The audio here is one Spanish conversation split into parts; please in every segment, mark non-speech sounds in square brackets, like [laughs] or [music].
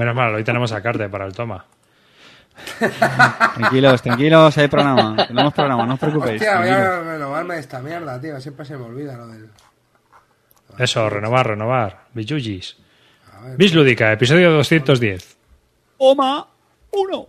Menos mal, hoy tenemos a Carte para el toma. tranquilos, tranquilos, hay programa. Tenemos programa, no os preocupéis. Hostia, voy a renovarme esta mierda, tío. Siempre se me olvida lo del. Eso, renovar, renovar. Bijujis. Bis Lúdica, episodio 210. Oma 1.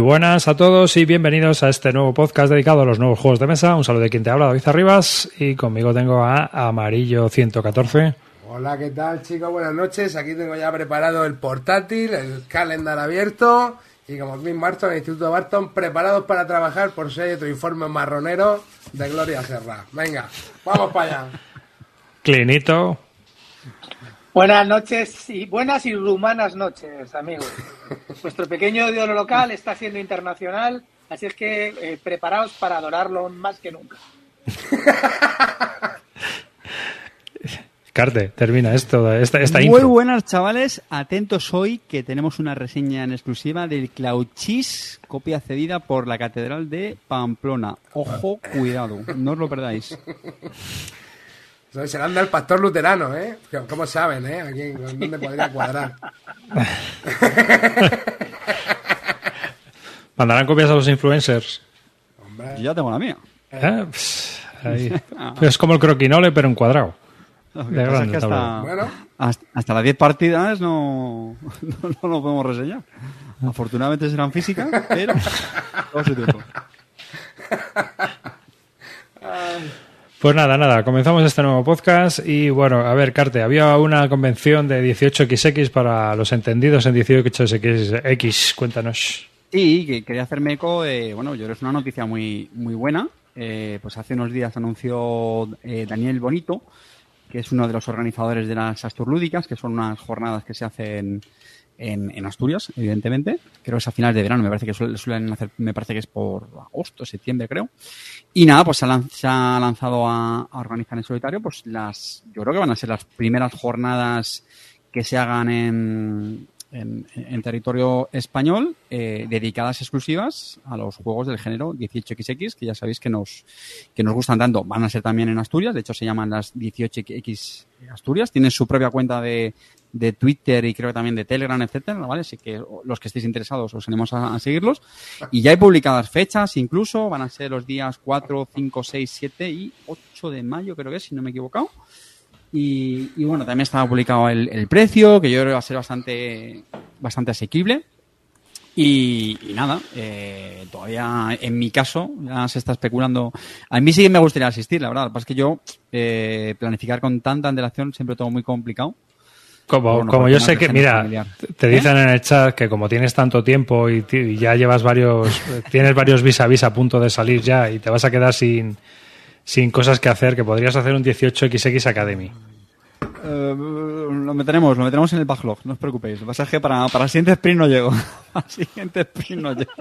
Buenas a todos y bienvenidos a este nuevo podcast dedicado a los nuevos juegos de mesa. Un saludo de quien te habla, David Arribas, y conmigo tengo a Amarillo 114. Hola, ¿qué tal, chicos? Buenas noches. Aquí tengo ya preparado el portátil, el calendar abierto. Y como Clint Barton, el Instituto Barton, preparados para trabajar por si hay otro informe marronero de Gloria Serra. Venga, vamos para allá. Clinito. Buenas noches y buenas y rumanas noches, amigos. [laughs] Nuestro pequeño dios local está siendo internacional, así es que eh, preparaos para adorarlo más que nunca. [laughs] Carte, termina esto, esta, esta Muy intro. buenas, chavales. Atentos hoy que tenemos una reseña en exclusiva del Clauchis, copia cedida por la Catedral de Pamplona. Ojo, cuidado, no os lo perdáis. [laughs] Se le anda el pastor luterano, ¿eh? ¿Cómo saben, eh? Aquí, ¿dónde podría cuadrar? [laughs] ¿Mandarán copias a los influencers? Yo ya tengo la mía. ¿Eh? Pss, ahí. [laughs] Es como el croquinole, pero en cuadrado. Es que tal hasta, Bueno, hasta, hasta las 10 partidas no, [laughs] no, no lo podemos reseñar. Afortunadamente serán físicas, pero todo su tiempo. Pues nada, nada, comenzamos este nuevo podcast y bueno, a ver, Carte, había una convención de 18XX para los entendidos en 18XX, cuéntanos. Que quería hacerme eco de, bueno, yo creo es una noticia muy, muy buena. Eh, pues hace unos días anunció eh, Daniel Bonito, que es uno de los organizadores de las Asturlúdicas, que son unas jornadas que se hacen en, Asturias, evidentemente. Creo que es a finales de verano, me parece que suelen hacer, me parece que es por agosto, septiembre, creo. Y nada, pues se ha, lanzado a, a organizar en solitario, pues las, yo creo que van a ser las primeras jornadas que se hagan en, en, en territorio español, eh, dedicadas exclusivas a los juegos del género 18XX, que ya sabéis que nos, que nos gustan tanto. Van a ser también en Asturias, de hecho se llaman las 18X Asturias, tienen su propia cuenta de, de Twitter y creo que también de Telegram, etcétera, ¿vale? Así que los que estéis interesados os animamos a, a seguirlos. Y ya hay publicadas fechas, incluso, van a ser los días 4, 5, 6, 7 y 8 de mayo, creo que es, si no me he equivocado. Y, y bueno, también estaba publicado el, el precio, que yo creo que va a ser bastante, bastante asequible. Y, y nada, eh, todavía en mi caso ya se está especulando. A mí sí que me gustaría asistir, la verdad. Lo que pasa es que yo eh, planificar con tanta antelación siempre todo muy complicado. Como, Bueno, como yo sé que, mira, familiar. te dicen en el chat que como tienes tanto tiempo y, y ya llevas varios, [laughs] tienes varios vis a vis a punto de salir ya y te vas a quedar sin, sin cosas que hacer, que podrías hacer un 18XX Academy. Eh, lo meteremos, lo meteremos en el backlog, no os preocupéis. Lo que pasa es que para, para el siguiente sprint no llego. Al [laughs] siguiente sprint no llego.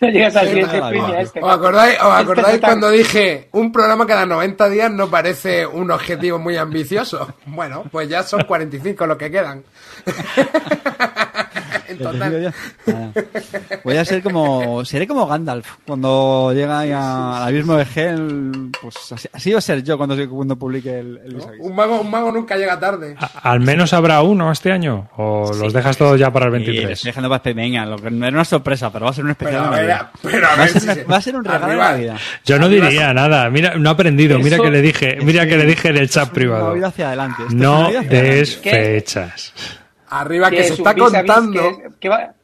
No llegas al siguiente sprint ya este. ¿Os acordáis, os Este acordáis ta- cuando dije un programa cada 90 días no parece un objetivo muy ambicioso? [laughs] Bueno, pues ya son 45 los que quedan. [laughs] en total. [laughs] Voy a ser como. Seré como Gandalf. Cuando llega ahí a- al abismo de Hell. Pues así, así va a ser yo cuando, cuando publique el, el Vis. Un mago, un mago nunca llega tarde. A- ¿Al menos habrá uno este año? ¿O los dejas todos ya para el Sí, lo 23? estoy dejando para venga, lo que no era una sorpresa, pero va a ser un especial Pero de Navidad. pero a va, ver si se- va a ser un regalo Arriba. de Navidad. Yo no Arriba diría nada. Mira, no ha aprendido. Mira Eso- que le dije, mira que le dije en el chat privado. Hacia adelante. Esto es No adelante. des ¿Qué? fechas. Arriba que que se es está vis vis contando. que- que va-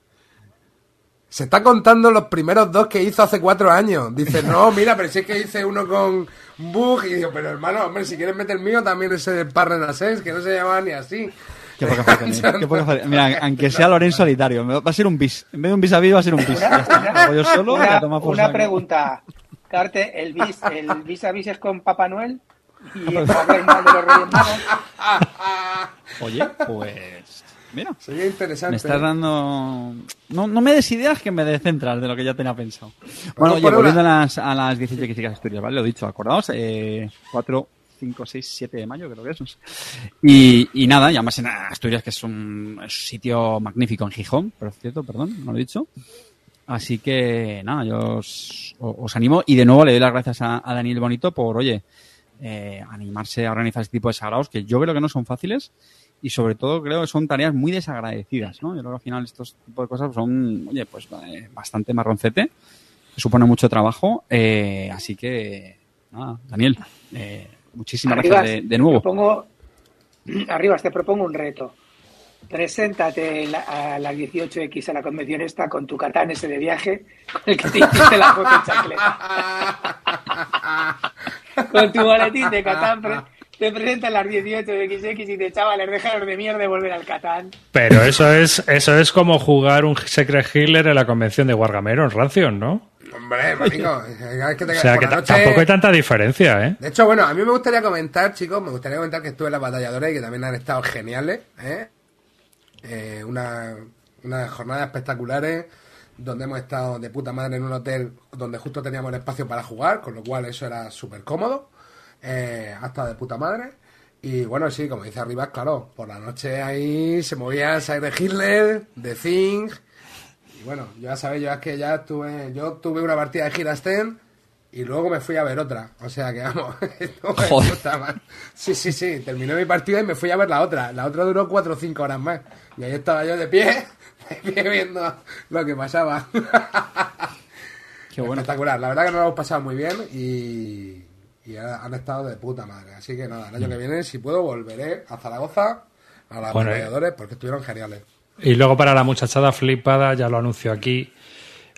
Se está contando los primeros dos que hizo hace cuatro años. Dice, no, [laughs] mira, pero si es que hice uno con Bug. Y digo, pero hermano, hombre, si quieres meter el mío, también ese de Parren Ascens, que no se llamaba ni así. Qué poca falta, [laughs] mira, qué poca falta. Mira, [laughs] aunque sea Lorenzo solitario, va a ser un bis. En vez de un bis a bis, va a ser un bis. Hago yo solo Una, tomar por una pregunta, Carte, ¿el vis a vis es con Papá Noel? ¿Y el Papá Noel de los Reyes Magos? Oye, pues. Mira. Sería interesante. Me estás dando. No, no me des ideas que me descentras de lo que ya tenía pensado. Bueno, oye, una- volviendo a las, a las 18 que Asturias, ¿vale? Lo dicho, acordaos, eh, 4, 5, 6, 7 de mayo, creo que es. Y, y nada, y además en Asturias, que es un, es un sitio magnífico en Gijón, por cierto, perdón, no lo he dicho. Así que, nada, yo os, os animo y de nuevo le doy las gracias a, a Daniel Bonito por, oye, eh, animarse a organizar este tipo de sagrados que yo creo que no son fáciles y sobre todo creo que son tareas muy desagradecidas, ¿no? Yo creo que al final estos tipos de cosas son, oye, pues eh, bastante marroncete, que supone mucho trabajo, eh, así que, nada, Daniel, eh, muchísimas Arribas, gracias de, de nuevo. Te propongo, [clears throat] Arribas, te propongo un reto. Preséntate a las 18X a la convención esta con tu catán ese de viaje, con el que te hiciste la foto en chancleta. [laughs] con tu boletín de catán te presentas a las 18XX y te chavales, déjalos de mierda y volver al catán. Pero eso es, eso es como jugar un Secret Hitler en la convención de Wargamero en Rancion, ¿no? Hombre, marico. es que te O sea que noche- tampoco hay tanta diferencia, ¿eh? De hecho, bueno, a mí me gustaría comentar, chicos, me gustaría comentar que estuve en las batalladoras y que también han estado geniales, ¿eh? Eh, una, unas jornadas espectaculares donde hemos estado de puta madre en un hotel donde justo teníamos el espacio para jugar, con lo cual eso era súper cómodo, eh, hasta de puta madre. Y bueno, sí, como dice Arribas, claro, por la noche ahí se movía Sire Hitler, The Thing, y bueno, ya sabéis, yo es que ya tuve, yo tuve una partida de Girasten y luego me fui a ver otra. O sea que vamos, [laughs] de Joder. madre. Sí, sí, sí, terminé mi partida y me fui a ver la otra. La otra duró cuatro o cinco horas más. Y ahí estaba yo de pie, [laughs] de pie viendo lo que pasaba. Qué bueno. Espectacular, la verdad que nos lo hemos pasado muy bien y, y ha- han estado de puta madre. Así que nada, el año que viene, si puedo, volveré a Zaragoza a los Bueno, alrededores porque estuvieron geniales. Y luego para la muchachada flipada, ya lo anuncio aquí,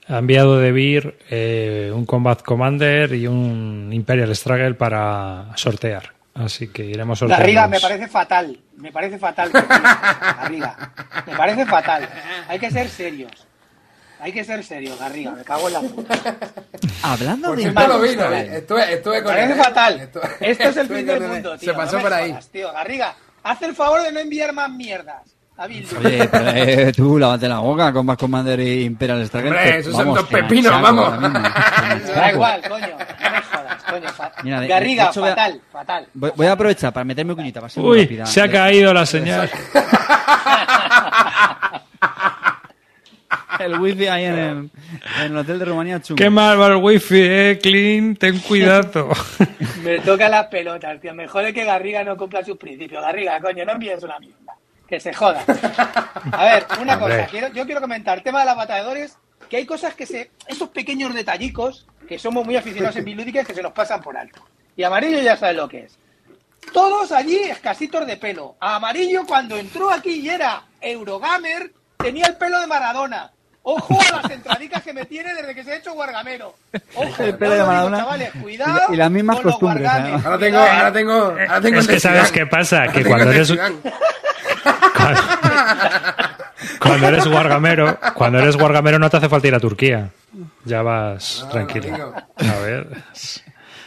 ha enviado de Beer eh, un Combat Commander y un Imperial Struggle para sortear. Así que iremos sorteando. Garriga, me parece fatal. Me parece fatal. [laughs] Garriga. Me parece fatal. Hay que ser serios. Hay que ser serios, Garriga. Me cago en la puta. [laughs] Hablando de cierto, lo malos, vi, lo vi. chaval. Estuve, estuve con parece él, ¿eh? fatal. Estuve- Esto es el [laughs] fin del mundo, tío. Se pasó no por ahí. jodas, tío. Garriga, haz el favor de no enviar más mierdas. a. Oye, pero, eh, tú lávate la boca con Back Commander y Imperial Struggle. Hombre, esos son vamos, dos que me pepinos, vamos. [laughs] Da igual, coño. No me jodas, coño. fa- Mira, de- de Garriga, hecho voy a- fatal, fatal. Voy, voy a aprovechar para meterme cuñita, para ser Uy, rápida. se ha De- caído la señal. El wifi ahí en el, en el hotel de Rumanía chungo. Qué mal va el wifi, eh, Clean, ten cuidado. [laughs] Me toca las pelotas, tío. Me jode que Garriga no cumpla sus principios. Garriga, coño, no envíes una mierda. Que se joda. A ver, una Hombre. cosa. Quiero, yo quiero comentar, tema de las batalladores, que hay cosas que se... Esos pequeños detallicos, que somos muy aficionados en bilúdicas, que se nos pasan por alto. Y amarillo ya sabe lo que es. Todos allí escasitos de pelo. A Amarillo cuando entró aquí y era Eurogamer, tenía el pelo de Maradona. Ojo a las entradicas que me tiene desde que se ha hecho Guargamero. Ojo, El pelo de Maradona. chavales, Y- cuidado y las mismas costumbres, además. Ahora tengo, ahora tengo, ahora tengo Es que sabes qué pasa, que cuando eres, cuando, [laughs] cuando eres guargamero, cuando eres guargamero no te hace falta ir a Turquía. Ya vas No, tranquilo. A ver.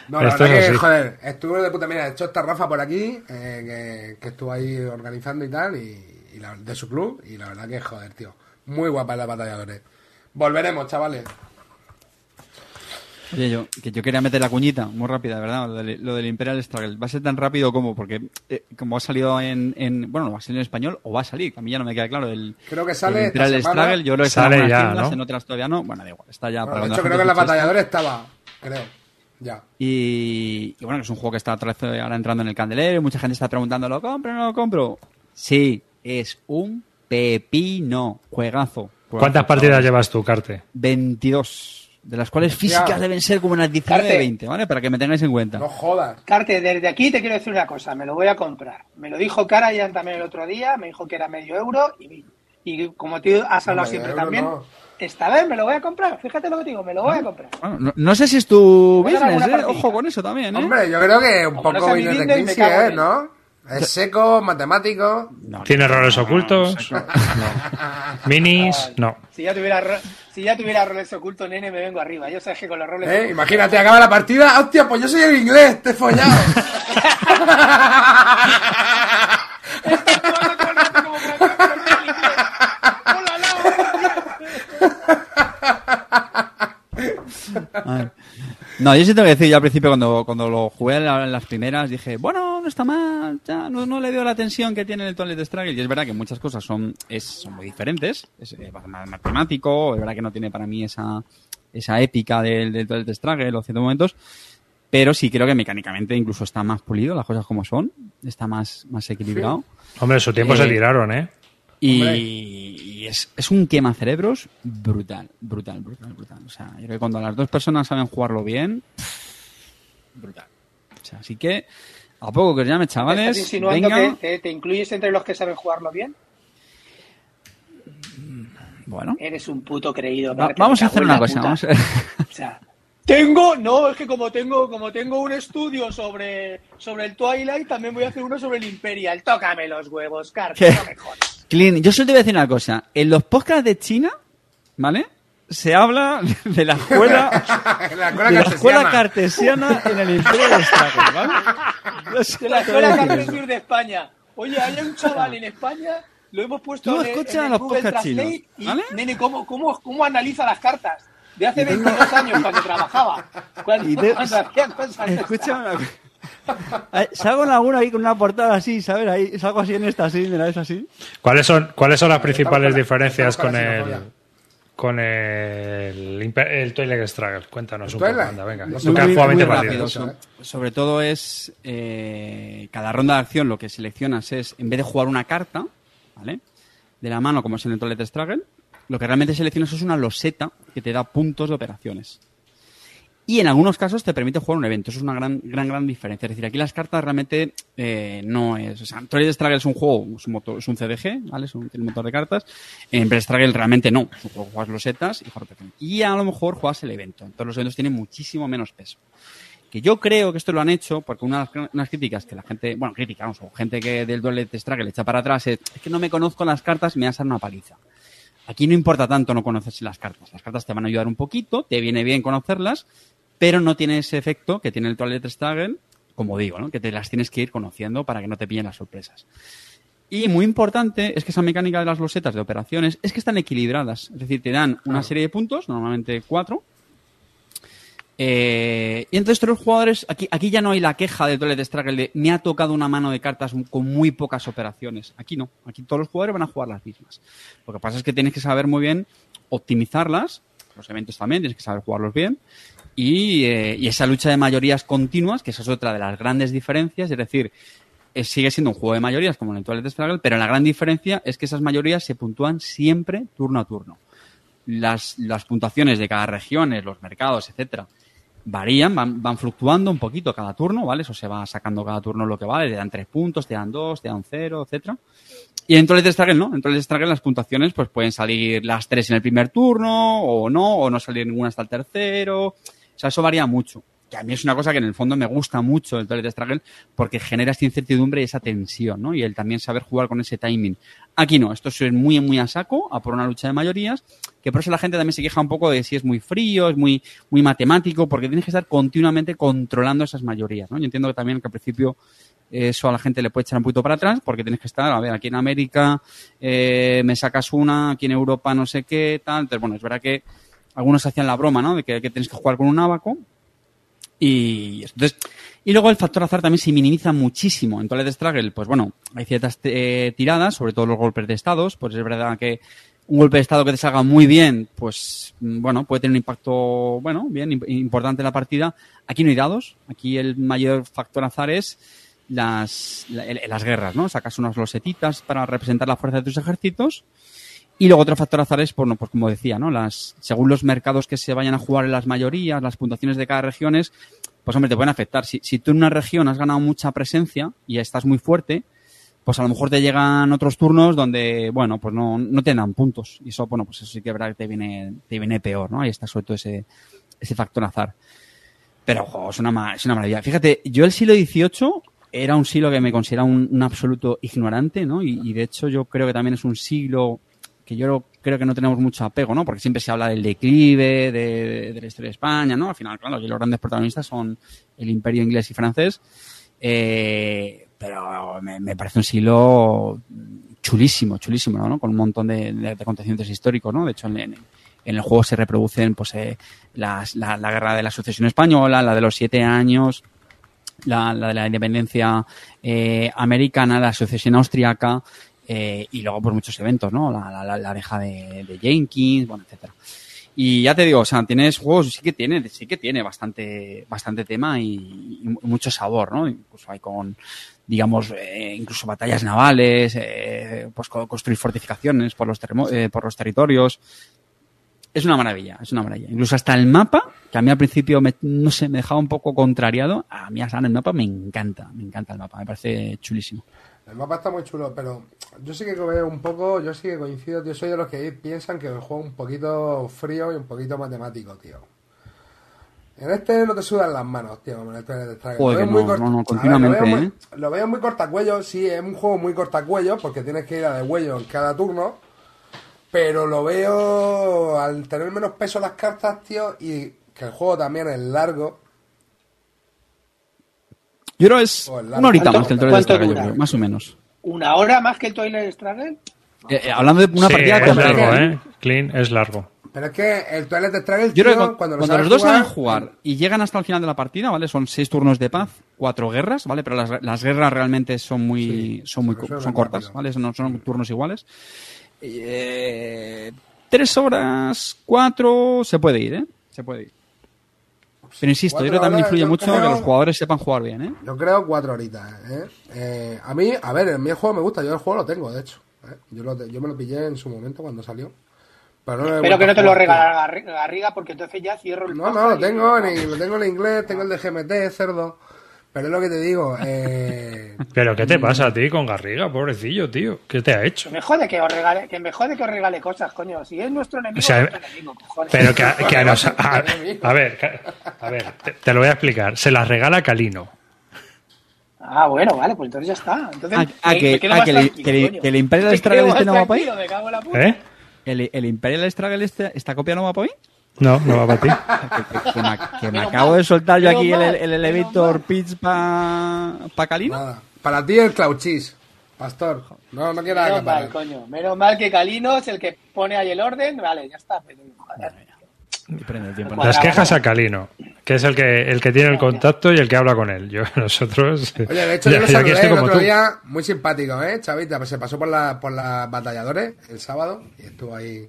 No, la Esto verdad es que, así. joder, estuvo de puta. Mira, hecho está Rafa por aquí, eh, que, que estuvo ahí organizando y tal, y, y la- de su club, y la verdad que, joder, tío, muy guapa la batalladores. Volveremos, chavales. Oye, yo, que yo quería meter la cuñita, muy rápida, ¿verdad? Lo del, lo del Imperial Struggle. Va a ser tan rápido como, porque eh, como ha salido en, en- Bueno, no va a salir en español o va a salir, que a mí ya no me queda claro. El, Creo que sale el esta Imperial semana. Struggle, yo lo he Sale en ya, tiendas, ¿no? en otras todavía no. Bueno, da igual, está ya Bueno, de cuando hecho, creo que en la batalladores estaba, creo. Ya. Y, y bueno, que es un juego que está otra vez ahora entrando en el candelero y mucha gente está preguntando, ¿lo compro o no lo compro? Sí, es un pepino, juegazo. ¿Cuántas Juegazo, partidas chavales. llevas tú, Carte? 22. De las cuales físicas Ya. deben ser como unas 19 Carte. 20, ¿vale? Para que me tengáis en cuenta. No jodas. Carte, desde aquí te quiero decir una cosa, me lo voy a comprar. Me lo dijo Karayan también el otro día, me dijo que era medio euro y, y como tú has hablado medio siempre euro también, no. esta vez me lo voy a comprar. Fíjate lo que te digo, me lo voy a comprar. Bueno, no, no sé si es tu business, ¿eh? Ojo con eso también, ¿eh? Hombre, yo creo que un Como no poco mi Business de es, él. ¿no? Es seco, matemático. No, ¿Tiene errores ocultos? ¿Minis? No. Si ya tuviera si ya tuviera roles ocultos, nene, me vengo arriba. Yo sabes que con los roles ¿Eh? Imagínate, acaba la partida. ¡Hostia, pues yo soy el inglés! ¡Te he follado! [laughs] [laughs] Estás jugando todo el rato como para que me olvide el inglés. ¡Hola, Ay. No, yo sí tengo que decir, yo al principio cuando, cuando lo jugué en la- en las primeras dije, bueno, no está mal, ya, no, no le veo la tensión que tiene el Toilet Struggle. Y es verdad que muchas cosas son, es, son muy diferentes, es eh, más matemático, es verdad que no tiene para mí esa, esa épica del, del Toilet Struggle en ciertos momentos, pero sí creo que mecánicamente incluso está más pulido, las cosas como son, está más, más equilibrado. Hombre, su tiempo Eh, se tiraron, ¿eh? Y, es, es un quema cerebros brutal, brutal, brutal, brutal. O sea, yo creo que cuando las dos personas saben jugarlo bien, brutal. O sea, así que, a poco que os llame, ¿Estás chavales, insinuando venga. que te, te incluyes entre los que saben jugarlo bien? Bueno, Eres un puto creído. va- vamos a hacer una cosa. Vamos a- O sea, tengo, no, es que como tengo, como tengo un estudio sobre, sobre el Twilight, también voy a hacer uno sobre el Imperial. Tócame los huevos, jodas. Clint, yo solo te voy a decir una cosa. En los podcasts de China, ¿vale? Se habla de la escuela, [laughs] la escuela de la escuela cartesiana. cartesiana en el Imperio de Struggle, ¿vale? De la Escuela. Carpentier de España. Oye, hay un chaval en España, lo hemos puesto Tú en, en el los Google Translate chinos, y, ¿vale? nene, ¿cómo, cómo, cómo analiza las cartas? De hace 22 años, cuando trabajaba. [laughs] Cuando, Y te- cuando hacía cosas de Escucha una cosa. Eh, Salgo en alguna ahí con una portada así, ¿sabes? Ahí salgo así en esta, así, mira, es así. ¿Cuáles son, ¿cuáles son las principales diferencias con el, con el, el Toilet Struggle? Cuéntanos un poco, anda, venga. Muy- jugado muy 20 rápido, partidas. eso, so- sobre todo es eh, cada ronda de acción lo que seleccionas es, en vez de jugar una carta, ¿vale? De la mano, como es en el Toilet Struggle, lo que realmente seleccionas es una loseta que te da puntos de operaciones. Y en algunos casos te permite jugar un evento. Eso es una gran, gran, gran diferencia. Es decir, aquí las cartas realmente eh, no es. O sea, Toilet Struggle es un juego, es un, motor, es un CDG, ¿vale? Es un, un motor de cartas. En Breath Struggle realmente no. Es un juego juegas losetas y juegas. Y a lo mejor juegas el evento. Entonces los eventos tienen muchísimo menos peso. Que yo creo que esto lo han hecho porque una de las, unas críticas que la gente, bueno, críticas, vamos, gente que del Toilet Struggle echa para atrás es, es que no me conozco las cartas, me vas a dar una paliza. Aquí no importa tanto no conocerse las cartas. Las cartas te van a ayudar un poquito, te viene bien conocerlas, pero no tiene ese efecto que tiene el Toilet Struggle, como digo, ¿no? que te las tienes que ir conociendo para que no te pillen las sorpresas. Y muy importante es que esa mecánica de las losetas de operaciones es que están equilibradas. Es decir, te dan una serie de puntos, normalmente cuatro. Eh, y entonces todos los jugadores, aquí, aquí ya no hay la queja del Toilet Struggle de me ha tocado una mano de cartas con muy pocas operaciones. Aquí no, aquí todos los jugadores van a jugar las mismas. Lo que pasa es que tienes que saber muy bien optimizarlas, los eventos también, tienes que saber jugarlos bien. Y, eh, y esa lucha de mayorías continuas, que esa es otra de las grandes diferencias, es decir, eh, sigue siendo un juego de mayorías como en el Toilet Struggle, pero la gran diferencia es que esas mayorías se puntúan siempre turno a turno. Las, las puntuaciones de cada región, los mercados, etcétera, varían, van, van fluctuando un poquito cada turno, ¿vale? Eso se va sacando cada turno lo que vale, te dan tres puntos, te dan dos, te dan cero, etcétera. Y en Toilet Struggle no, en Toilet Struggle las puntuaciones pues pueden salir las tres en el primer turno, o no, o no salir ninguna hasta el tercero. O sea, eso varía mucho. Que a mí es una cosa que en el fondo me gusta mucho el Twilight Struggle porque genera esa incertidumbre y esa tensión, ¿no? Y el también saber jugar con ese timing. Aquí no, esto es muy, muy a saco, a por una lucha de mayorías, que por eso la gente también se queja un poco de si es muy frío, es muy, muy matemático, porque tienes que estar continuamente controlando esas mayorías, ¿no? Yo entiendo que también que al principio eso a la gente le puede echar un poquito para atrás porque tienes que estar, a ver, aquí en América eh, me sacas una, aquí en Europa no sé qué, tal. Entonces, bueno, es verdad que algunos hacían la broma, ¿no? De que, que tienes que jugar con un abaco. Y entonces, y luego el factor azar también se minimiza muchísimo. En Twilight Struggle, pues bueno, hay ciertas eh, tiradas, sobre todo los golpes de estados, pues es verdad que un golpe de estado que te salga muy bien, pues bueno, puede tener un impacto, bueno, bien, importante en la partida. Aquí no hay dados, aquí el mayor factor azar es las, las guerras, ¿no? Sacas unas losetitas para representar la fuerza de tus ejércitos y luego otro factor azar es, bueno, pues como decía, ¿no? Las, según los mercados que se vayan a jugar en las mayorías, las puntuaciones de cada región es, pues hombre, te pueden afectar. Si, si tú en una región has ganado mucha presencia y estás muy fuerte, pues a lo mejor te llegan otros turnos donde, bueno, pues no, no te dan puntos. Y eso, bueno, pues eso sí que verdad te viene, te viene peor, ¿no? Ahí está todo ese, ese factor azar. Pero, ojo, es una, es una maravilla. Fíjate, yo el siglo XVIII era un siglo que me considera un, absoluto ignorante, ¿no? Y, de hecho yo creo que también es un siglo que yo creo que no tenemos mucho apego, ¿no? Porque siempre se habla del declive, de, de la historia de España, ¿no? Al final, claro, los grandes protagonistas son el imperio inglés y francés. Eh, pero me, parece un siglo chulísimo, chulísimo, ¿no? Con un montón de, acontecimientos históricos, ¿no? De hecho, en, en, el juego se reproducen, pues, eh, las, la, la, guerra de la sucesión española, la de los siete años, la, la de la independencia eh, americana, la sucesión austriaca, eh, y luego por muchos eventos, ¿no? La, la, la abeja de, de, Jenkins, bueno, etcétera. Y ya te digo, o sea, tienes juegos, sí que tiene, sí que tiene bastante, bastante tema y, mucho sabor, ¿no? Incluso hay con, digamos, eh, incluso batallas navales, eh, pues construir fortificaciones por los, por los territorios. Es una maravilla, es una maravilla. Incluso hasta el mapa, que a mí al principio, me, no sé, me dejaba un poco contrariado, a mí hasta el mapa me encanta, me encanta el mapa, me parece chulísimo. El mapa está muy chulo, pero yo sí que veo un poco, yo sí que coincido, yo soy de los que piensan que el juego es un poquito frío y un poquito matemático, tío. En este no te sudan las manos, tío, en este de Struggle. Joder, no, corta... no, no, continuamente, ver, lo, veo ¿eh? muy, lo, veo muy, cortacuello, sí, es un juego muy cortacuello, porque tienes que ir a de huello en cada turno, pero lo veo al tener menos peso las cartas, tío, y que el juego también es largo, yo creo es una horita más que el Twilight Struggle, creo, más o menos. ¿Una hora más que el Twilight Struggle? Eh, eh, hablando de una sí, partida es largo, ¿eh? Clean es largo. Pero es que el Twilight Struggle, Yo creo tío, que cuando, cuando los dos saben jugar y llegan hasta el final de la partida, ¿vale? Son seis turnos de paz, cuatro guerras, ¿vale? Pero las, las guerras realmente son muy, sí, son muy, son cortas, rápido. ¿vale? No son turnos iguales. Eh, tres horas, cuatro, se puede ir, ¿eh? Se puede ir. Pero insisto, yo creo que también influye mucho creo, que los jugadores sepan jugar bien, ¿eh? Yo creo cuatro horitas, ¿eh? eh a mí, a ver, en mi juego me gusta, yo el juego lo tengo, de hecho. ¿eh? Yo, lo, yo me lo pillé en su momento cuando salió. Pero, no Pero que no te lo regala Garriga porque entonces ya cierro el No, no, lo tengo, en, lo tengo en inglés, tengo el de GMT, cerdo. Pero es lo que te digo. Eh... [laughs] ¿Pero qué te pasa a ti con Garriga, pobrecillo, tío? ¿Qué te ha hecho? Me jode que os regale, que me jode que os regale cosas, coño. Si es nuestro enemigo, o sea, es nuestro enemigo, cojones. Pero que, [laughs] que a, nos, a, a, ver, a ver, te, te, lo voy a explicar. Se las regala Calino. Ah, bueno, vale, pues entonces ya está. Entonces, ah, que, que, le, que, le, que, el Imperial Struggle este no va. ¿Eh? ¿El, ¿El Imperial Struggle este, esta copia no va? No, no va para ti. que, que, me, que me acabo de soltar yo aquí el, el, elevator pitch para pa Calino. Nada. Para ti el cloud cheese, pastor. No, no quiero Menos mal, coño. Menos mal que Calino es el que pone ahí el orden. Vale, ya está. Joder. Las quejas a Calino, que es el que el que tiene el contacto y el que habla con él. Yo, [laughs] nosotros. Oye, de hecho, yo lo saludé el otro tú. día, muy simpático, ¿eh? Chavita, pues se pasó por la, por las batalladores el sábado y estuvo ahí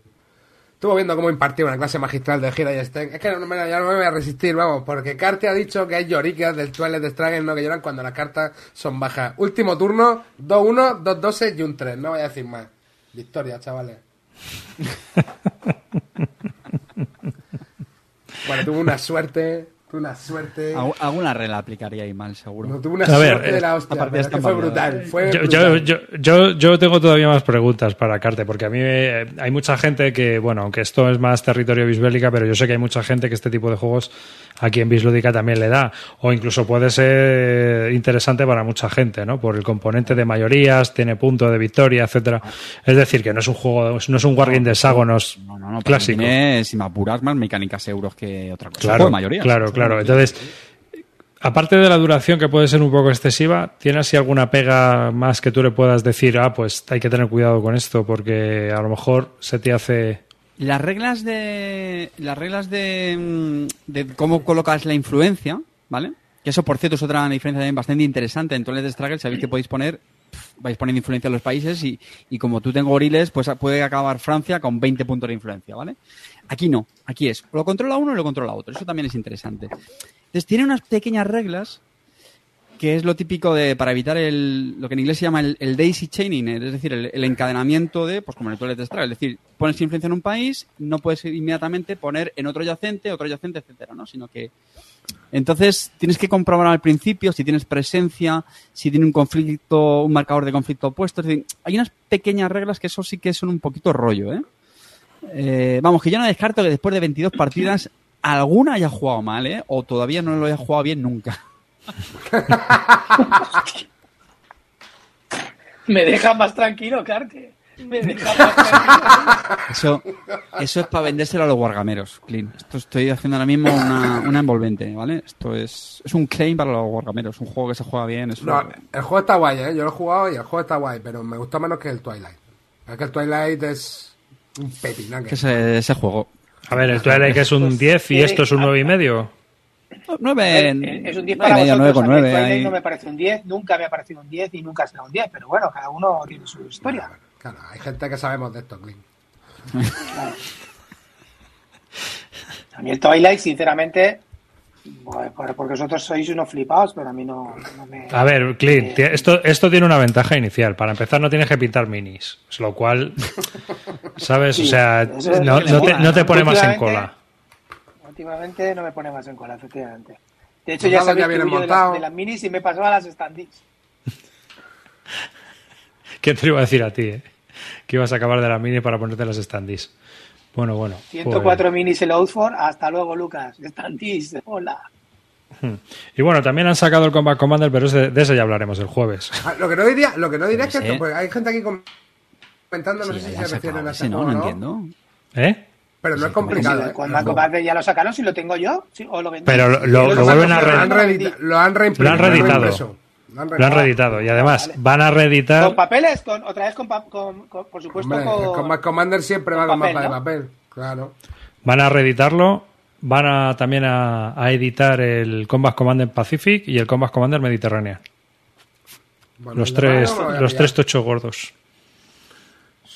Estuvo viendo cómo impartía una clase magistral de Gira y Sten. Es que no me, ya no me voy a resistir, vamos, porque Carte ha dicho que hay lloricas del Twilight Struggle no que lloran cuando las cartas son bajas. Último turno, 2-1, 2-12 y un 3. No voy a decir más. Victoria, chavales. [laughs] bueno, tuvo una suerte. Tuve una suerte. Algu- Alguna regla aplicaría ahí mal, seguro. No, tuve una A ver, suerte de eh, la hostia. es que fue mal llevada. brutal. Fue Yo, yo, brutal. yo, yo, yo tengo todavía más preguntas para Carte, porque a mí eh, hay mucha gente que, bueno, aunque esto es más territorio bisbélica, pero yo sé que hay mucha gente que este tipo de juegos aquí en Bislúdica también le da, o incluso puede ser interesante para mucha gente, ¿no? Por el componente de mayorías, tiene punto de victoria, etcétera. Es decir, que no es un juego, no es un wargame de hexágonos No, no, no, pero clásico. Tiene, si me apuras, más mecánicas euros que otra cosa. Claro, Juego de mayoría. claro, claro. Entonces, aparte de la duración que puede ser un poco excesiva, ¿tiene así alguna pega más que tú le puedas decir, ah, pues hay que tener cuidado con esto porque a lo mejor se te hace... Las reglas de. Las reglas de. de cómo colocas la influencia, ¿vale? Que eso, por cierto, es otra diferencia también bastante interesante. En Toilet Struggle sabéis que podéis poner. vais poniendo influencia en los países y, y como tú tengo goriles, pues puede acabar Francia con 20 puntos de influencia, ¿vale? Aquí no. Aquí es. Lo controla uno o lo controla otro. Eso también es interesante. Entonces, tiene unas pequeñas reglas que es lo típico de para evitar el, lo que en inglés se llama el, daisy chaining, es decir, el, encadenamiento de, pues como en el toilet struggle, es decir, pones influencia en un país, no puedes inmediatamente poner en otro yacente, otro yacente, etcétera, ¿no? Sino que entonces tienes que comprobar al principio si tienes presencia, si tiene un conflicto, un marcador de conflicto opuesto, es decir, hay unas pequeñas reglas que eso sí que son un poquito rollo, ¿eh? Eh, vamos, que yo no descarto que después de 22 partidas alguna haya jugado mal, ¿eh? O todavía no lo haya jugado bien nunca. Me deja más tranquilo, Carte. Me deja más tranquilo. Eso, eso es para vendérselo a los wargameros, Clean. Esto estoy haciendo ahora mismo una, una envolvente, ¿vale? Esto es, es un claim para los wargameros, un juego que se juega bien. Es No, un- el juego está guay, ¿eh? Yo lo he jugado y el juego está guay, pero me gustó menos que el Twilight. Es que el Twilight es un pepinaque. que ese, ese juego. A ver, el Twilight es un 10 y esto es un 9 y medio. Nueve, Eh, Es un 10 nueve para medio, vosotros. nueve con a mí nueve. Twilight ahí. no me parece un 10, nunca me ha parecido un 10 y nunca será un 10, pero bueno, cada uno tiene su historia. Claro, hay gente que sabemos de esto, Clint. [laughs] A mí el Twilight, sinceramente, bueno, por- porque vosotros sois unos flipados, pero a mí no, no me... A ver, Clint, eh, esto, esto tiene una ventaja inicial. Para empezar, no tienes que pintar minis, lo cual, [laughs] ¿sabes? O Sí, sea, eso es no, no te, no te pone más en cola. Últimamente no me pone más en cola, efectivamente. De hecho, ya ya que vienen huyo de las, de las minis y me pasaba a las standees. [laughs] ¿Qué te iba a decir a ti, eh? Que ibas a acabar de las minis para ponerte las standees. Bueno, bueno. 104 minis el Outford, hasta luego, Lucas. Standees, hola. pues- Y bueno, también han sacado el Combat Commander, pero ese- de ese ya hablaremos el jueves. Ah, lo que no diría, lo que no diría es que esto, hay gente aquí comentando, no Sí, sé si se refieren a ese, no, no ¿no? entiendo. ¿Eh? Pero no es complicado, ¿eh? Cuando Commander ya lo sacaron, si lo tengo yo, sí, o lo vendí. Pero lo- vuelven a Lo re- han, lo han reeditado. Lo han reeditado. y además Vale. van a Con reeditar. papeles, con, otra vez con, pa- con- con- por supuesto, Hombre, con, Commander siempre va con papel, mapa de papel. Claro. Van a reeditarlo. Van a también a, a editar el Combat Commander Pacific y el Combat Commander Mediterráneo. Bueno, Los tres, los tres tochos gordos.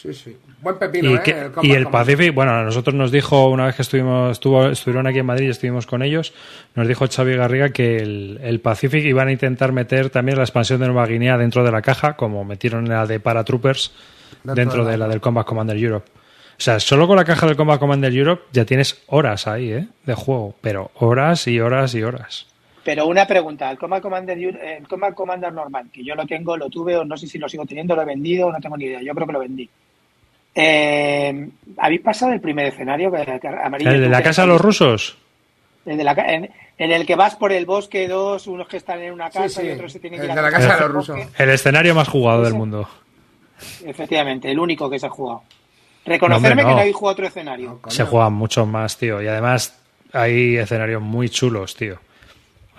Sí, sí. Buen pepino, Y, ¿eh? que- El y el. Pacific, bueno, a nosotros nos dijo una vez que estuvimos, estuvo, estuvieron aquí en Madrid y estuvimos con ellos, nos dijo Xavi Garriga que el, el Pacific iban a intentar meter también la expansión de Nueva Guinea dentro de la caja, como metieron la de Paratroopers Dentro dentro de de la- la del Combat Commander Europe. O sea, solo con la caja del Combat Commander Europe ya tienes horas ahí, ¿eh? De juego, pero horas y horas y horas. Pero una pregunta, el Combat Commander, el Combat Commander normal, que yo lo tengo, lo tuve, o no sé si lo sigo teniendo, lo he vendido, no tengo ni idea, yo creo que lo vendí. Eh, ¿Habéis pasado el primer escenario? Que, que amarillo, ¿El de la que- casa de los rusos? el de la en, en el que vas por el bosque, dos, unos que están en una casa Sí, sí. y otros se tienen que El ir de a la casa de los rusos. El escenario más jugado del mundo. Efectivamente, el único que se ha jugado. Reconocerme No, hombre, no. que no habéis jugado otro escenario. No. Se juegan mucho más, tío. Y además hay escenarios muy chulos, tío.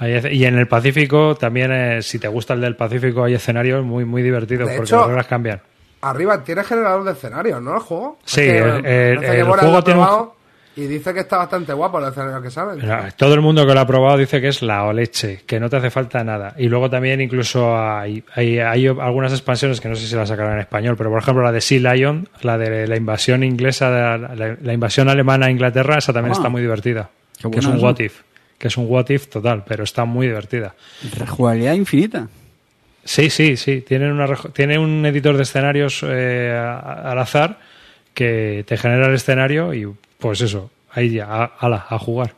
Y en el Pacífico también, eh, si te gusta el del Pacífico, hay escenarios muy, muy divertidos De porque hecho, las reglas cambian. Arriba tiene generador de escenarios, ¿no? El juego. Sí, Es que, el- el- el juego lo ha tiene un- Y dice que está bastante guapo los escenarios que saben. Mira, Todo el mundo que lo ha probado dice que es la leche, que no te hace falta nada. Y luego también incluso hay, hay, hay algunas expansiones que no sé si las sacarán en español, pero por ejemplo la de Sea Lion, la de la invasión inglesa, la, la- la invasión alemana a Inglaterra, esa también Ah. está muy divertida. Qué Que es un eso. what if, que es un what if total, pero está muy divertida. Rejugabilidad infinita. Sí, sí, sí. Tienen una, tiene un editor de escenarios eh, al azar que te genera el escenario y pues eso, ahí ya, a, ala, a jugar.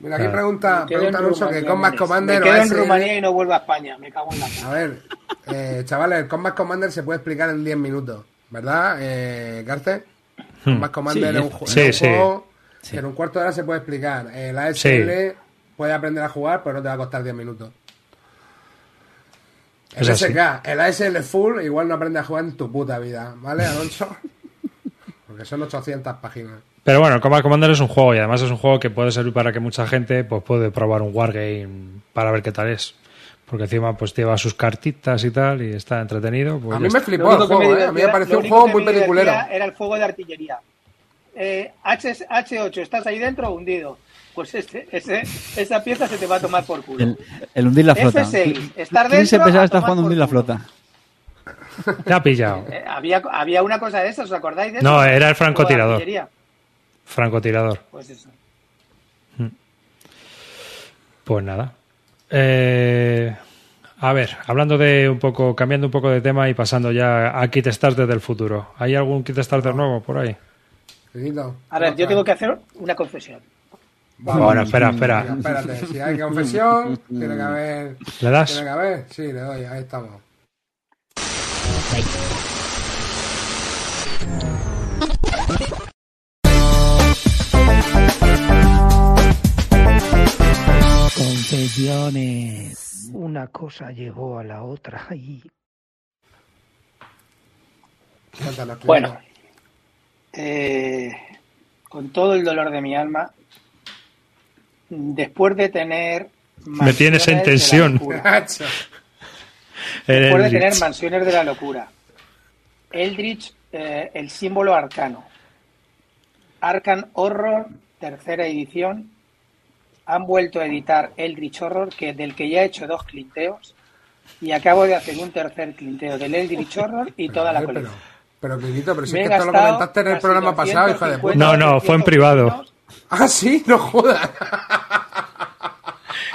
Mira, aquí pregunta, pregunta en Alonso que Rumanía, Combat. Commander Me quedo en Rumanía y no vuelvo a España. Me cago en la A ver, eh, chavales, el Combat Commander se puede explicar en 10 minutos, ¿verdad, eh, Garce? Combat Commander Sí, es un, ju- sí, es un sí. juego Sí. que en un cuarto de hora se puede explicar. El ASL puede aprender a jugar, pero no te va a costar 10 minutos. El Es así. SK, el ASL Full, igual no aprendes a jugar en tu puta vida, ¿vale, Alonso? [laughs] Porque son 800 páginas. Pero bueno, Combat Commander es un juego y además es un juego que puede servir para que mucha gente pues puede probar un wargame para ver qué tal es. Porque encima pues lleva sus cartitas y tal y está entretenido. Pues a mí me flipó el juego, ¿eh? A mí me pareció un juego muy peliculero. Era el fuego de artillería. Eh, H, H8, ¿estás ahí dentro hundido? Pues este, ese, esa pieza se te va a tomar por culo. El, el hundir la flota. F6, estar ¿Quién se dentro, pensaba tomar jugando hundir la flota? Te ha pillado. [laughs] Eh, había, había una cosa de esas, ¿os acordáis de eso? No, era el francotirador. Francotirador. Pues eso. Pues nada. Eh, a ver, hablando de un poco, cambiando un poco de tema y pasando ya a kit starter del futuro. ¿Hay algún kit starter nuevo por ahí? A ver, yo tengo que hacer una confesión. Bueno, espera, espera. Espérate, si hay confesión, tiene que haber. ¿Le das? Tiene que haber, sí, le doy, ahí estamos. Confesiones. Una cosa llegó a la otra y. Bueno, eh, con todo el dolor de mi alma, después de tener... Me tienes en de tensión. Después de tener mansiones de la locura. Eldritch, eh, el símbolo arcano. Arcan Horror, tercera edición. Han vuelto a editar Eldritch Horror, que, del que ya he hecho dos clinteos. Y acabo de hacer un tercer clinteo del Eldritch Horror y toda la Pero, pero, colección. pero, Quinito, pero si Me es que esto lo comentaste en el programa pasado, hijo de 250 puta. No, no, fue en 300 privado. Ah, sí, no jodas.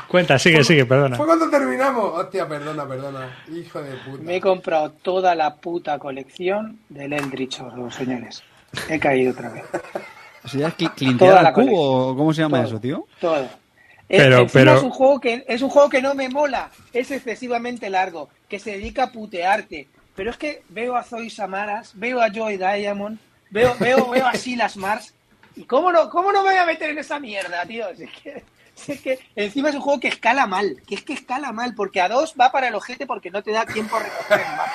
Cuenta, sigue, sigue, perdona. Fue cuando terminamos. Hostia, perdona, perdona. Hijo de puta. Me he comprado toda la puta colección del Eldritch Horror, señores. He caído otra vez. O sea, ¿es cubo cómo se llama Todo. eso, tío? Todo. Pero- encima pero- es un juego que es un juego que no me mola, es excesivamente largo, que se dedica a putearte. Pero es que veo a Zoe Samaras, veo a Joy Diamond, veo, veo, veo a Silas Mars. ¿Y cómo no, cómo no me voy a meter en esa mierda, tío? Si es que, si es que encima es un juego que escala mal, que es que escala mal, porque a dos va para el ojete porque no te da tiempo a recoger el mapa.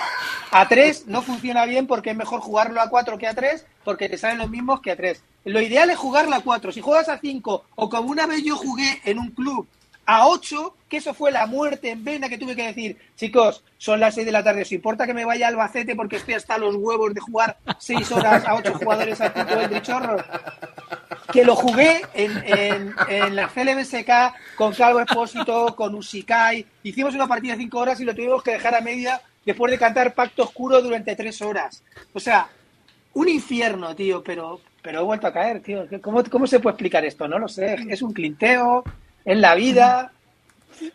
A tres no funciona bien porque es mejor jugarlo a cuatro que a tres, porque te salen los mismos que a tres. Lo ideal es jugarlo a cuatro. Si juegas a cinco, o como una vez yo jugué en un club a 8, que eso fue la muerte en vena que tuve que decir, chicos, son las 6 de la tarde, ¿os importa que me vaya a Albacete porque estoy hasta los huevos de jugar 6 horas a 8 jugadores al puto del Horror? Que lo jugué en, en, en la CLBSK con Calvo Espósito, con Usikai, hicimos una partida de 5 horas y lo tuvimos que dejar a media después de cantar Pacto Oscuro durante 3 horas. O sea, un infierno, tío, pero, pero he vuelto a caer, tío. ¿Cómo, ¿Cómo se puede explicar esto? No lo sé. Es un clinteo, en la vida.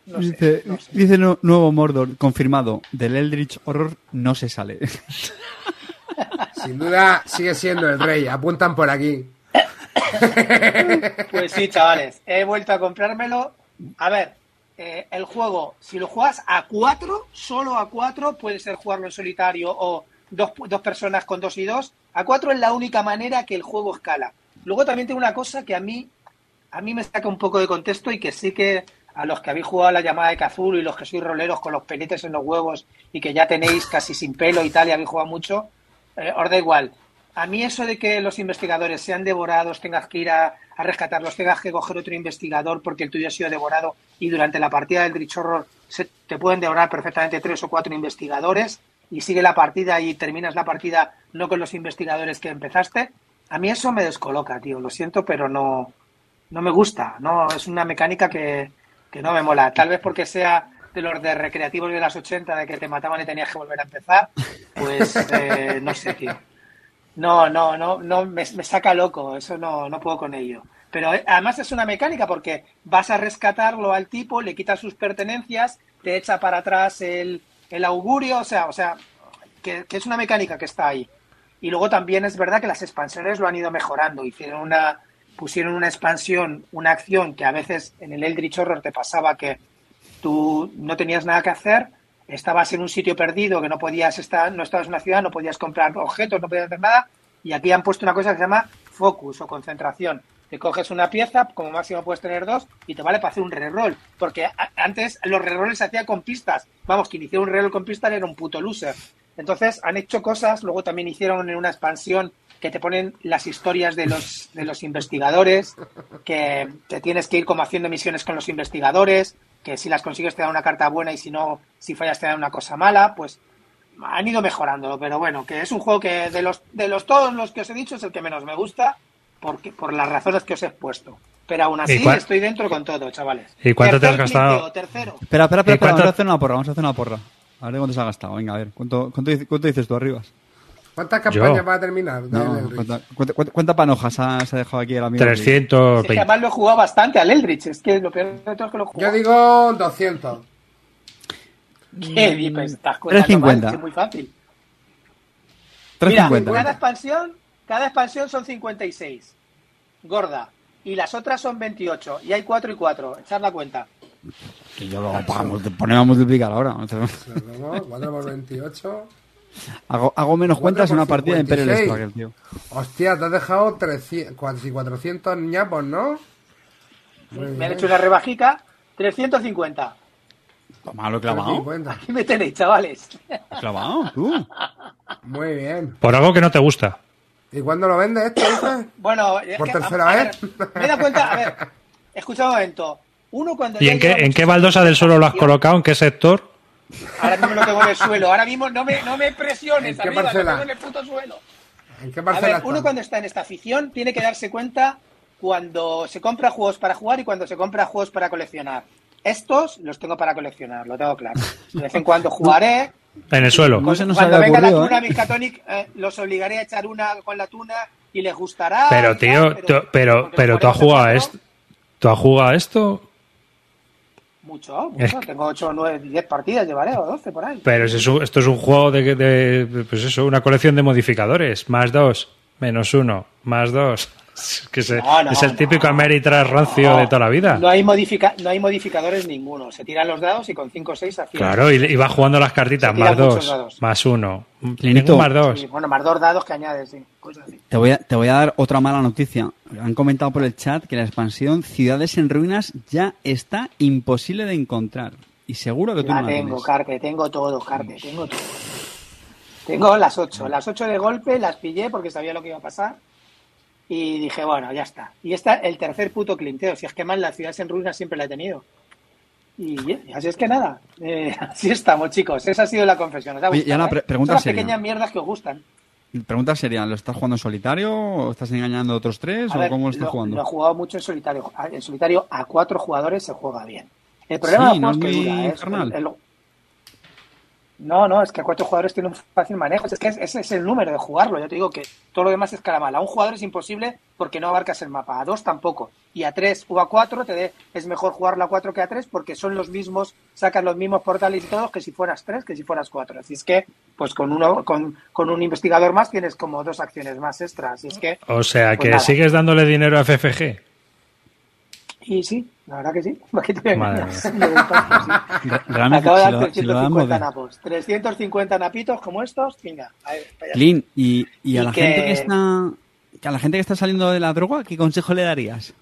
No sé, dice, no sé. dice nu- nuevo Mordor, confirmado, del Eldritch Horror no se sale. Sin duda sigue siendo el rey. Apuntan por aquí. Pues sí, chavales, he vuelto a comprármelo. A ver, eh, el juego, si lo juegas a cuatro, solo a cuatro, puede ser jugarlo en solitario o dos, dos personas con dos y dos. A cuatro es la única manera que el juego escala. Luego también tengo una cosa que a mí, a mí me saca un poco de contexto y que sí que a los que habéis jugado la llamada de Cazul y los que sois roleros con los peletes en los huevos y que ya tenéis casi sin pelo y tal y habéis jugado mucho, eh, os da igual. A mí eso de que los investigadores sean devorados, tengas que ir a, a rescatarlos, tengas que coger otro investigador porque el tuyo ha sido devorado y durante la partida del Dritch Horror se, te pueden devorar perfectamente tres o cuatro investigadores y sigue la partida y terminas la partida no con los investigadores que empezaste. A mí eso me descoloca, tío. Lo siento, pero no, no me gusta. No, es una mecánica que, que no me mola. Tal vez porque sea de los de recreativos de las 80, de que te mataban y tenías que volver a empezar. Pues [laughs] eh, no sé, tío. No, no, no, no, me, me saca loco, eso no, no puedo con ello. Pero eh, además es una mecánica porque vas a rescatarlo al tipo, le quitas sus pertenencias, te echa para atrás el, el augurio, o sea, o sea, que, que es una mecánica que está ahí. Y luego también es verdad que las expansiones lo han ido mejorando. Hicieron una pusieron una expansión, una acción que a veces en el Eldritch Horror te pasaba que tú no tenías nada que hacer, estabas en un sitio perdido que no podías estar, no estabas en una ciudad, no podías comprar objetos, no podías hacer nada, y aquí han puesto una cosa que se llama focus o concentración. Te coges una pieza, como máximo puedes tener dos, y te vale para hacer un reroll. Porque antes los rerolls se hacían con pistas. Vamos, que iniciar un reroll con pistas era un puto loser. Entonces han hecho cosas, luego también hicieron en una expansión que te ponen las historias de los, de los investigadores, que te tienes que ir como haciendo misiones con los investigadores, que si las consigues te dan una carta buena y si no, si fallas te dan una cosa mala, pues han ido mejorando, pero bueno, que es un juego que de los de los todos los que os he dicho es el que menos me gusta porque por las razones que os he expuesto. Pero aún así ¿Y cuál- estoy dentro con todo, chavales. ¿Y cuánto te has gastado? clinteo, tercero. Espera, espera, espera, ¿Y espera, cuánto- vamos a hacer una porra, vamos a hacer una porra. A ver cuánto se ha gastado. Venga, a ver, ¿cuánto, cuánto, dice- cuánto dices tú, Arribas? ¿Cuántas campañas Yo. va a terminar? No, Elric? ¿cuánta, cuánta, cuánta- cuánta panoja se ha, se ha dejado aquí el amigo? Sí, que 320. además lo he jugado bastante al Eldritch, es que lo peor de todo es que lo he Yo jugado. digo 200. ¿Qué dices? Estás contando 350. mal, es muy fácil. Mira, 350. cada expansión, cada expansión son 56. Gorda. Y las otras son 28. Y hay 4 y 4. Echad la cuenta. Que yo lo ponemos a multiplicar ahora. Luego, 4 por 28. Hago, hago menos cuentas en una partida de Imperial 56. Struggle, tío. Hostia, te has dejado 300, casi 400 ñapos, ¿no? Me han hecho una rebajica. 350. Toma, lo he clavado. 50. Aquí me tenéis, chavales. ¿Lo he clavado? ¿Tú? Muy bien. Por algo que no te gusta. ¿Y cuándo lo vendes esto, dices? Bueno, es ¿Por que, tercera a- a vez? ver, me he dado cuenta, a ver, escucha un momento. Uno cuando ¿Y en qué, en qué baldosa del suelo lo has colocado? ¿En qué sector? Ahora mismo lo tengo en el suelo. Ahora mismo no me, no me presiones, ¿En qué tengo en el puto suelo. ¿En qué A ver, uno cuando está en esta afición tiene que darse cuenta cuando se compra juegos para jugar y cuando se compra juegos para coleccionar. Estos los tengo para coleccionar, lo tengo claro. De vez en cuando jugaré. En el suelo. No cuando venga la tuna ¿eh? Miskatonic, eh, los obligaré a echar una con la tuna y les gustará. Pero tío, tal, tú- pero, porque pero tú has jugado a esto. ¿Tú has jugado a esto? Mucho, Es mucho. Tengo 8, 9, 10 partidas, llevaré, o 12 por ahí. Pero es eso- esto es un juego de, de- Pues eso, una colección de modificadores. Más dos, menos uno, más dos. Es, que se- No, no, es el no. típico Ameritrash rancio No, de toda la vida. No hay, modifica no hay modificadores ninguno. Se tiran los dados y con 5 o 6 aciertas. Claro, y, y va jugando las cartitas. Se Más muchos dos, dados. más uno. Clinito. Ningún más dos. Sí, bueno, más dos dados que añades, sí. Cosas así. Te voy, a, te voy a dar otra mala noticia. Han comentado por el chat que la expansión Ciudades en Ruinas ya está imposible de encontrar. Y seguro que tú La no la tengo. Carte, tengo todo, Carte, tengo todo. Tengo las 8. Las 8 de golpe las pillé porque sabía lo que iba a pasar. Y dije, bueno, ya está. Y está el tercer puto clinteo. Si es que más las ciudades en ruinas siempre la he tenido. Y, y así es que nada. eh, [laughs] así estamos, chicos. Esa ha sido la confesión. ¿Os ha Oye, y gustado, Ana, pre- pregunta Son las seria. pequeñas mierdas que os gustan. Pregunta sería, ¿lo estás jugando en solitario o estás engañando a otros tres A o ver, cómo lo estás lo, jugando? lo he jugado mucho en solitario. En solitario a cuatro jugadores se juega bien. El problema Sí, no es es que muy dura, ¿eh? el- No, no, es que a cuatro jugadores tiene un fácil manejo. Es que es- ese es el número de jugarlo. Yo te digo que todo lo demás es caramala. A un jugador es imposible porque no abarcas el mapa. A dos tampoco. Y a tres o a cuatro te de- es mejor jugarlo a cuatro que a tres porque son los mismos, sacan los mismos portales y todos que si fueras tres, que si fueras cuatro. Así es que, pues con uno, con, con un investigador más tienes como dos acciones más extras. Así es que, O sea, Pues que nada. sigues dándole dinero a FFG. Y sí, la verdad que sí. ¿Para qué te a acabo de dar lo, si lo damos 350 de- napos. 350 napitos como estos, venga. a. Lin, y, y a Y la que- gente que está que a la gente que está saliendo de la droga, ¿qué consejo le darías?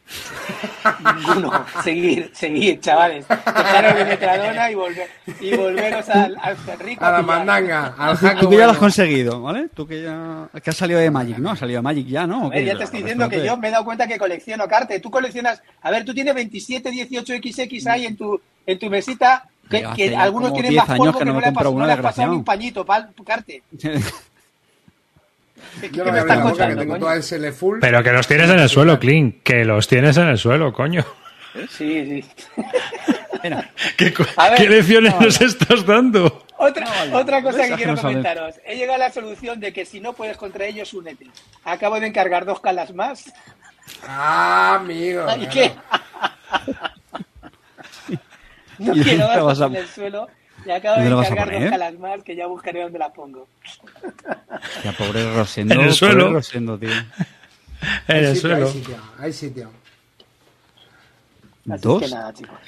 Ninguno. Seguir, seguir, chavales. Dejaros de metradona y, volver, y volveros al, al rico. A la mandanga, al jaco. Tú que ya lo has conseguido, ¿vale? Tú que ya que has salido de Magic, ¿no? Has salido de Magic ya, ¿no? Ya te estoy diciendo que yo me he dado cuenta que colecciono cartas. Tú coleccionas. A ver, tú tienes 27, 18 XX ahí en tu, en tu mesita. Que, algunos tienen 10 más polvo que que, no le compro pasado, uno, no le has pasado desgraciado. ni un pañito, pal, carte. [laughs] ¿Qué, [laughs] Yo qué no me la boca, que tengo toda el SL full. Pero que los tienes en el suelo, Clean. Que los tienes en el suelo, coño. Sí, sí. [laughs] Mira, ¿Qué, ver, qué lecciones no, nos estás dando? Otra, otra cosa que quiero comentaros. He llegado a la solución de que si no puedes contra ellos, únete. Acabo de encargar dos calas más. Ah, amigo. ¿Y qué? No [laughs] ¿Y quiero vas a- en el suelo. Y acabo de ¿Dónde lo vas a encargar dos poner? calas más que ya buscaré dónde la pongo. [laughs] ya pobre Rosendo, En el pobre suelo. Rosendo, tío. [laughs] En Hay el sitio, suelo. Hay sitio, hay sitio. Así ¿Dos? que nada, chicos.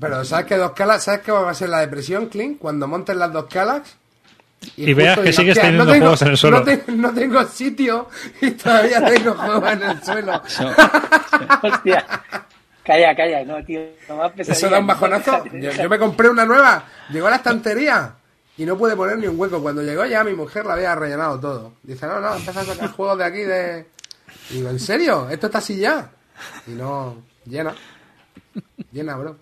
Pero ¿sabes qué dos calas? ¿Sabes qué va a ser la depresión, Clint? Cuando montes las dos calas. Y veas que sigues "Hostia, teniendo tengo- juegos en el suelo". No, te- no tengo sitio y todavía tengo juegos en el suelo. [laughs] Hostia. Calla, calla, no, tío. No. Eso da un bajonazo. Yo, yo me compré una nueva, llegó a la estantería y no pude poner ni un hueco. Cuando llegó ya mi mujer la había rellenado todo. Dice, no, no, empieza a sacar juegos de aquí de... Y digo, ¿en serio? ¿Esto está así ya? Y no, llena. Llena, bro.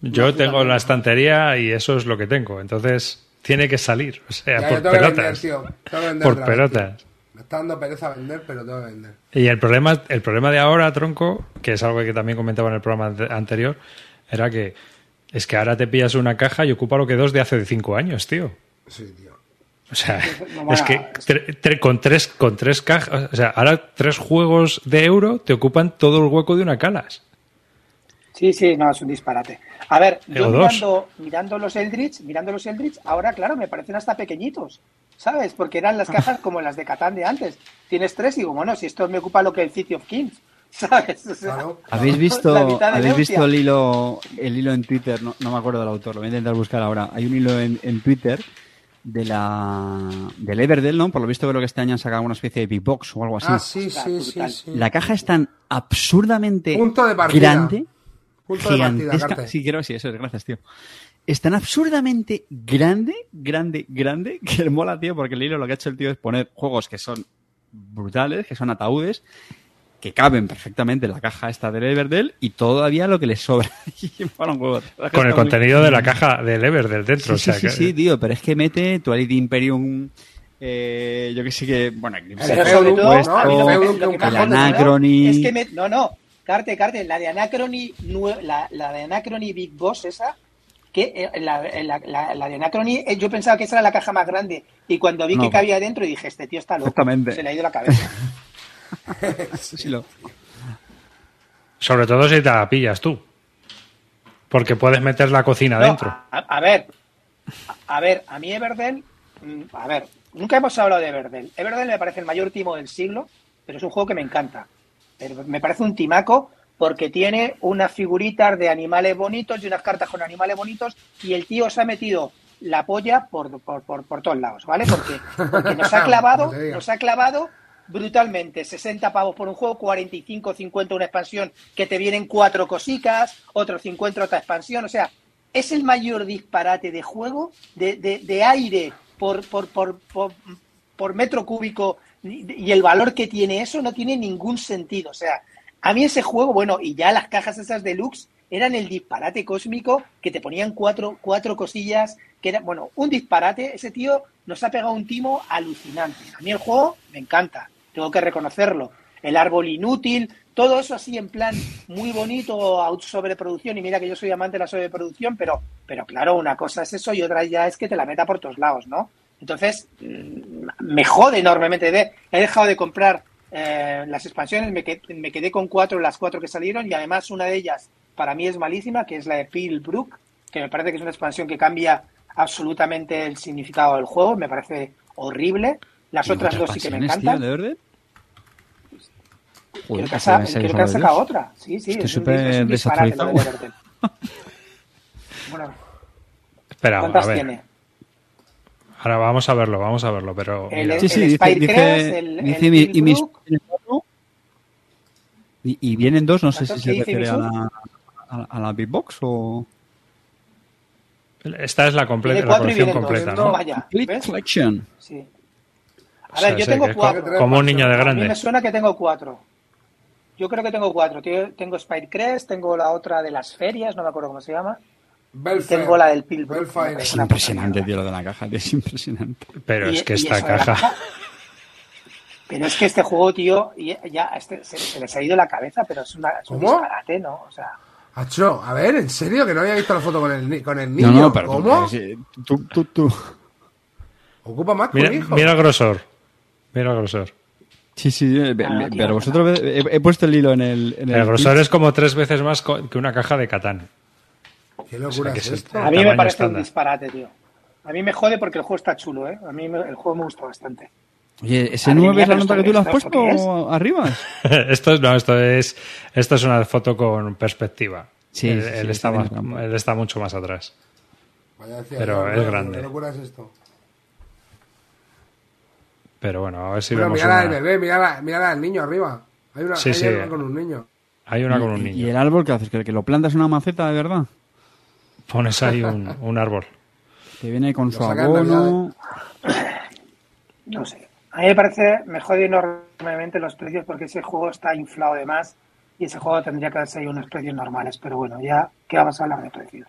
Yo tengo la estantería y eso es lo que tengo. Entonces tiene que salir. O sea, Ya, por pelotas. vender Por pelotas. Me está dando pereza vender, pero tengo que vender. Y el problema, el problema de ahora, tronco, que es algo que también comentaba en el programa ante- anterior, era que es que ahora te pillas una caja y ocupa lo que dos de hace cinco años, tío. Sí, tío. O sea, [laughs] No, es que tre- tre- con tres con tres cajas, o sea, ahora tres juegos de euro te ocupan todo el hueco de una calas. Sí, sí, no, es un disparate. A ver, yo mirando, mirando los Eldritch, mirando los Eldritch, ahora, claro, me parecen hasta pequeñitos, ¿sabes? Porque eran las cajas [laughs] como las de Catán de antes. Tienes tres y digo, bueno, si esto me ocupa lo que el City of Kings, [laughs] ¿sabes? O sea, Claro. [laughs] ¿Habéis visto, ¿habéis visto el hilo, el hilo en Twitter? No, no me acuerdo del autor, lo voy a intentar buscar ahora. Hay un hilo en, en Twitter de la del Everdell, ¿no? Por lo visto creo que este año han sacado una especie de Big Box o algo así. Ah, sí, sí, sí, sí. La caja es tan absurdamente Punto de partida. grande, Punto de partida, gigantesca. Carte. sí, creo que sí, eso es, gracias, tío. Es tan absurdamente grande, grande, grande, [laughs] que mola, tío, porque el hilo lo que ha hecho el tío es poner juegos que son brutales, que son ataúdes, que caben perfectamente en la caja esta del Everdell y todavía lo que le sobra. [laughs] Para un juego. Con el muy- contenido de la caja del Ever del dentro. Sí, o sea, sí, sí, que- sí, tío, pero es que mete Twilight Imperium, eh, yo que sé que, bueno, Eclipse El de. Es que me, no, no, Carte, Carte, la de Anacrony, la, la de Anacrony Big Boss esa, que eh, la, la, la- la de Anacrony, eh, yo pensaba que esa era la caja más grande y cuando vi No. que cabía dentro dije, este tío está loco, Exactamente. se le ha ido la cabeza. [laughs] Sí, lo- Sobre todo si te la pillas tú. Porque puedes meter la cocina No, dentro. A, a ver, a, a ver, a mí Everdell, mm, a ver, nunca hemos hablado de Everdell. Everdell me parece el mayor timo del siglo, pero es un juego que me encanta. Pero me parece un timaco porque tiene unas figuritas de animales bonitos y unas cartas con animales bonitos y el tío se ha metido la polla por, por, por, por todos lados, ¿vale? Porque, porque nos ha [laughs] clavado, nos ha clavado brutalmente. 60 pavos por un juego, 45, 50 una expansión que te vienen cuatro cosicas, otros 50 otra expansión. O sea, es el mayor disparate de juego, de, de, de aire por, por, por, por, por metro cúbico y el valor que tiene eso no tiene ningún sentido. O sea, a mí ese juego, bueno, y ya las cajas esas deluxe eran el disparate cósmico que te ponían cuatro, cuatro cosillas, que era, bueno, un disparate. Ese tío nos ha pegado un timo alucinante. A mí el juego me encanta, tengo que reconocerlo. El árbol inútil, todo eso así en plan muy bonito, sobreproducción. Y mira que yo soy amante de la sobreproducción, pero, pero claro, una cosa es eso y otra ya es que te la meta por todos lados, ¿no? Entonces, mm, me jode enormemente. De, he dejado de comprar eh, las expansiones, me quedé, me quedé con cuatro, las cuatro que salieron, y además una de ellas para mí es malísima, que es la de Pillbrook, que me parece que es una expansión que cambia absolutamente el significado del juego, me parece horrible. Las otras dos sí que me expansiones, tío, encantan. ¿de verdad? Creo Joder, que ha creo que han solo sacado otra. Sí, sí, Estoy es un, es un disparate lo de. Bueno, Espera, a ¿cuántas ver. tiene? Ahora vamos a verlo, vamos a verlo, pero El- Sí, sí, el dice, dice, el- dice mi- y mis Pillbrook. y, y vienen dos, no sé si ¿Cuántos se refiere a la, a, la- a la Big Box o... esta es la, completa, la colección vienen dos. completa, No, vaya, Complete ¿ves? Collection. Sí. A O sea, ver, yo sé tengo cuatro. Como un niño de A mí me grande. suena que tengo cuatro. Yo creo que tengo cuatro. Tío, Tengo Spidecrest, tengo la otra de las ferias, no me acuerdo cómo se llama. Belfair. Tengo la del. Belfair. Es impresionante, tío, lo de la caja, tío, es impresionante. Pero Y- es que esta caja. Pero es que este juego, tío, ya este- se, se les ha ido la cabeza, pero es, una, es un disparate, ¿no? O sea, Acho, a ver, ¿en serio? Que no había visto la foto con el, con el niño. No, no, pero tú- ¿Cómo? sí, tú, tú, tú. Ocupa más que Mira, hijo. mira el grosor. Mira el grosor. Sí, sí, eh, Ah, pero no. vosotros he, he puesto el hilo en el... En El grosor es como tres veces más que una caja de Catán. ¿Qué locura O sea, que es es esto? a mí me parece un estándar. disparate, tío. A mí me jode porque el juego está chulo, ¿eh? A mí me- el juego me gusta bastante. Oye, ¿ese Madre 9 mía, es la nota que tú le has ¿esto qué puesto arriba? [laughs] [laughs] esto es, no, esto es, esto es una foto con perspectiva. Sí, él, sí, sí, él está está más- él está mucho más atrás. Vaya decía, Pero no, es grande. ¿Qué locura es esto? Pero bueno, a ver si Bueno, vemos mira al bebé, mira, mira al niño arriba. Hay una, Sí, hay sí. una con un niño. Hay una con un ¿Y- niño. ¿Y el árbol qué haces? ¿Que, que lo plantas en una maceta de verdad? Pones ahí un, un árbol. Que viene con su abono. No sé. A mí me parece, me jode enormemente los precios porque ese juego está inflado de más y ese juego tendría que haberse ahí unos precios normales. Pero bueno, ya, ¿qué vamos a hablar de precios?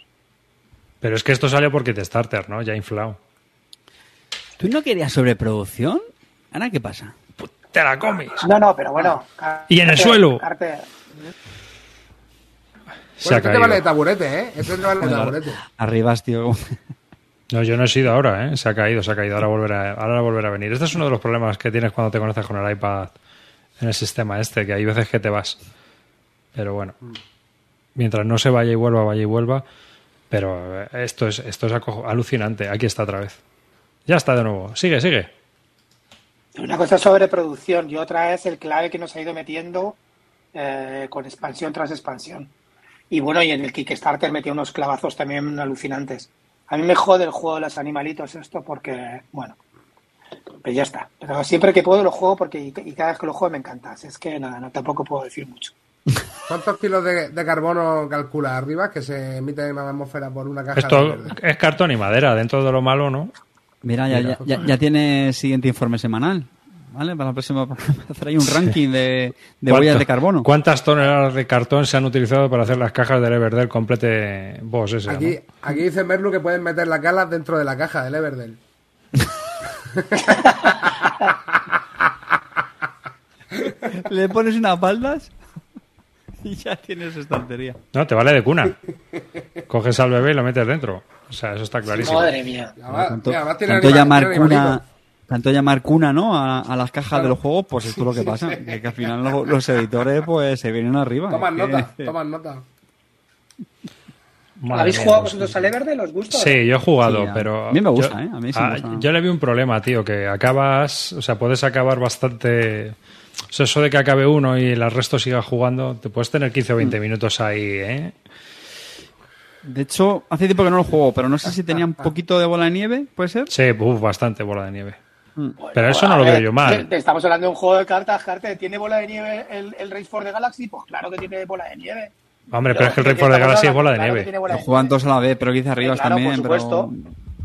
Pero es que esto salió por Kickstarter, ¿no? Ya inflado. ¿Tú no querías sobreproducción? ¿Ahora qué pasa? ¡Te la comes! No, no, pero bueno. Y en el suelo. Carter, Se Bueno, ha este te vale de taburete, ¿eh? Este te vale de taburete. Arribas, tío. No, yo no he sido ahora, ¿eh? Se ha caído, se ha caído. Ahora volverá, ahora volverá a venir. Este es uno de los problemas que tienes cuando te conectas con el iPad en el sistema este, que hay veces que te vas. Pero bueno, mientras no se vaya y vuelva, vaya y vuelva. Pero eh, esto es, esto es alucinante. Aquí está otra vez. Ya está de nuevo. Sigue, sigue. Una cosa es sobreproducción y otra es el clave que nos ha ido metiendo eh, con expansión tras expansión. Y bueno, y en el Kickstarter metió unos clavazos también alucinantes. A mí me jode el juego de los animalitos esto porque, bueno, pues ya está. Pero siempre que puedo lo juego porque y, y cada vez que lo juego me encanta. Así Es que nada, no tampoco puedo decir mucho. [laughs] ¿Cuántos kilos de, de carbono calcula arriba que se emite en la atmósfera por una caja Esto es cartón y madera, dentro de lo malo, ¿no? Mira, ya, ya, ya, ya tiene siguiente informe semanal. ¿Vale? Para la próxima [laughs] hacer ahí un ranking de, de ¿Cuánto- huellas de carbono. ¿Cuántas toneladas de cartón se han utilizado para hacer las cajas del Everdell Complete Boss ese? Aquí, ¿no? aquí dice Merlu que pueden meter las galas dentro de la caja del Everdell. [laughs] Le pones unas baldas [laughs] y ya tienes estantería. No, te vale de cuna. Coges al bebé y lo metes dentro. O sea, eso está clarísimo. Madre mía. Además, tiene tanto anima- llamar tiene cuna. Tanto llamar cuna, ¿no? A, a las cajas de los juegos, pues esto es lo que pasa. Que, que al final lo- los editores pues se vienen arriba. Toman Es que- nota, [laughs] toman nota. Madre ¿Habéis jugado vosotros al Everde? ¿Los gusta? Sí, yo he jugado, Sí, pero... a mí me gusta, yo, ¿eh? A mí sí me ah, gusta. Yo le vi un problema, tío, que acabas... O sea, puedes acabar bastante... O sea, eso de que acabe uno y el resto siga jugando, te puedes tener 15 o 20 Mm. minutos ahí, ¿eh? De hecho, hace tiempo que no lo juego, pero no sé si [laughs] tenía un poquito de bola de nieve, ¿puede ser? Sí, uf, bastante bola de nieve. Mm. Pero eso no lo ver, veo yo mal. Estamos hablando de un juego de cartas, Carter. ¿Tiene bola de nieve el, el Race for the Galaxy? Pues claro que tiene bola de nieve. Hombre, pero es que el ¿de Rey the estamos Galaxy es bola de Claro nieve. bola de juegan todos a la vez, pero quizá arriba claro, también. por pero- supuesto.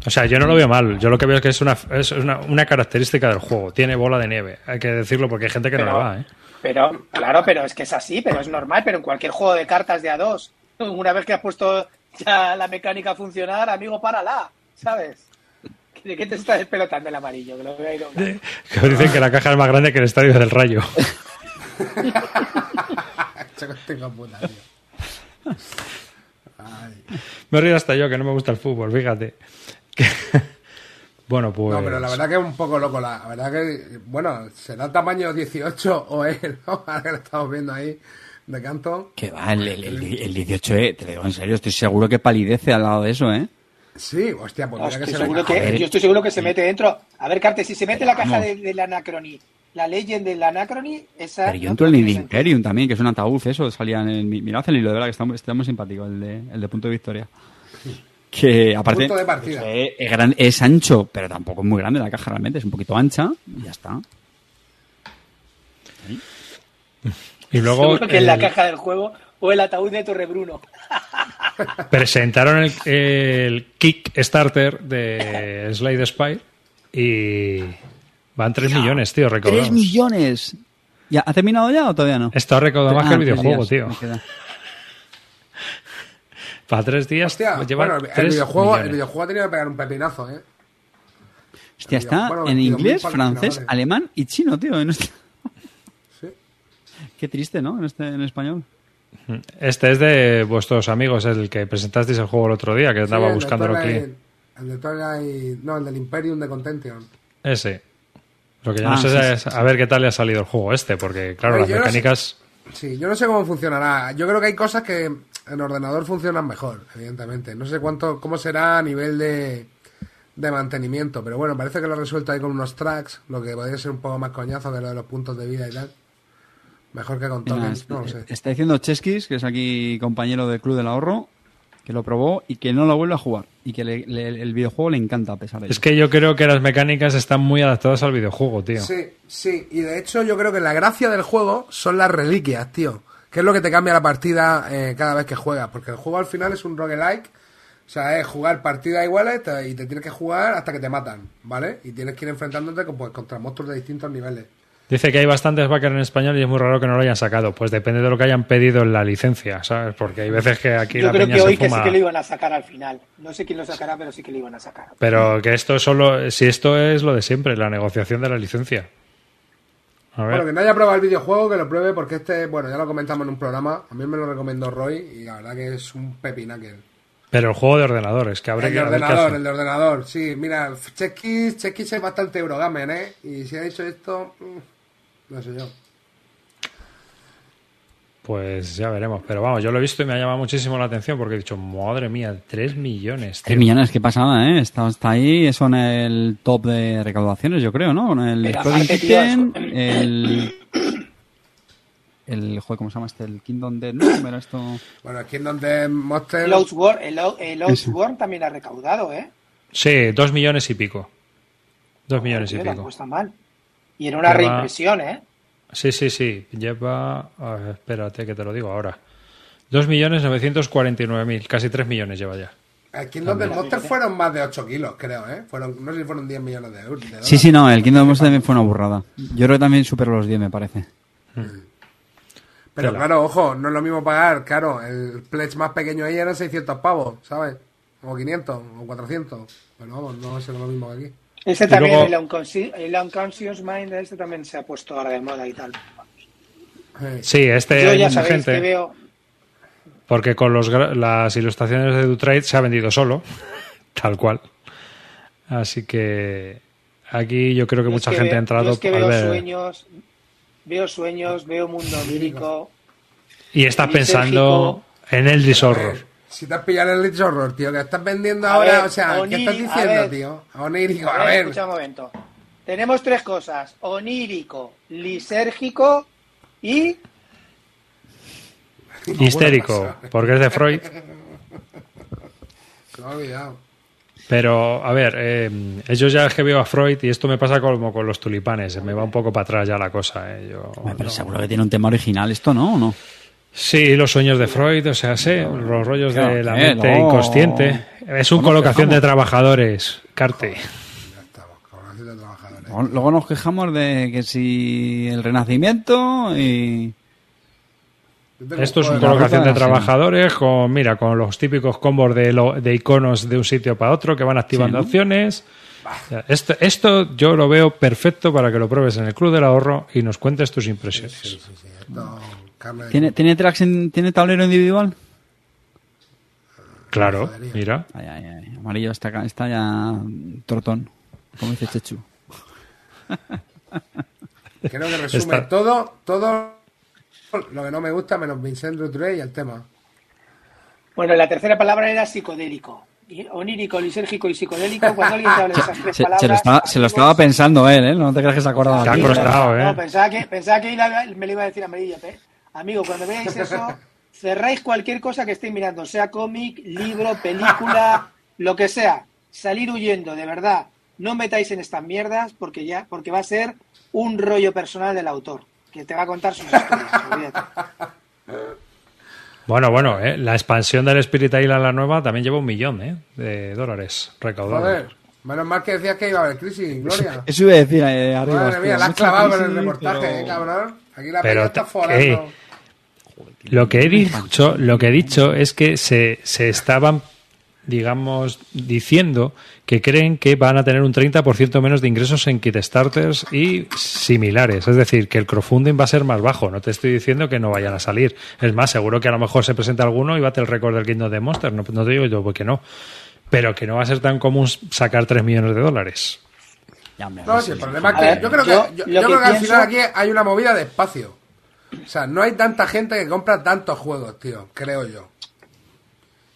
O sea, yo no lo veo mal. Yo lo que veo es que es una, es una, una característica del juego. Tiene bola de nieve. Hay que decirlo porque hay gente que no le va, ¿eh? Pero, claro, pero es que es así, pero es normal. Pero en cualquier juego de cartas de A2, una vez que has puesto ya la mecánica a funcionar, amigo, párala, ¿sabes? ¿De qué te estás despelotando el amarillo? Que lo veo ahí doblado. Que dicen que la caja es más grande que el estadio del Rayo. [laughs] Tengo puta, tío. Ay. Me río hasta yo, que no me gusta el fútbol, fíjate. Que- [laughs] bueno, pues... No, pero la verdad que es un poco loco. La, la verdad que, bueno, será tamaño 18 o es, ¿no? [laughs] Ahora que lo estamos viendo ahí de canto. Que va, el, el, el- el 18, eh, te lo digo en serio, estoy seguro que palidece al lado de eso, ¿eh? Sí, hostia, pues mira que estoy se seguro que, yo estoy seguro que se mete dentro. A ver, Carte, si se mete la caja Vamos. de, del Anacrony, la Legend del Anacrony, esa. Pero yo no entro en el. Imperium también, que es un ataúd, eso, salía en el... Mirad el hilo, de verdad, que está, está muy simpático, el de, el de punto de victoria. Que aparte... Punto de partida. Es, es gran- es ancho, pero tampoco es muy grande la caja realmente, es un poquito ancha y ya está. Y luego Seguro que es la el- caja del juego o el ataúd de Torrebruno. [laughs] presentaron el, el Kickstarter de Slade Spire y van 3 millones, tío, recaudados. ¡Tres millones! ¿Ya, ¿Ha terminado ya o todavía no? Esto ha recaudado más que el Ah, videojuego, días, tío. [laughs] Para tres días Hostia, bueno, el, el tres videojuego, el millones. videojuego ha tenido que pegar un pepinazo, ¿eh? Hostia, está Bueno, en 22.000 inglés, francés, alemán y chino, tío. en este- Sí. [laughs] Qué triste, ¿no? En, este, en español. Este es de vuestros amigos, el que presentasteis el juego el otro día, que Sí, andaba el de buscando. El de Twilight- no, el del Imperium de Contention. Ese. Lo que yo Ah, no sé sí, es sí, sí. a ver qué tal le ha salido el juego este, porque claro, las no sé- mecánicas... Sí, yo no sé cómo funcionará. Yo creo que hay cosas que en ordenador funcionan mejor, evidentemente. No sé cuánto, cómo será a nivel de, de mantenimiento. Pero bueno, parece que lo ha resuelto ahí con unos tracks, lo que podría ser un poco más coñazo de lo de los puntos de vida y tal. Mejor que con tokens, es- no lo sé. Está diciendo Cheskis, que es aquí compañero del Club del Ahorro, que lo probó y que no lo vuelve a jugar. Y que le- le- el videojuego le encanta a pesar de Es ello. que yo creo que las mecánicas están muy adaptadas al videojuego, tío. Sí, sí, y de hecho yo creo que la gracia del juego son las reliquias, tío. Que es lo que te cambia la partida eh, cada vez que juegas. Porque el juego al final es un roguelike. O sea, es jugar partidas iguales y te tienes que jugar hasta que te matan, ¿vale? Y tienes que ir enfrentándote con, pues, contra monstruos de distintos niveles. Dice que hay bastantes backers en español y es muy raro que no lo hayan sacado. Pues depende de lo que hayan pedido en la licencia, ¿sabes? Porque hay veces que aquí Yo la creo peña que se hoy que sí que lo iban a sacar al final. No sé quién lo sacará, pero sí que lo iban a sacar. Pero que esto solo, si esto es lo de siempre, la negociación de la licencia. A ver. Bueno, que no haya probado el videojuego, que lo pruebe, porque este, bueno, ya lo comentamos en un programa. A mí me lo recomendó Roy y la verdad que es un pepinakel. Pero el juego de ordenadores, que habrá El que de ver qué ordenador, el de ordenador, sí. Mira, Chekis, Chekis es bastante Eurogamer, ¿eh? Y si ha dicho esto, mm, no. Pues ya veremos. Pero vamos, yo lo he visto y me ha llamado muchísimo la atención porque he dicho, madre mía, 3 millones. tío. 3 millones, qué pasada, ¿eh? Está, está ahí, eso en el top de recaudaciones, yo creo, ¿no? Con el Pero Exploding el... El, joder, ¿cómo se llama este? El Kingdom Dead, ¿no? ¿Cómo era esto? Bueno, aquí en donde Monster... El Outward, el, el también ha recaudado, ¿eh? Sí, 2 millones y pico. 2 millones y pico. tampoco está mal. Y era una Lleva- reimpresión, ¿eh? Sí, sí, sí. Lleva. a ver, espérate que te lo digo ahora. 2.949.000, casi 3 millones lleva ya. Aquí en donde Monster fueron más de 8 kilos, creo, ¿eh? Fueron, no sé si fueron 10 millones de euros. de Sí, sí, no, el Kingdom Hearts también fue una burrada. Yo creo que también superó los 10, me parece. Pero Tela. claro, ojo, no es lo mismo pagar, claro, el pledge más pequeño ahí eran 600 pavos, ¿sabes? O 500, o 400. Pero vamos, no es lo mismo que aquí. Ese Y también, luego- el, Unconsci- el Unconscious Mind, este también se ha puesto ahora de moda y tal. Eh, Sí, este Yo hay ya mucha sabéis gente. que veo... Porque con los, gra- las ilustraciones de Dutrade se ha vendido solo, [laughs] tal cual. Así que aquí yo creo que yo es mucha que gente veo- ha entrado yo es que veo ver- sueños, veo sueños, veo mundo lírico. y estás pensando en el Horror. Si te has pillado el Lich Horror, tío, que estás vendiendo A ahora, ver, o sea, ¿qué onírico, estás a diciendo, ver. tío? Onírico, A a ver, ver. escucha un momento. Tenemos tres cosas: onírico, lisérgico y. Histérico, porque es de Freud. Se me ha olvidado. Pero, a ver, eh, ellos ya es que veo a Freud y esto me pasa como con los tulipanes. Me va un poco para atrás ya la cosa. eh, yo- pero no. seguro que tiene un tema original esto, ¿no? ¿O no? Sí, los sueños de Freud, o sea, sí, los rollos de la eh, mente no. inconsciente. Es un colocación de quejamos. trabajadores, Carte. Ya estamos, colaboración de trabajadores. Luego- Luego nos quejamos de que si el renacimiento y... Esto es un juego de- colocación de trabajadores con, mira, con los típicos combos de, lo- de iconos de un sitio para otro que van activando Sí, ¿no? sea, Esto, esto yo lo veo perfecto para que lo pruebes en el Club del Ahorro y nos cuentes tus impresiones. Sí, sí, carne de- ¿Tiene, ¿tiene, tracks en- ¿Tiene tablero individual? Claro, mira. Ay, ay, ay. Amarillo está, acá- está ya trotón, como dice Chechu. [laughs] Creo que resume Está- todo, todo lo que no me gusta, menos Vincent Dutrey y el tema. Bueno, la tercera palabra era psicodélico. Y onírico, lisérgico y psicodélico. Cuando alguien te habla de [laughs] esas tres Se, palabras. se lo estaba, se lo estaba amigos, pensando él, ¿eh? No te creas que se acordaba. Te ha costado, ¿eh? No, pensaba que, pensaba que iba- me lo iba a decir amarillo. ¿eh? Amigo, cuando veáis eso, cerráis cualquier cosa que estéis mirando, sea cómic, libro, película, lo que sea. Salir huyendo, de verdad. No metáis en estas mierdas porque ya, porque va a ser un rollo personal del autor, que te va a contar sus historias. olvídate. Bueno, bueno, eh, la expansión del Spirit Island, la nueva, también lleva un millón eh, de dólares recaudados. Joder, menos mal que decías que iba a haber crisis, Gloria. Eso iba a decir eh, arriba. Madre mía, la has clavado con el reportaje, pero- eh, cabrón. Aquí la Pero está forando. Lo que he dicho, lo que he dicho es que se, se estaban, digamos, diciendo que creen que van a tener un 30% menos de ingresos en Kickstarters y similares. Es decir, que el crowdfunding va a ser más bajo. No te estoy diciendo que no vayan a salir. Es más, seguro que a lo mejor se presenta alguno y bate el récord del Kingdom de Monster. No, no te digo yo porque no. Pero que no va a ser tan común sacar 3 millones de dólares. Ya, hombre, No, sí, sí, el problema es que ver, yo creo que, yo yo, lo yo que creo que al pienso- final aquí hay una movida de espacio. O sea, no hay tanta gente que compra tantos juegos, tío, creo yo.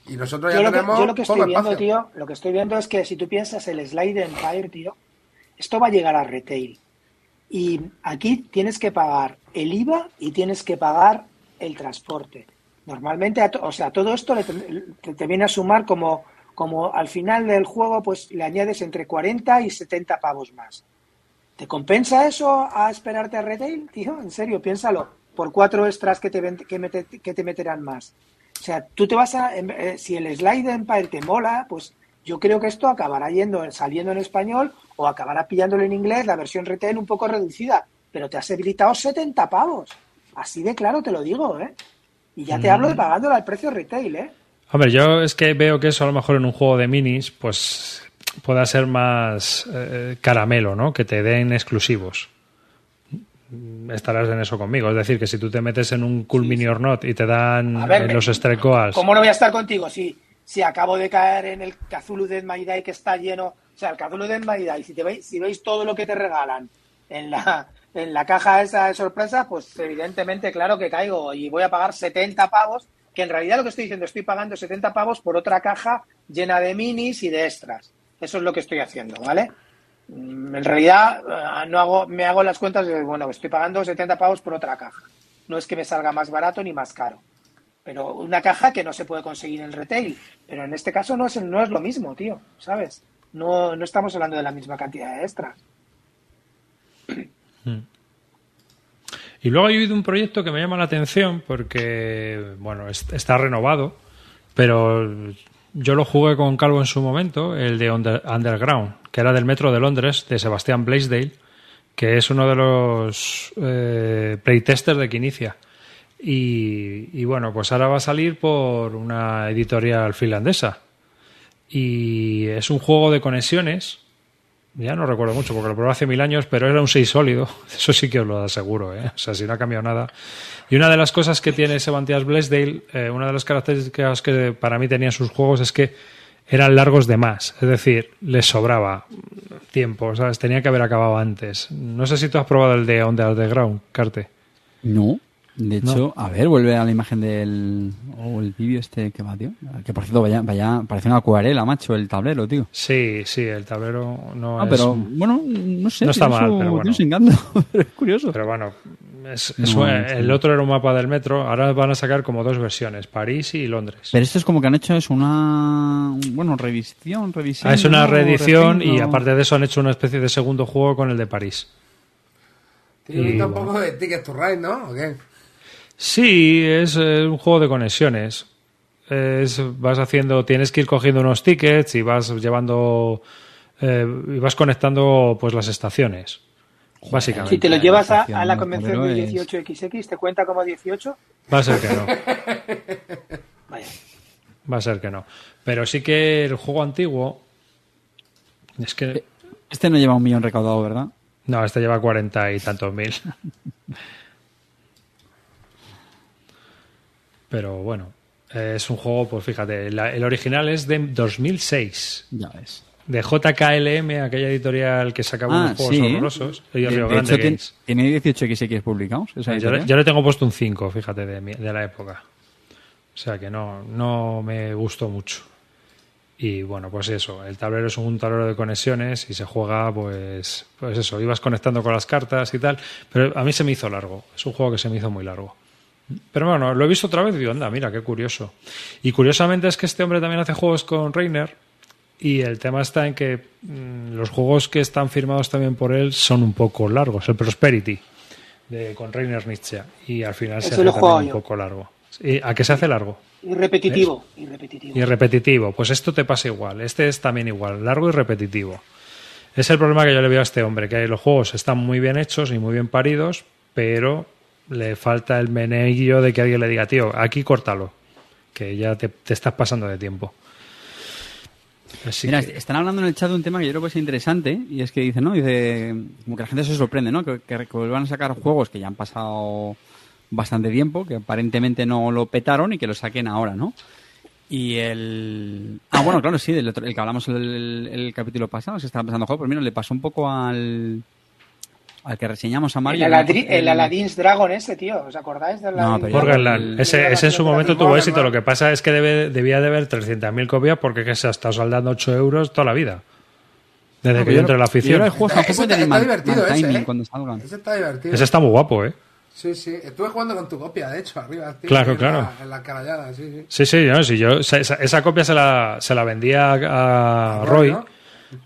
Y nosotros ya Yo lo, que, tenemos yo lo que estoy viendo, espacio. tío, lo que estoy viendo es que si tú piensas el Slide Empire, tío, esto va a llegar a retail. Y aquí tienes que pagar el IVA y tienes que pagar el transporte. Normalmente, a o sea, todo esto le te, te viene a sumar como, como al final del juego, pues le añades entre 40 y 70 pavos más. ¿Te compensa eso a esperarte a retail, tío? En serio, piénsalo. Por cuatro extras que te, que, mete- que te meterán más. O sea, tú te vas a. eh, si el Slide Empire te mola, pues yo creo que esto acabará yendo, saliendo en español o acabará pillándolo en inglés, la versión retail un poco reducida. Pero te has habilitado 70 pavos. Así de claro te lo digo, ¿eh? Y ya te hablo de pagándolo al precio retail, ¿eh? Hombre, yo es que veo que eso a lo mejor en un juego de minis, pues pueda ser más eh, caramelo, ¿no? Que te den exclusivos. Estarás en eso conmigo. Es decir, que si tú te metes en un Cool Mini or Not y te dan ver, los Strecoas. ¿Cómo no voy a estar contigo si, si acabo de caer en el Cthulhu Dead My que está lleno? O sea, el Cthulhu Dead My si, te veis, si veis todo lo que te regalan en la, en la caja esa de sorpresa, pues evidentemente, claro que caigo y voy a pagar 70 pavos, que en realidad lo que estoy diciendo, estoy pagando 70 pavos por otra caja llena de minis y de extras. Eso es lo que estoy haciendo, ¿vale? Mm, En realidad, eh, no hago, me hago las cuentas de, bueno, estoy pagando 70 pavos por otra caja. No es que me salga más barato ni más caro pero una caja que no se puede conseguir en retail. Pero en este caso no es, no es lo mismo, tío, ¿sabes? No, no estamos hablando de la misma cantidad de extras. [clears throat] Y luego hay un proyecto que me llama la atención porque, bueno, es- está renovado, pero yo lo jugué con Calvo en su momento, el de Under- Underground, que era del Metro de Londres, de Sebastián Blaisdell, que es uno de los eh, playtesters de Quinicia. Y, y bueno, pues ahora va a salir por una editorial finlandesa. Y es un juego de conexiones. Ya no recuerdo mucho porque lo probé hace mil años, pero era un 6 sólido. [laughs] Eso sí que os lo aseguro, ¿eh? O sea, si no ha cambiado nada. Y una de las cosas que tiene Sebastián Blaisdell, eh, una de las características que para mí tenían sus juegos es que eran largos de más. Es decir, les sobraba tiempo, ¿sabes? Tenía que haber acabado antes. No sé si tú has probado el de On the Underground, Carte. No. De hecho, a ver, vuelve a la imagen del. O el vídeo este que va, tío. Que por cierto, vaya, vaya, parece una acuarela, macho, el tablero, tío. Sí, sí, el tablero no Ah, es... pero bueno, no sé. No está mal, su- pero bueno. encanto, [laughs] pero es curioso. Pero bueno, es, es No, un- sí. el otro era un mapa del metro. Ahora van a sacar como dos versiones, París y Londres. Pero esto es como que han hecho es una. Bueno, revisión, revisión. Ah, es una reedición y aparte de eso han hecho una especie de segundo juego con el de París. Tiene Y un bueno. poco de Ticket to Ride, ¿no? ¿O qué? Sí, es eh, un juego de conexiones. Es, vas haciendo, tienes que ir cogiendo unos tickets y vas llevando eh, y vas conectando pues las estaciones. Básicamente. Si te lo llevas a, a la convención de es- 18XX, ¿te cuenta como 18? Va a ser que no. [laughs] Vaya. Va a ser que no. Pero sí que el juego antiguo. Es que. Este no lleva un millón recaudado, ¿verdad? No, este lleva cuarenta y tantos mil. [laughs] Pero bueno, es un juego, pues fíjate, la- el original es de 2006. Ya ves. De JKLM, aquella editorial que sacaba Ah, unos juegos sí. horrorosos. De, de hecho, tiene, tiene 18XX publicados. esa yo, le, yo le tengo puesto un 5, fíjate, de, de la época. O sea que no, no me gustó mucho. Y bueno, pues eso, el tablero es un tablero de conexiones y se juega, pues, pues eso, ibas conectando con las cartas y tal, pero a mí se me hizo largo, es un juego que se me hizo muy largo. Pero bueno, lo he visto otra vez y digo, anda, mira, qué curioso. Y curiosamente es que este hombre también hace juegos con Reiner y el tema está en que mm, los juegos que están firmados también por él son un poco largos. El Prosperity de, con Reiner Nietzsche y al final se hace también un poco largo. ¿Y ¿A qué se hace largo? Y repetitivo. Y repetitivo. Y repetitivo. Pues esto te pasa igual. Este es también igual, largo y repetitivo. Es el problema que yo le veo a este hombre, que los juegos están muy bien hechos y muy bien paridos, pero le falta el meneillo de que alguien le diga, tío, aquí córtalo, que ya te, te estás pasando de tiempo. Así Mira, que- están hablando en el chat de un tema que yo creo que es interesante y es que dice, ¿no? Dice, como que la gente se sorprende, ¿no? Que, que, que vuelvan a sacar juegos que ya han pasado bastante tiempo, que aparentemente no lo petaron y que lo saquen ahora, ¿no? Y el... Ah, bueno, claro, sí, del otro- el que hablamos el, el- el capítulo pasado, se estaba pensando juego, pues mira, le pasó un poco al... al que reseñamos a El, Mario. Aladri- el Aladdin's Dragon ese, tío. ¿Os acordáis del No, Dragon? Borderland. Ese, El- ese en su el- momento el- tuvo éxito. Lo que pasa es que debe- debía de haber 300.000 copias porque que se ha estado saldando 8 euros toda la vida. Desde que yo entré en la afición. el juego Ese está- está divertido ese, timing ¿eh? cuando salgan. Ese está divertido. Ese está muy guapo, ¿eh? Sí, sí. Estuve jugando con tu copia, de hecho, arriba. tío, Claro, en claro. La, en la carallada, sí, sí. Sí, sí, no, sí, yo, esa, esa copia se la, se la vendía a, a Roy ¿no?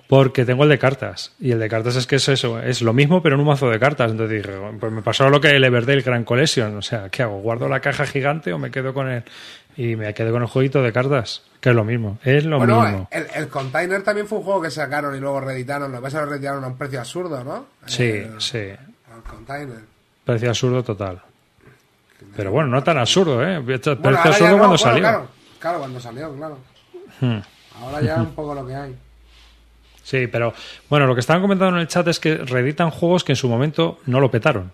Porque tengo el de cartas. Y el de cartas es que es eso, es lo mismo pero en un mazo de cartas. Entonces dije, pues me pasó lo que el Everdale Grand Collection. O sea, ¿qué hago? ¿Guardo la caja gigante o me quedo con el... Y me quedo con el jueguito de cartas, que es lo mismo. Es lo Bueno, mismo. el, el Container también fue un juego que sacaron y luego reeditaron. Lo que pasa es que lo reeditaron a un precio absurdo, ¿no? Sí, El- sí. El Container. Parecía absurdo total. Pero bueno, no tan absurdo, ¿eh? Parecía Bueno, absurdo no, cuando bueno, salió. Claro, claro, cuando salió, claro. Hmm. Ahora ya un poco lo que hay. Sí, pero bueno, lo que estaban comentando en el chat es que reeditan juegos que en su momento no lo petaron.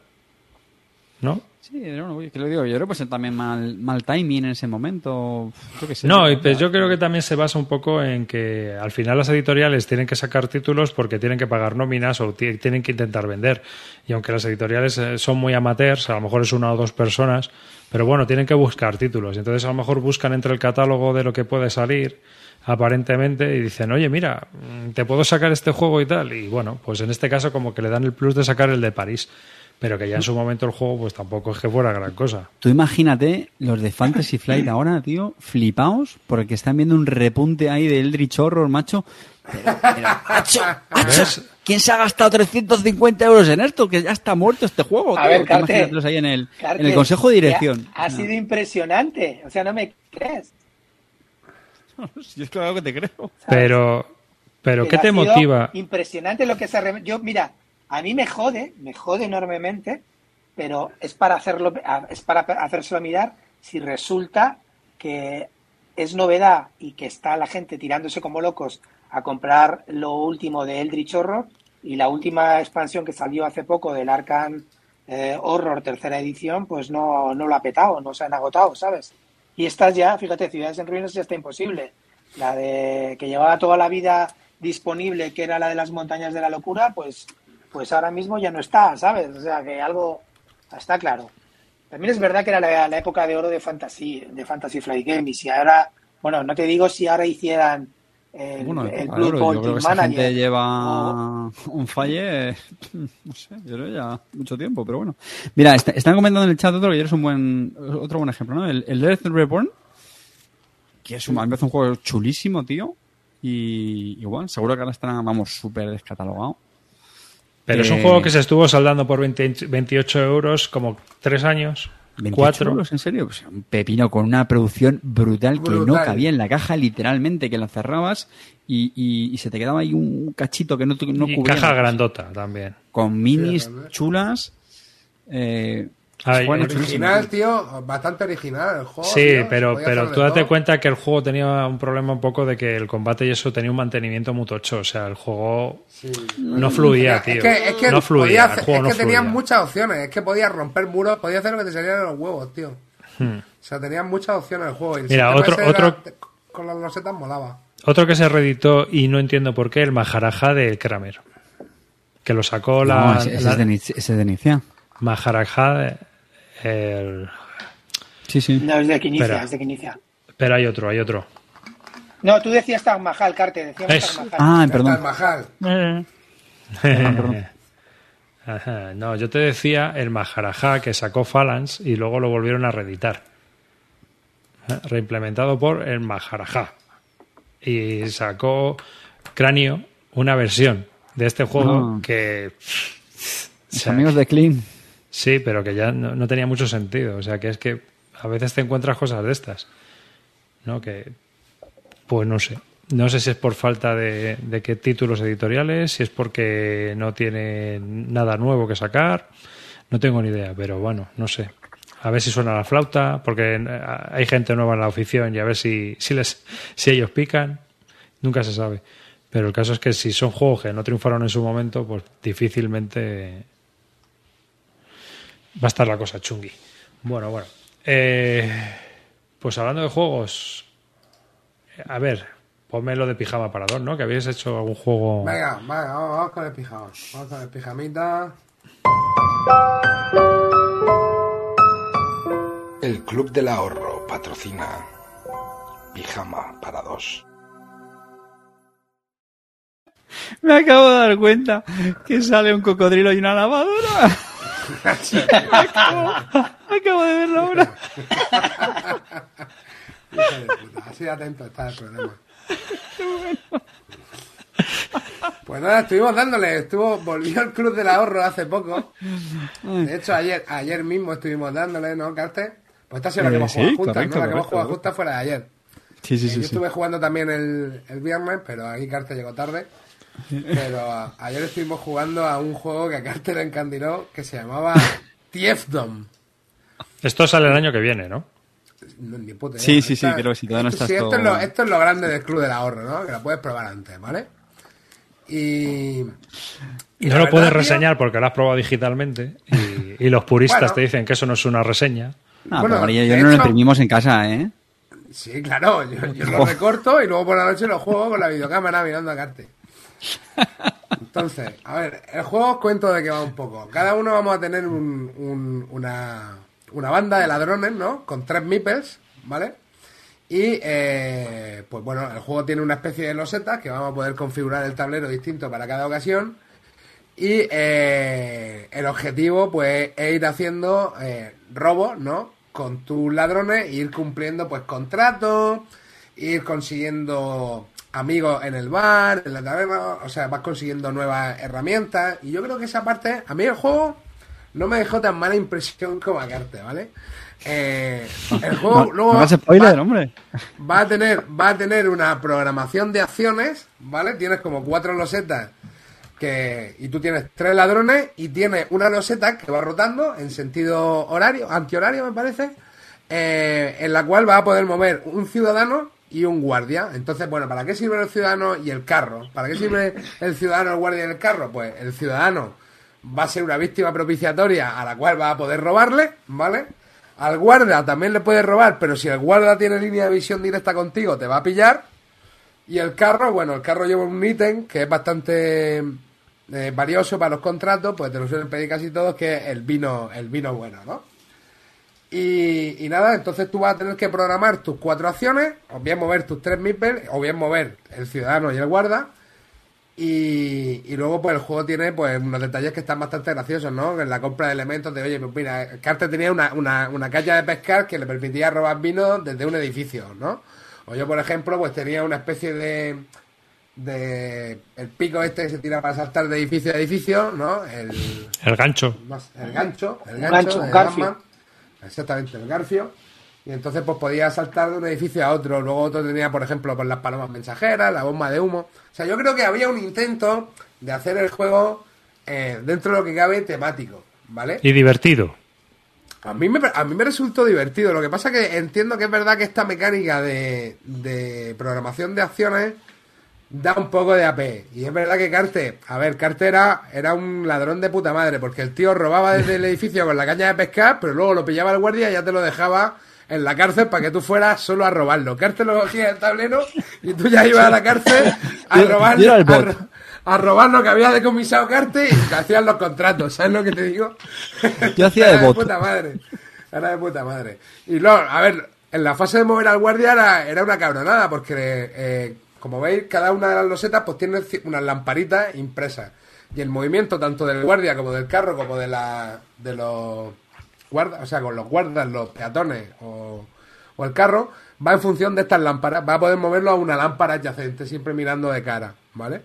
¿No? Sí, no, que lo digo, yo creo que pues también mal, mal timing en ese momento. Yo qué sé. No, y pues yo creo que también se basa un poco en que al final las editoriales tienen que sacar títulos porque tienen que pagar nóminas o ti- tienen que intentar vender. Y aunque las editoriales eh, son muy amateurs, a lo mejor es una o dos personas, pero bueno, tienen que buscar títulos. Entonces a lo mejor buscan entre el catálogo de lo que puede salir, aparentemente, y dicen, oye, mira, te puedo sacar este juego y tal. Y bueno, pues en este caso como que le dan el plus de sacar el de París. Pero que ya en su momento el juego pues tampoco es que fuera gran cosa. Tú imagínate los de Fantasy Flight [laughs] ahora, tío, flipaos, porque están viendo un repunte ahí de Eldritch Horror, macho. Pero, pero, macho, macho, ¿Ves? ¿quién se ha gastado 350 euros en esto? Que ya está muerto este juego. A tío. ver, ahí en el, Carte, en el consejo de dirección. ha sido impresionante. O sea, no me crees. [laughs] Yo es claro que te creo. Pero, pero ¿qué ha te motiva? Impresionante lo que se ha Yo, mira, a mí me jode, me jode enormemente, pero es para hacerlo, es para hacérselo mirar si resulta que es novedad y que está la gente tirándose como locos a comprar lo último de Eldritch Horror y la última expansión que salió hace poco del Arkham eh, Horror tercera edición, pues no, no lo ha petado, no se han agotado, ¿sabes? Y estas ya, fíjate, Ciudades en Ruinas ya está imposible. La de que llevaba toda la vida disponible, que era la de las montañas de la locura, pues, pues ahora mismo ya no está, ¿sabes? O sea que algo está claro. También es verdad que era la, época de oro de Fantasy, de Fantasy Flight Game, y si ahora, bueno, no te digo si ahora hicieran el, Bueno, el claro, Blue yo creo que gente lleva un falle, [laughs] no sé, yo creo ya mucho tiempo, pero bueno. Mira, est- están comentando en el chat otro que eres un buen, otro buen ejemplo, ¿no? El, el Death Reborn, que es un, a mí me parece un juego chulísimo, tío, y igual, seguro que ahora estará, vamos, súper descatalogado. Pero es un Eh, juego que se estuvo saldando por 20 28 euros como tres años, 28 cuatro. euros, en serio, Pues, un pepino con una producción brutal, que no cabía en la caja, literalmente, que la cerrabas y, y- y se te quedaba ahí un cachito que no, no y cubría. caja grandota también. con minis chulas. Eh, Ay, original, tío, bastante original el juego. Sí, tío, pero, pero tú date todo. cuenta que el juego tenía un problema un poco de que el combate y eso tenía un mantenimiento muy tocho. O sea, el juego no fluía, tío. Es que, es que no podía fluía, hacer- el juego es no que tenían muchas opciones. Es que podías romper muros, podías hacer lo que te salían de los huevos, tío. Hmm. O sea, tenían muchas opciones el juego. El Mira, otro- era- otro- con las losetas molaba. Otro que se reeditó y no entiendo por qué, el Maharaja de Kramer. Que lo sacó No, la, ese, ese la- es de, ese es de Inicia. Maharaja de- el- Sí, sí. No, es de que inicia, Espera. es de que inicia. Pero hay otro, hay otro. No, tú decías Taj Mahal, Carte, decíamos Es- Taj Mahal. Ah, Ya está el perdón. Mahal. [laughs] Ajá, No, yo te decía el Maharaja que sacó Phalanx y luego lo volvieron a reeditar. Reimplementado por el Maharaja. Y sacó Cráneo una versión de este juego Ah. que. o Los sea, amigos de Clean. Sí, pero que ya no, tenía mucho sentido. O sea, que es que a veces te encuentras cosas de estas. ¿No? Que. Pues no sé. No sé si es por falta de, de qué títulos editoriales, si es porque no tiene nada nuevo que sacar. No tengo ni idea, pero bueno, no sé. A ver si suena la flauta, porque eh, hay gente nueva en la afición y a ver si, si, les, si ellos pican. Nunca se sabe. Pero el caso es que si son juegos que no triunfaron en su momento, pues difícilmente va a estar la cosa chungi. Bueno, bueno. Eh, pues hablando de juegos, a ver, ponme lo de pijama para dos, ¿no? Que habías hecho algún juego. Venga, venga, vamos con el pijama. Vamos con el pijamita. El Club del Ahorro patrocina Pijama para dos. Me acabo de dar cuenta que sale un cocodrilo y una lavadora acabo, acabo de verlo ahora. De puta, Así de atento está el programa. Pues nada, estuvimos dándole, estuvo, volvió el Club del Ahorro hace poco. De hecho, ayer, ayer mismo estuvimos dándole, ¿no, Carte? Pues esta ha sido la que Eh, hemos sí, jugado juntas, correcto, ¿no? La que hemos jugado correcto. juntas fue la de ayer. Sí, sí, Eh, sí. Yo sí. estuve jugando también el, el viernes, pero ahí Carte llegó tarde. Pero ayer estuvimos jugando a un juego que a Carte le encandiló que se llamaba [laughs] Tiefdom. Esto sale el año que viene, ¿no? No, ni puta idea. Sí, sí, sí, Esta- creo que sí, todavía no esto, está sí, esto, esto- es lo, esto es lo grande del Club del Ahorro, ¿no? Que lo puedes probar antes, ¿vale? Y... Y no lo verdad, puedes tío, reseñar porque lo has probado digitalmente y, y los puristas Bueno. te dicen que eso no es una reseña. No, Bueno, pero María yo no lo imprimimos en casa, ¿eh? Sí, claro, yo, yo lo recorto y luego por la noche lo juego con la videocámara mirando a Carte. Entonces, a ver, el juego os cuento de qué va un poco. Cada uno vamos a tener un- un- una, una banda de ladrones, ¿no? Con tres meeples, ¿vale? Y, eh, pues bueno, el juego tiene una especie de losetas que vamos a poder configurar el tablero distinto para cada ocasión. Y eh, el objetivo, pues, es ir haciendo eh, robos, ¿no? Con tus ladrones, ir cumpliendo, pues, contratos, ir consiguiendo amigos en el bar, en la taberna, o sea, vas consiguiendo nuevas herramientas. Y yo creo que esa parte, a mí el juego no me dejó tan mala impresión [laughs] como a Carte, ¿vale? Eh, el juego [laughs] No, luego no hagas spoiler, va- hombre. va a tener va a tener una programación de acciones, ¿vale? Tienes como cuatro losetas que y tú tienes tres ladrones y tienes una loseta que va rotando en sentido horario, antihorario me parece, eh, en la cual va a poder mover un ciudadano y un guardia. Entonces, bueno, ¿para qué sirve el ciudadano y el carro? ¿Para qué sirve el ciudadano, el guardia y el carro? Pues el ciudadano va a ser una víctima propiciatoria a la cual va a poder robarle, ¿vale? Al guardia también le puede robar, pero si el guardia tiene línea de visión directa contigo, te va a pillar. Y el carro, bueno, el carro lleva un ítem que es bastante eh, valioso para los contratos, pues te lo suelen pedir casi todos, que es el vino, el vino bueno, ¿no? Y, y nada, entonces tú vas a tener que programar tus cuatro acciones, o bien mover tus tres meeples, o bien mover el ciudadano y el guarda. Y, y luego pues el juego tiene pues unos detalles que están bastante graciosos, ¿no? En la compra de elementos de, oye, pues mira, Carter tenía una, una, una caña de pescar que le permitía robar vino desde un edificio, ¿no? O yo, por ejemplo, pues tenía una especie de de el pico este que se tira para saltar de edificio a edificio, ¿no? El, El gancho. no el gancho, el gancho, gancho. Exactamente, el garfio. Y entonces pues podía saltar de un edificio a otro. Luego otro tenía, por ejemplo, pues las palomas mensajeras, la bomba de humo. O sea, yo creo que había un intento de hacer el juego eh, dentro de lo que cabe temático, ¿vale? Y divertido. A mí, me, a mí me resultó divertido. Lo que pasa que entiendo que es verdad que esta mecánica de, de programación de acciones da un poco de AP. Y es verdad que Carte, a ver, Carte era, era un ladrón de puta madre, porque el tío robaba desde el [laughs] edificio con la caña de pescar, pero luego lo pillaba el guardia y ya te lo dejaba en la cárcel para que tú fueras solo a robarlo. Carte lo cogía el tablero y tú ya ibas a la cárcel a robar, a, robar lo que había decomisado Carte y te hacían los contratos, ¿sabes lo que te digo? [laughs] Yo hacía Era de bot. puta madre. Era de puta madre. Y luego, a ver, en la fase de mover al guardia era, era una cabronada, porque eh, como veis, cada una de las losetas pues tiene unas lamparitas impresas. Y el movimiento tanto del guardia como del carro, como de la de los guardas, o sea, con los guardas, los peatones o, o el carro, va en función de estas lámparas. Va a poder moverlo a una lámpara adyacente, siempre mirando de cara, ¿vale?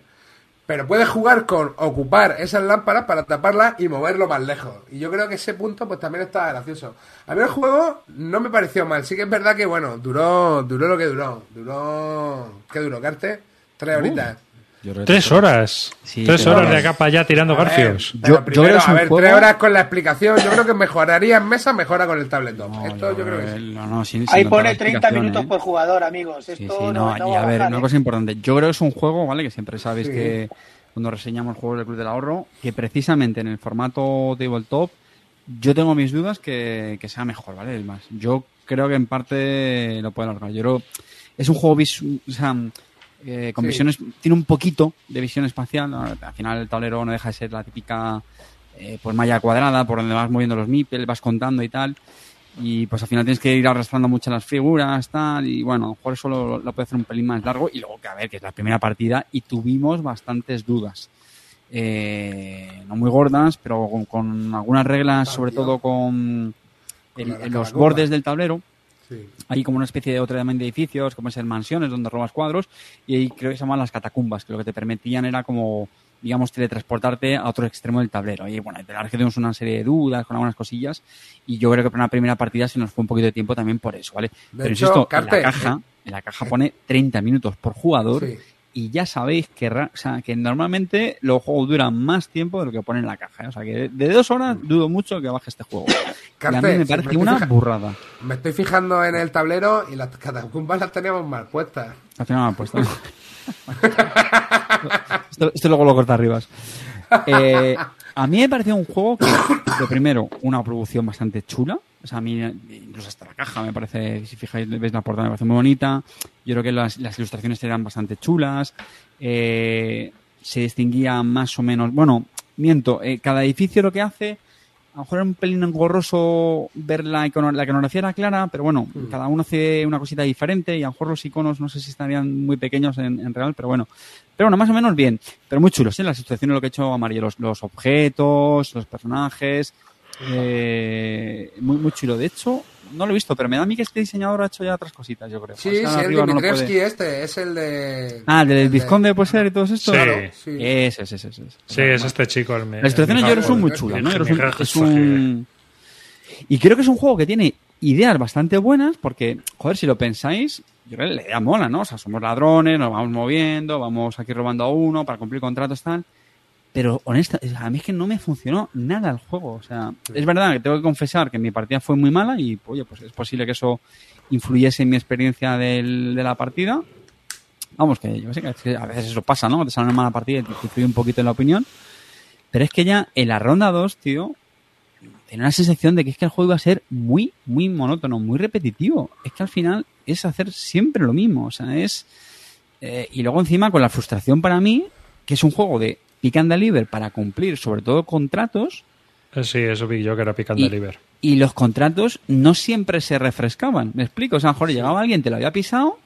Pero puedes jugar con ocupar esas lámparas para taparlas y moverlo más lejos. Y yo creo que ese punto pues también está gracioso. A mí el juego no me pareció mal. Sí que es verdad que, bueno, duró duró lo que duró. Duró... ¿Qué duró, Carte? Tres horitas. Yo Tres sí. horas. Sí, Tres horas de acá para allá tirando garfios. Yo- yo primero, creo que es a un ver, juego- tres horas con la explicación. Yo creo que mejoraría en mesa, mejora con el tabletop. No, Esto yo creo que sí. No, sin- Ahí pone contar la 30 explicación, minutos ¿eh? por jugador, amigos. Sí, Esto sí, no, no, no y a ver, bajar, una ¿eh? cosa importante. Yo creo que es un juego, ¿vale? Que siempre sabéis Sí. que cuando reseñamos juegos del Club del Ahorro, que precisamente en el formato tabletop, yo tengo mis dudas que, que sea mejor, ¿vale? El más. Yo creo que en parte lo puede alargar. Yo creo es un juego vis, o sea, eh, con Sí. visiones, tiene un poquito de visión espacial. ¿no? Al final el tablero no deja de ser la típica eh, pues malla cuadrada por donde vas moviendo los meeples, vas contando y tal. Y pues al final tienes que ir arrastrando mucho las figuras, tal, y bueno, por eso lo, lo puede hacer un pelín más largo. Y luego que a ver, que es la primera partida y tuvimos bastantes dudas. Eh, no muy gordas, pero con, con algunas reglas, sobre todo con el- los bordes del tablero. Sí. Hay como una especie de otra también de edificios, como ser mansiones donde robas cuadros, y ahí creo que se llaman las catacumbas, que lo que te permitían era como, digamos, teletransportarte a otro extremo del tablero. Y bueno, de verdad que tuvimos una serie de dudas con algunas cosillas, y yo creo que para una primera partida se nos fue un poquito de tiempo también por eso, ¿vale? Pero hecho, insisto, en la caja, en la caja pone 30 minutos por jugador, Sí. Y ya sabéis que, ra- o sea, que normalmente los juegos duran más tiempo de lo que pone en la caja. ¿eh? O sea, que de dos horas dudo mucho que baje este juego. [coughs] y a Carte, mí me si parece me una fija- burrada. Me estoy fijando en el tablero y las catacumbas las teníamos mal puestas. Al final me han puesto. esto, esto luego lo corta arriba. Eh, a mí me pareció un juego que, lo primero, una producción bastante chula. O sea, a mí, incluso hasta la caja me parece, si fijáis, veis la portada, me parece muy bonita. Yo creo que las, las ilustraciones eran bastante chulas. Eh, se distinguía más o menos. Bueno, miento, eh, cada edificio lo que hace. A lo mejor era un pelín engorroso ver la, icono- la iconografía era clara, pero bueno, cada uno hace una cosita diferente y a lo mejor los iconos no sé si estarían muy pequeños en, en real, pero bueno. Pero bueno, más o menos bien. Pero muy chulos, ¿eh? Las ilustraciones, lo que he hecho amarillo, los, los objetos, los personajes. Eh, muy, muy chulo. De hecho, no lo he visto, pero me da a mí que este diseñador ha hecho ya otras cositas, yo creo. Sí, Así sí, el no Dimitrievski puede- este, es el de... Ah, el del el de- Vizconde puede ser y todos estos. Sí. Claro, sí. Ese, ese, ese, ese. Sí, es este chico. El, Las creo que son muy chulas, ¿no? Yo creo que es un- es un- Y creo que es un juego que tiene ideas bastante buenas porque, joder, si lo pensáis, yo creo que la idea mola, ¿no? O sea, somos ladrones, nos vamos moviendo, vamos aquí robando a uno para cumplir contratos, tal. Pero, honesta, a mí es que no me funcionó nada el juego. O sea, es verdad que tengo que confesar que mi partida fue muy mala y, oye, pues es posible que eso influyese en mi experiencia del- de la partida. Vamos, que yo sé que a veces eso pasa, ¿no? Te sale una mala partida y te influye un poquito en la opinión. Pero es que ya en la ronda 2, tío, tenía la sensación de que es que el juego iba a ser muy, muy monótono, muy repetitivo. Es que al final es hacer siempre lo mismo. O sea, es. eh, y luego encima con la frustración para mí, que es un juego de pick and deliver para cumplir sobre todo contratos, Sí, eso vi yo que era Pick and Y- Deliver. y los contratos no siempre se refrescaban. ¿Me explico? O sea, a lo mejor llegaba alguien, te lo había pisado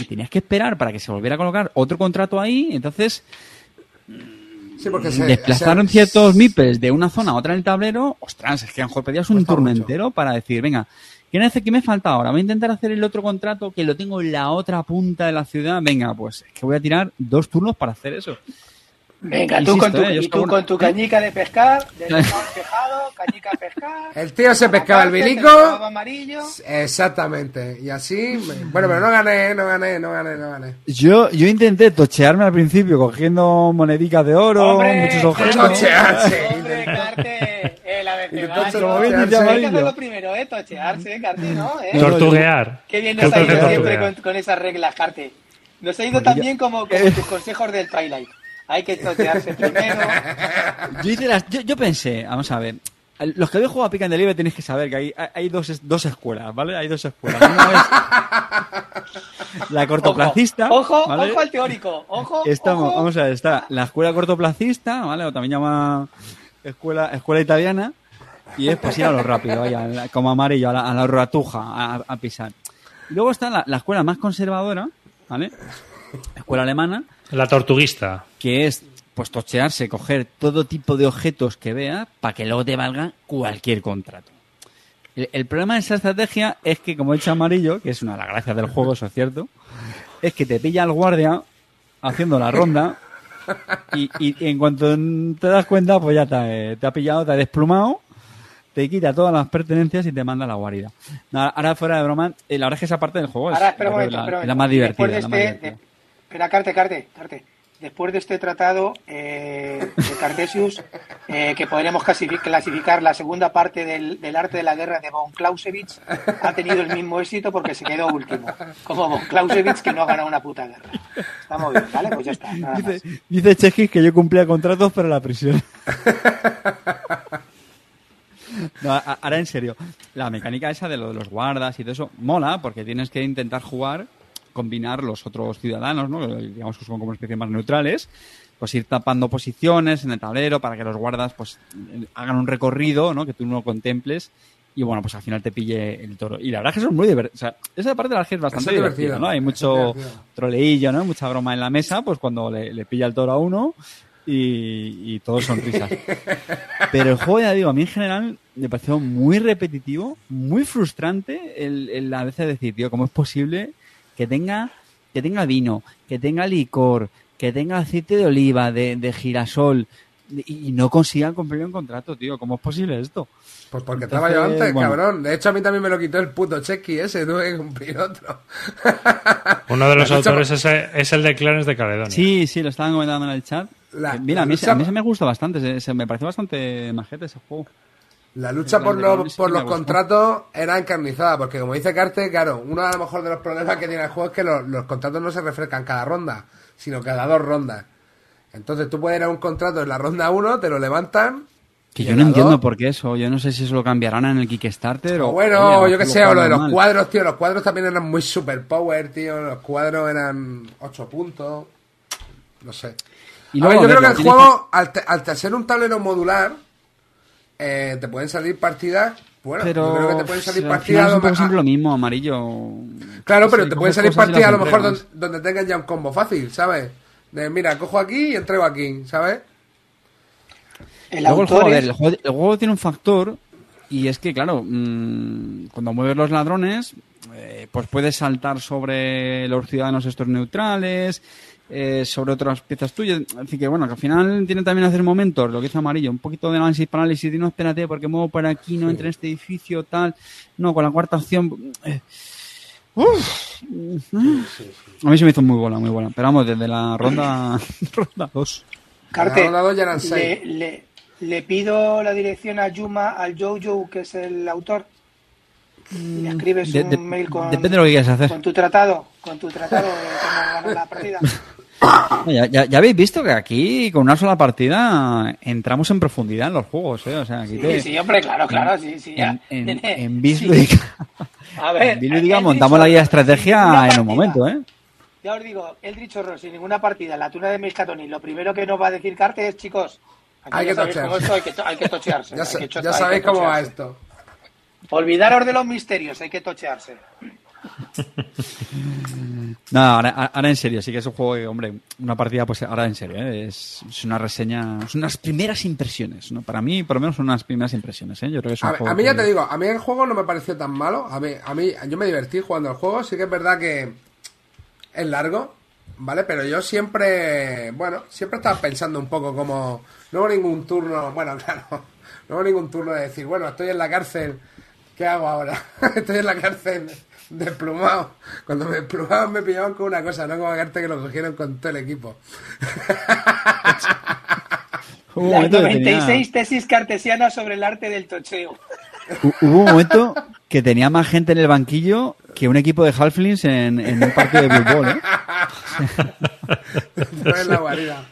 y tenías que esperar para que se volviera a colocar otro contrato ahí. Entonces, Sí, porque se- desplazaron se- ciertos mipels de una zona a otra en el tablero. Ostras, es que a lo mejor pedías un turno mucho. entero para decir, venga, ¿qué, nece- qué me falta ahora? Voy a intentar hacer el otro contrato que lo tengo en la otra punta de la ciudad. Venga, pues es que voy a tirar dos turnos para hacer eso. Venga, tú, Insisto, con tu, eh, y tú como- con tu cañica de pescar, de pescado, cañica a pescar. El tío se pescaba el bilico. amarillo. Exactamente. Y así... me- Bueno, pero no gané, no gané, no gané, no gané. Yo, yo intenté tochearme al principio cogiendo monedicas de oro, Hombre, muchos objetos. Tochearse. Hombre, Carte, eh, tochearse. Hay que amarillo. hacerlo primero, eh, tochearse, Carte, ¿no? ¿Eh? Tortuguear. Qué bien ¿Qué nos ha ido siempre con, con esas reglas, Carte. Nos ha ido tan bien como, como tus [laughs] consejos del Twilight. Hay que tochearse [laughs] primero. Yo, hice las- yo, yo pensé, vamos a ver, los que habéis jugado a Pick and Deliver tenéis que saber que hay, hay dos, es- dos escuelas, ¿vale? Hay dos escuelas. Una es la cortoplacista. Ojo, ¿vale? ojo al teórico. Ojo, Estamos, ojo. vamos a ver, está la escuela cortoplacista, ¿vale? O también llama escuela, escuela italiana. Y es pues ir a lo rápido, vaya, como amarillo, a la, a la ratuja, a, a pisar. Y luego está la, la escuela más conservadora, ¿vale? La escuela alemana, La tortuguista. que es pues tochearse, coger todo tipo de objetos que veas para que luego te valga cualquier contrato. El, el problema de esa estrategia es que, como he dicho amarillo, que es una de las gracias del juego, eso es cierto, es que te pilla el guardia haciendo la ronda y, y- y en cuanto te das cuenta, pues ya te, te ha pillado, te ha desplumado, te quita todas las pertenencias y te manda a la guarida. Ahora fuera de broma, eh, la verdad es que esa parte del juego es, espera creo momento, la, espera la más divertida. Después de la más este, divertida. de- espera, Carte, Carte, Carte. Después de este tratado eh, de Cartesius, eh, que podremos clasifi- clasificar la segunda parte del, del arte de la guerra de von Clausewitz, ha tenido el mismo éxito porque se quedó último. Como von Clausewitz, que no ha ganado una puta guerra. Estamos bien, ¿vale? Pues ya está. nada más. Dice, dice que yo cumplía contratos para la prisión. No, ahora en serio, la mecánica esa de lo de los guardas y todo eso mola porque tienes que intentar jugar, combinar los otros ciudadanos, ¿no? digamos que son como especies más neutrales, pues ir tapando posiciones en el tablero para que los guardas pues eh, hagan un recorrido, ¿no? que tú no contemples y bueno, pues al final te pille el toro. Y la verdad es que son muy divertidos. O sea, esa parte de la es bastante es divertida, divertido, ¿no? Hay es mucho divertido. troleillo, ¿no? Mucha broma en la mesa, pues cuando le, le pilla el toro a uno y, y todos son risas. Pero el juego, ya digo, a mí en general me pareció muy repetitivo, muy frustrante el, el a veces decir, tío, ¿cómo es posible que tenga, que tenga vino, que tenga licor, que tenga aceite de oliva, de, de girasol y, y no consiga cumplir un contrato, tío? ¿Cómo es posible esto? Pues porque Entonces, estaba yo antes, bueno. cabrón. De hecho, a mí también me lo quitó el puto Checky ese, tuve que cumplir otro. Uno de los [laughs] autores es, es el de Clarence de Caledonia. Sí, sí, lo estaban comentando en el chat. La- Mira, la a mí, lucha- a mí se me gusta bastante, se, se me pareció bastante majete ese juego. La lucha por, los, por los contratos era encarnizada, porque como dice Carte, claro, uno a lo mejor de los problemas que tiene el juego es que los, los contratos no se refrescan cada ronda, sino cada dos rondas. Entonces tú puedes ir a un contrato en la ronda 1, te lo levantan. Que yo no entiendo dos- por qué eso. Yo no sé si eso lo cambiarán en el Kickstarter o. O bueno, oye, yo que sé, o lo de los mal. cuadros, tío. Los cuadros también eran muy super power, tío. Los cuadros eran 8 puntos. No sé. Y A ver, luego, yo a ver, creo que lo el juego, al, te- al ser un tablero modular, eh, te pueden salir partidas. Bueno, Pero yo creo que te pueden salir partidas. es un a lo poco me- siempre lo mismo, amarillo. Claro, Sí, pero te pueden salir partidas a lo mejor donde, donde tengan ya un combo fácil, ¿sabes? De mira, cojo aquí y entrego aquí, ¿sabes? El Luego el autor juego, a ver, es- el juego, el juego tiene un factor y es que, claro, mm, cuando mueves los ladrones, eh, pues puedes saltar sobre los ciudadanos estos neutrales, eh, sobre otras piezas tuyas. Así que, bueno, que al final tiene también hacer momentos, lo que dice Amarillo, un poquito de análisis parálisis, y no, espérate, porque muevo por aquí, no entra en este edificio, tal. No, con la cuarta opción... eh, uf, a mí se me hizo muy buena, muy buena. Pero vamos, desde la ronda [laughs] 2. Carte, le, le- le pido la dirección a Yuma, al Jojo, que es el autor. Y le escribes Mm, De- un de- mail con, depende de lo que quieras hacer. con tu tratado, con tu tratado de cómo ganar la partida. [laughs] Ya, ya- ya habéis visto que aquí, con una sola partida, entramos en profundidad en los juegos, ¿eh? O sea, aquí Sí, te- sí, hombre, claro, claro, sí, sí. ya. en, en, [laughs] [laughs] en Biz sí. Lúdica- A ver, en Biz Lúdica el montamos la guía estrategia en un momento, ¿eh? Ya os digo, el Dricho Ross, sin ninguna partida, la tuna de Miscatoni, lo primero que nos va a decir Carte es, chicos, aquí Hay que esto, hay que, to- hay que tochearse. Ya, hay sa- que cho- ya hay que sabéis cómo va esto. Olvidaros de los misterios, hay que tochearse. No, ahora, ahora en serio, sí que es un juego que, hombre, una partida, pues ahora en serio, ¿eh? es, es una reseña, son unas primeras impresiones, ¿no? Para mí, por lo menos, son unas primeras impresiones, ¿eh? Yo creo que es un A, juego a mí ya te digo, a mí el juego no me pareció tan malo. A mí, a mí, yo me divertí jugando el juego. Sí que es verdad que es largo, ¿vale? Pero yo siempre, bueno, siempre estaba pensando un poco como, no hubo ningún turno, bueno, [laughs] claro, no hubo ningún turno de decir, bueno, estoy en la cárcel, ¿qué hago ahora? [laughs] estoy en la cárcel desplumado. Cuando me desplumaban me pillaban con una cosa, no como a Carte que lo cogieron con todo el equipo. [laughs] Las momento que tenía- 96 tesis cartesianas sobre el arte del tocheo. hu- hubo un momento que tenía más gente en el banquillo que un equipo de Halflings en, en un partido de Ball, ¿eh? [laughs] No es la guarida.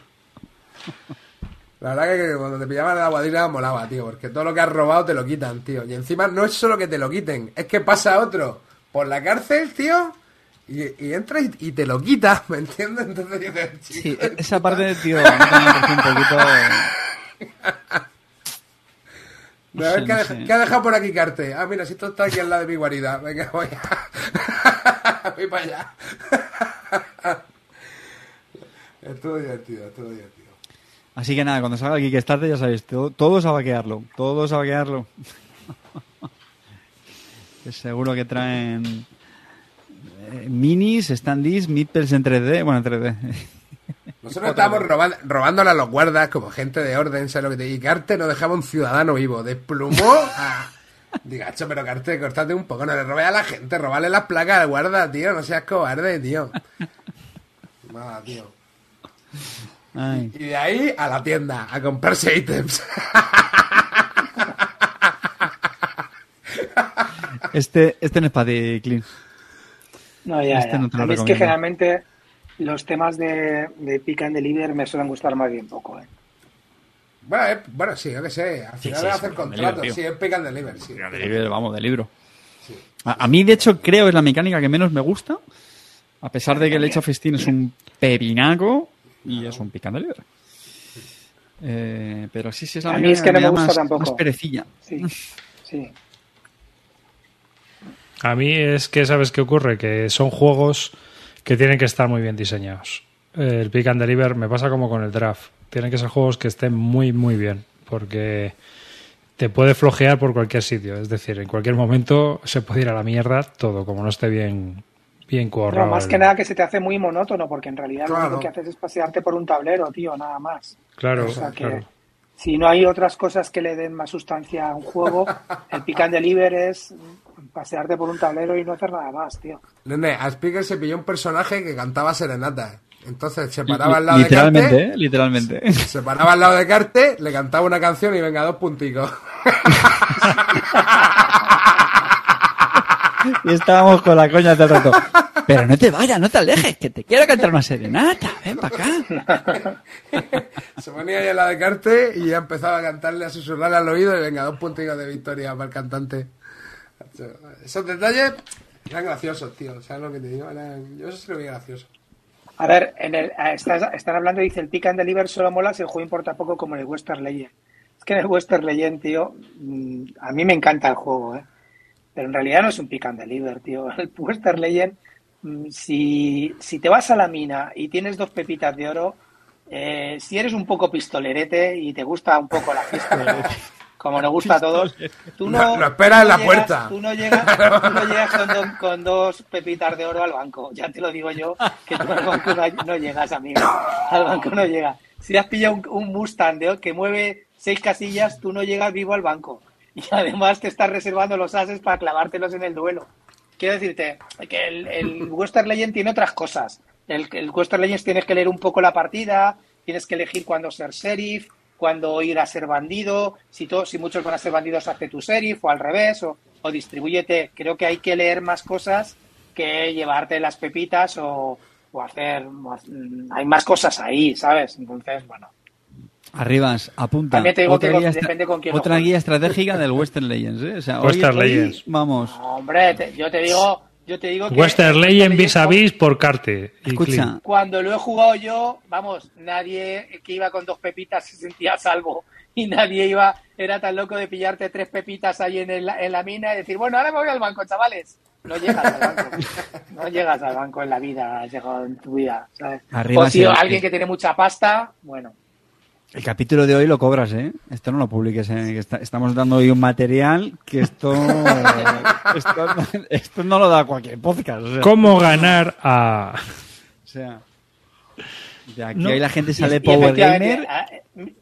La verdad que cuando te pillaban en la guarida molaba, tío, porque todo lo que has robado te lo quitan, tío. Y encima no es solo que te lo quiten, es que pasa otro por la cárcel, tío, y, y entra y, y te lo quita, [laughs] ¿me entiendes? Entonces dices, Sí, chico, e- esa parte, tío, [laughs] me pareció un poquito... de a ver sé, ¿qué, ha no sé. qué ha dejado por aquí Carte. Ah, mira, si esto está aquí al lado de mi guarida. Venga, voy a... [laughs] voy para allá. estuvo divertido, estuvo divertido. Así que nada, cuando salga el Kickstarter ya sabéis, todo- todos a vaquearlo, todos a vaquearlo. Seguro que traen eh, minis, standees, meeples en 3D, bueno, en 3D. [laughs] Nosotros estábamos robando, robándole a los guardas como gente de orden, ¿sabes lo que te digo? Y Carte nos dejaba un ciudadano vivo, desplumó a... Diga, "Acho, pero Carte, cortate un poco, no le robes a la gente, robarle las placas al guarda, tío, no seas cobarde, tío. Nada, tío. Ay. Y de ahí a la tienda, a comprarse ítems. [laughs] Este, este no es para ti, Clint. No, ya, Este ya. no te lo a mí es que generalmente los temas de, de pick and deliver me suelen gustar más bien poco. ¿eh? bueno, eh, bueno, sí, yo qué sé, al final sí, es es hacer pick and contratos, deliver, sí, es pick and deliver, sí. De libro, vamos, de libro. A, a mí, de hecho, creo que es la mecánica que menos me gusta, a pesar de que el hecho festín es un pepinaco y es un pick and deliver. Eh, pero sí, sí es la A mí es que no me gusta más, tampoco. más perecilla. Sí, sí. A mí es que, ¿sabes qué ocurre? Que son juegos que tienen que estar muy bien diseñados. El Pick and Deliver me pasa como con el draft. Tienen que ser juegos que estén muy, muy bien. Porque te puede flojear por cualquier sitio. Es decir, en cualquier momento se puede ir a la mierda todo, como no esté bien, bien currado. No, más que nada que se te hace muy monótono, porque en realidad lo Claro. único que haces es pasearte por un tablero, tío, nada más. Claro, O sea que claro. Si no hay otras cosas que le den más sustancia a un juego, el pick and deliver es pasearte por un tablero y no hacer nada más, tío. Nene, a Spiker se pilló un personaje que cantaba serenata. Entonces se paraba al lado Literalmente, de Carte, ¿eh? Literalmente. se paraba al lado de Carte, le cantaba una canción y venga, dos punticos. [laughs] Y estábamos con la coña todo el rato. Pero no te vayas, no te alejes, que te quiero cantar una serenata. Ven para acá. se ponía ahí al lado de Carte y ya empezaba a cantarle, a susurrarle al oído y venga, dos punticos de victoria para el cantante. Esos detalles eran graciosos, tío. ¿Sabes lo que te digo? Eran- Yo eso sí lo vi gracioso. A ver, en el, eh, estás- están hablando, dice, el pick and deliver solo mola si el juego importa poco como en el Western Legend. Es que en el Western Legend, tío, mm, a mí me encanta el juego, ¿eh? Pero en realidad no es un pick and deliver, tío. [laughs] El Western Legend, mm, si, si te vas a la mina y tienes dos pepitas de oro, eh, si eres un poco pistolerete y te gusta un poco la fiesta, [laughs] como nos gusta a todos, tú no, esperas en la llegas- puerta. Tú no llegas, tú no llegas con, do- [laughs] con dos pepitas de oro al banco. Ya te lo digo yo, que tú al banco no, no llegas, amigo. Al banco no llegas. Si has pillado un, un Mustang de- que mueve seis casillas, tú no llegas vivo al banco. [laughs] Y además te estás reservando los ases para clavártelos en el duelo. Quiero decirte que el, el [laughs] Western Legend tiene otras cosas. El, el Western Legends tienes que leer un poco la partida, tienes que elegir cuándo ser sheriff, cuándo ir a ser bandido, si, to- si muchos van a ser bandidos, hazte tu sheriff o al revés, o, o distribúyete. Creo que hay que leer más cosas que llevarte las pepitas o, o hacer... Hay más cosas ahí, ¿sabes? Entonces, bueno. Arribas, apunta. También te digo otra que guía, depende con quién otra guía estratégica del Western Legends, ¿eh? O sea, hoy- Western hoy Legends. Vamos. Hombre, te- yo te digo... Yo te digo que Western el Legend vis a Legends- vis por Carte. Escucha. Cuando lo he jugado yo, vamos, nadie que iba con dos pepitas se sentía a salvo. Y nadie iba, era tan loco de pillarte tres pepitas ahí en, el- en la mina y decir, bueno, ahora me voy al banco, chavales. No llegas al banco. [laughs] No llegas al banco en la vida, has llegado en tu vida, ¿sabes? Arriba o si sí, alguien que tiene mucha pasta, bueno. El capítulo de hoy lo cobras, ¿eh? Esto no lo publiques, ¿eh? Que está- estamos dando hoy un material que esto, [laughs] esto, esto no lo da cualquier podcast. O sea, ¿Cómo ganar a...? o sea, de aquí No. ahí la gente Y- sale y Power efectivamente, Gamer. ah, eh,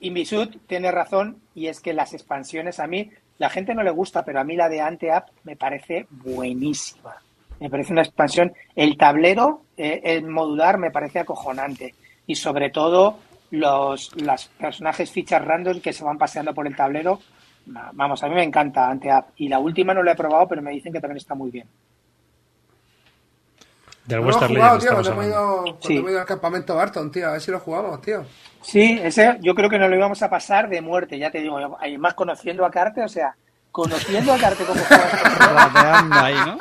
Invisud tiene razón y es que las expansiones a mí, la gente no le gusta, pero a mí la de Anteapp me parece buenísima. Me parece una expansión. El tablero, eh, el modular, me parece acojonante. Y sobre todo los, los personajes fichas random que se van paseando por el tablero. Va- Vamos, a mí me encanta Anteapp. Y la última no la he probado, pero me dicen que también está muy bien. Del No lo jugado, tío, cuando hemos, ido, cuando Sí. hemos ido al campamento Barton, tío. A ver si lo jugamos, tío. Sí, ese yo creo que nos lo íbamos a pasar de muerte, ya te digo, más conociendo a Carte, o sea, conociendo a Carte como [laughs] ahí, ¿no?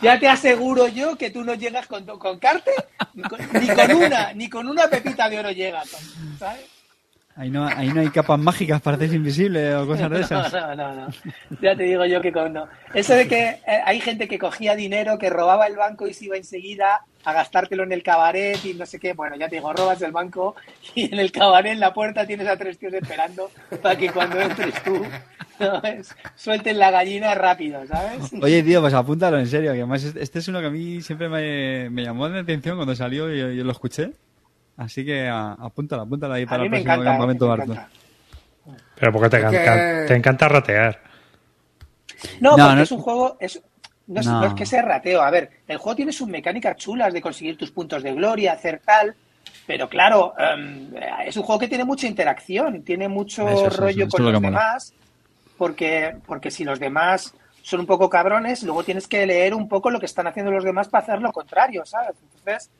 ya te aseguro yo que tú no llegas con, con Carte, ni con, ni con una, ni con una pepita de oro llegas, ¿sabes? Ahí no, ahí no hay capas mágicas para hacerse invisible o cosas de [laughs] esas. No, no, no, no. Ya te digo yo que con no. Eso de que eh, hay gente que cogía dinero, que robaba el banco y se iba enseguida a gastártelo en el cabaret y no sé qué. Bueno, ya te digo, robas el banco y en el cabaret, en la puerta, tienes a tres tíos esperando para que cuando entres tú, [laughs] Suelten la gallina rápido, ¿sabes? Oye, tío, pues apúntalo en serio, que además este es uno que a mí siempre me, me llamó la atención cuando salió y yo, yo lo escuché. Así que a- apúntalo, apúntalo ahí para el próximo encanta. campamento me Barto. Pero porque te, encanta, te encanta ratear. No, No, porque no- es un juego. Es, no, es, No. no es que sea rateo. A ver, el juego tiene sus mecánicas chulas de conseguir tus puntos de gloria, hacer tal. Pero claro, em, es un juego que tiene mucha interacción, tiene mucho Eso, eso, rollo eso, con eso es lo los mola. Porque, porque si los demás son un poco cabrones, luego tienes que leer un poco lo que están haciendo los demás para hacer lo contrario, ¿sabes? Entonces,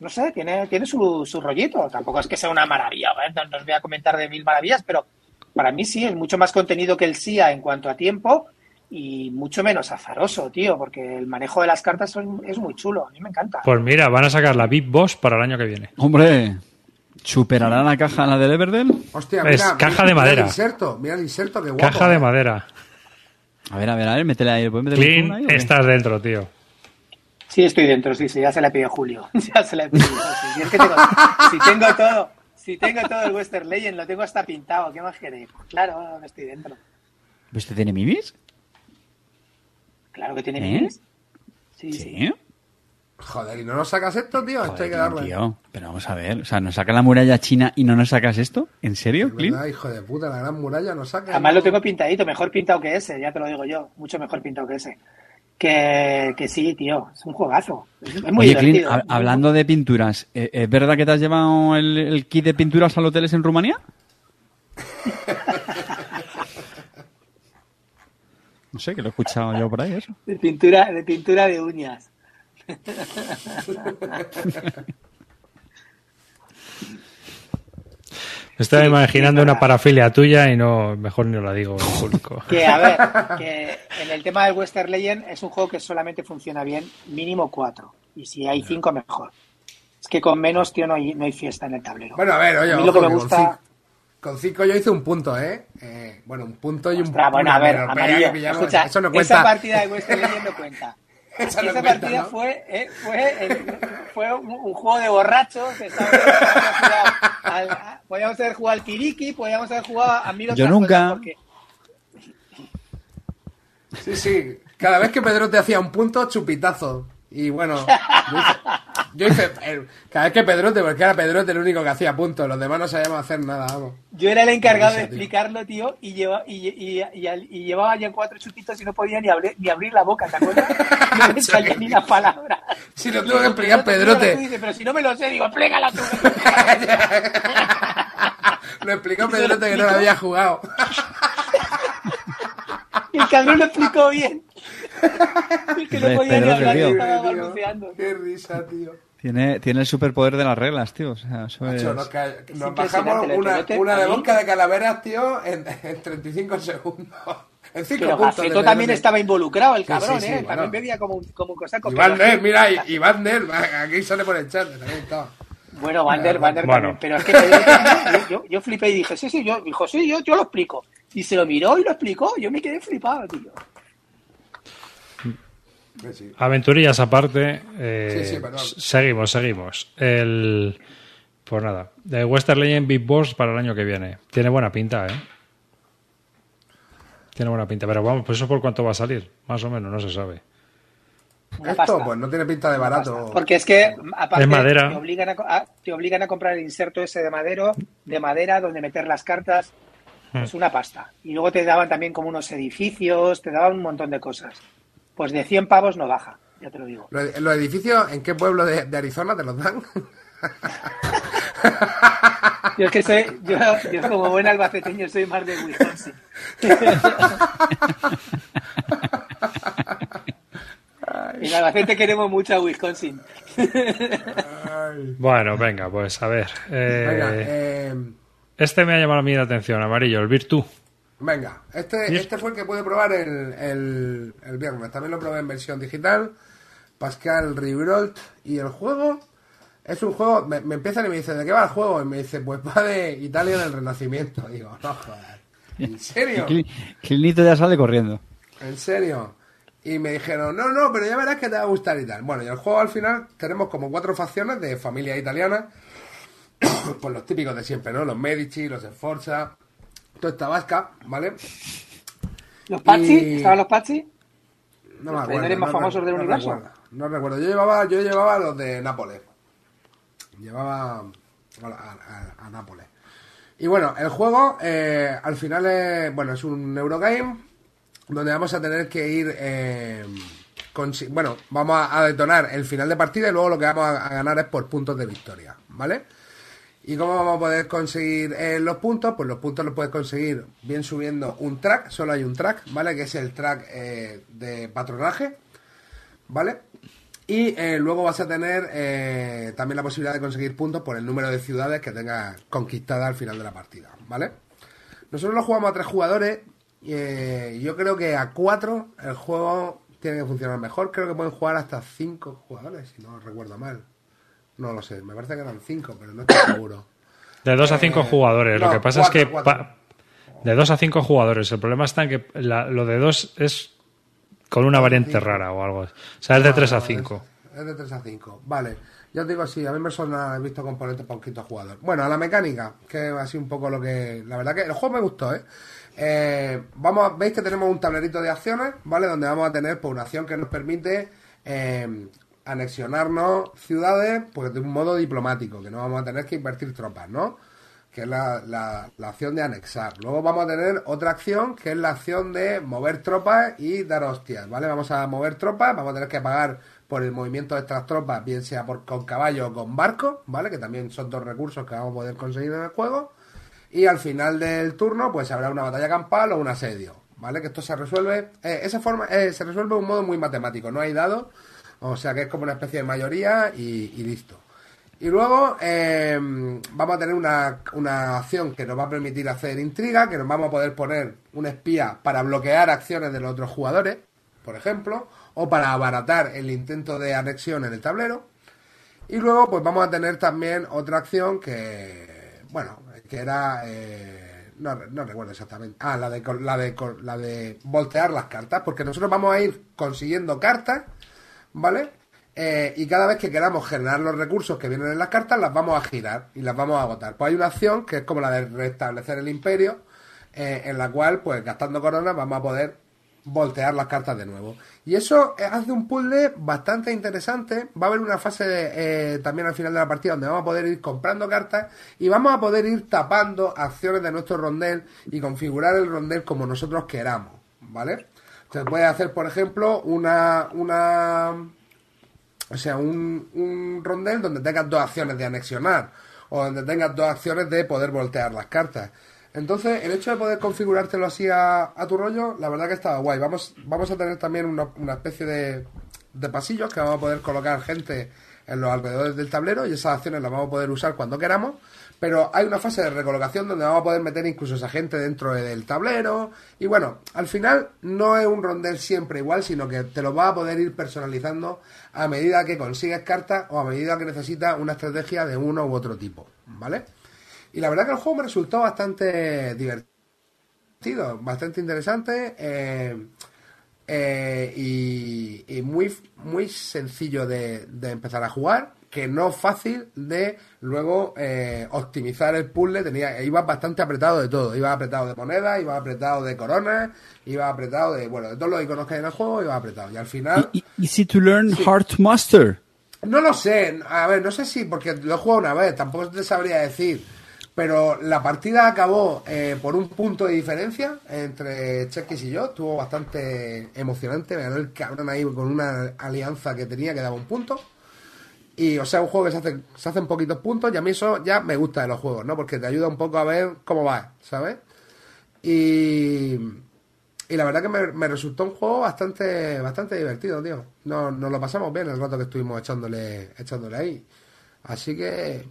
no sé, tiene, tiene su, su rollito. Tampoco es que sea una maravilla, ¿eh? no, no os voy a comentar de mil maravillas, pero para mí sí, es mucho más contenido que el SIA en cuanto a tiempo y mucho menos azaroso, tío, porque el manejo de las cartas son- es muy chulo, a mí me encanta. Pues mira, van a sacar la Big Boss para el año que viene. Hombre, ¿superará la caja la del Everdell? Hostia, Es mira, caja mira, de madera. Mira el inserto, mira el inserto, qué guapo. Caja de eh. madera. A ver, a ver, a ver, métele ahí. ¿puedes meterle Clean, ahí estás dentro, tío. Sí, estoy dentro, sí, sí, ya se la pidió Julio. [laughs] Ya se la he pedido. sí. Y es que tengo, si tengo todo, si tengo todo el Western Legend, lo tengo hasta pintado, ¿qué más queréis? Pues claro, estoy dentro. ¿Usted tiene mimis? Claro que tiene ¿Eh? minis. Sí, sí. Sí. Joder, ¿y no nos sacas esto, tío? esto hay que Joder, darle. tío. Pero vamos a ver, o sea, ¿nos saca la muralla china y no nos sacas esto? ¿En serio, Clint? ¿Verdad, hijo de puta? La gran muralla nos saca. Además lo tengo pintadito, mejor pintado que ese, ya te lo digo yo, mucho mejor pintado que ese. Que, que sí, tío, es un juegazo. Es, muy Oye, Clint, hablando de pinturas, ¿eh, ¿es verdad que te has llevado el, el kit de pinturas al hoteles en Rumanía? [laughs] No sé, que lo he escuchado yo por ahí, eso. De pintura, de pintura de uñas. Me estaba Sí, imaginando sí, una para- parafilia tuya y no, mejor ni lo digo en público. [laughs] Que a ver, que en el tema del Western Legend es un juego que solamente funciona bien mínimo cuatro. Y si hay cinco, mejor. Es que con menos, tío, no hay, no hay fiesta en el tablero. Bueno, a ver, oye, A mí lo que ojo, me gusta- Con cinco, con cinco yo hice un punto, ¿eh? Eh, bueno, un punto y un Ostras, bueno, a una ver, amarillo. Escucha, Eso no esa cuenta. partida de Western Legend no cuenta. Esa no esa cuenta, partida ¿no? fue, eh, fue, el- fue un, un juego de borrachos. podíamos haber jugado al Kiriki, podíamos haber jugado a mil Yo nunca. porque- Sí, sí. Cada vez que Pedro te hacía un punto, chupitazo. Y bueno, yo hice, yo hice- eh, cada vez que Pedrote, porque era Pedrote el único que hacía puntos, los demás no sabíamos hacer nada, vamos. Yo era el encargado de explicarlo, tío, y, lleva, y, llevaba ya cuatro chupitos y no podía ni abrir, ni abrir la boca, ¿te acuerdas? [laughs] No me salía ni la palabra. Si lo tuvo que explicar Pedrote, dices, pero si no me lo sé, digo, explícalo tú. [laughs] Lo explicó Pedrote que no lo había jugado. [laughs] El cabrón lo explicó bien. [laughs] Es que no Hombre, podía ni hablar, tío. estaba balbuceando. Qué risa, tío. Tiene, tiene el superpoder de las reglas, tío. O sea, eso es... Macho, nos, ca- nos bajamos una, una de boca de calaveras, tío, en, en 35 segundos. [laughs] En 5 Pero puntos. también estaba involucrado, el cabrón, sí, sí, ¿eh? bueno. También bebía como un, como un cosaco. Y Van Der, mira, y, y Van Der, aquí sale por el chat, también estaba. Bueno, Vander, Vander Bueno. también. Pero es que yo, yo, yo flipé y dije, sí, sí, yo, dijo, sí, yo, yo lo explico. Y se lo miró y lo explicó. Yo me quedé flipado, tío. Sí. Aventurillas aparte, eh, Sí, seguimos, seguimos. El, pues nada, de Western Legend Big Boss para el año que viene. Tiene buena pinta, ¿eh? Tiene buena pinta, pero vamos, pues eso por cuánto va a salir, más o menos, no se sabe. Una Esto, pasta. pues no tiene pinta de barato. Porque es que, aparte, Es madera. Te, obligan a, co- a- te obligan a comprar el inserto ese de madero, de madera, donde meter las cartas. Hmm. Es una pasta. Y luego te daban también como unos edificios, te daban un montón de cosas. Pues de 100 pavos no baja, ya te lo digo. ¿Los, los edificios en qué pueblo de, de Arizona te los dan? Yo es que soy, yo, yo como buen albaceteño soy más de Wisconsin. En Albacete queremos mucho a Wisconsin. Bueno, venga, pues a ver. eh, Venga, eh, Este me ha llamado a mí la atención, amarillo, el Virtu. Venga. Este, este fue el que pude probar el, el, el viernes. También lo probé en versión digital. Pascal Ribrault. Y el juego es un juego. Me, me empiezan y me dicen, ¿de qué va el juego? Y me dice, pues va de Italia del Renacimiento. [laughs] Digo, no joder. ¿En [laughs] serio? Cli- Clinito ya sale corriendo. ¿En serio? Y me dijeron, no, no, pero ya verás que te va a gustar y tal. Bueno, y el juego al final tenemos como cuatro facciones de familia italiana. [coughs] pues los típicos de siempre, ¿no? Los Medici, los Sforza, esta vasca, ¿vale? ¿Los Pazzi? Y- ¿Estaban los Pazzi? No me acuerdo. más no famosos re- del no universo. recuerdo, no recuerdo. Yo llevaba, yo llevaba los de Nápoles. Llevaba a, a- a Nápoles. Y bueno, el juego eh, al final es, bueno, es un Eurogame donde vamos a tener que ir... eh, consi- bueno, vamos a, a detonar el final de partida y luego lo que vamos a, a ganar es por puntos de victoria, ¿vale? ¿Y cómo vamos a poder conseguir eh, los puntos? Pues los puntos los puedes conseguir bien subiendo un track, solo hay un track, ¿vale? Que es el track eh, de patronaje, ¿vale? Y eh, luego vas a tener también la posibilidad de conseguir puntos por el número de ciudades que tengas conquistadas al final de la partida, ¿vale? Nosotros lo jugamos a tres jugadores y yo creo que a cuatro el juego tiene que funcionar mejor. Creo que pueden jugar hasta cinco jugadores, si no recuerdo mal. No lo sé, me parece que eran cinco, pero no estoy seguro. De 2 a 5 Eh, jugadores. no, Lo que pasa cuatro, es que pa- De 2 a 5 jugadores. El problema está en que la- lo de 2 es con una variante rara o algo. O sea, es de 3 a 5. Es, es de 3 a 5. Vale. Ya os digo, sí, a mí me suena, he visto componentes para un quinto jugador. Bueno, a la mecánica, que es así un poco lo que... La verdad que el juego me gustó, ¿eh? Eh, vamos, a- veis que tenemos un tablerito de acciones, ¿vale? Donde vamos a tener pues, una acción que nos permite eh, anexionarnos ciudades pues de un modo diplomático, que no vamos a tener que invertir tropas, ¿no? Que es la, la- acción de anexar. Luego vamos a tener otra acción que es la acción de mover tropas y dar hostias, ¿vale? Vamos a mover tropas, vamos a tener que pagar por el movimiento de estas tropas, bien sea por, con caballo o con barco, ¿vale? Que también son dos recursos que vamos a poder conseguir en el juego. Y al final del turno, pues habrá una batalla campal o un asedio, ¿vale? Que esto se resuelve, eh, esa forma, eh, se resuelve de un modo muy matemático, no hay dados, o sea que es como una especie de mayoría y, listo. Y luego eh, vamos a tener una, una acción que nos va a permitir hacer intriga, que nos vamos a poder poner un espía para bloquear acciones de los otros jugadores, por ejemplo, o para abaratar el intento de anexión en el tablero. Y luego, pues vamos a tener también otra acción que, bueno, que era, eh, no, no recuerdo exactamente. Ah, la de, la de, la de voltear las cartas, porque nosotros vamos a ir consiguiendo cartas, ¿vale? Eh, y cada vez que queramos generar los recursos que vienen en las cartas, las vamos a girar y las vamos a agotar. Pues hay una acción que es como la de restablecer el imperio, eh, en la cual, pues gastando coronas, vamos a poder voltear las cartas de nuevo. Y eso eh, hace un puzzle bastante interesante. Va a haber una fase también al final de la partida donde vamos a poder ir comprando cartas y vamos a poder ir tapando acciones de nuestro rondel y configurar el rondel como nosotros queramos, ¿vale? Se puede hacer, por ejemplo, una, una o sea, un, un rondel donde tengas dos acciones de anexionar o donde tengas dos acciones de poder voltear las cartas. Entonces, el hecho de poder configurártelo así a, a tu rollo, la verdad que estaba guay. Vamos, vamos a tener también una, una especie de, de pasillos que vamos a poder colocar gente en los alrededores del tablero y esas acciones las vamos a poder usar cuando queramos. Pero hay una fase de recolocación donde vamos a poder meter incluso esa gente dentro del tablero. Y bueno, al final no es un rondel siempre igual, sino que te lo vas a poder ir personalizando a medida que consigues cartas o a medida que necesitas una estrategia de uno u otro tipo. ¿Vale? Y la verdad que el juego me resultó bastante divertido, bastante interesante eh, eh, y, y muy, muy sencillo de, de empezar a jugar, que no fácil de luego eh, optimizar el puzzle. Tenía, iba bastante apretado de todo, iba apretado de monedas, iba apretado de coronas, iba apretado de, bueno, de todos los iconos que hay en el juego, iba apretado. Y al final... Easy to learn, hard to master. No lo sé, a ver, no sé si, porque lo he jugado una vez, tampoco te sabría decir, pero la partida acabó eh, por un punto de diferencia entre Chequis y yo, estuvo bastante emocionante, me ganó el cabrón ahí con una alianza que tenía que daba un punto. Y, o sea, un juego que se hace, se hacen poquitos puntos y a mí eso ya me gusta de los juegos, ¿no? Porque te ayuda un poco a ver cómo va, ¿sabes? Y, y la verdad que me, me resultó un juego bastante bastante divertido, tío. No, nos lo pasamos bien el rato que estuvimos echándole, echándole ahí. Así que,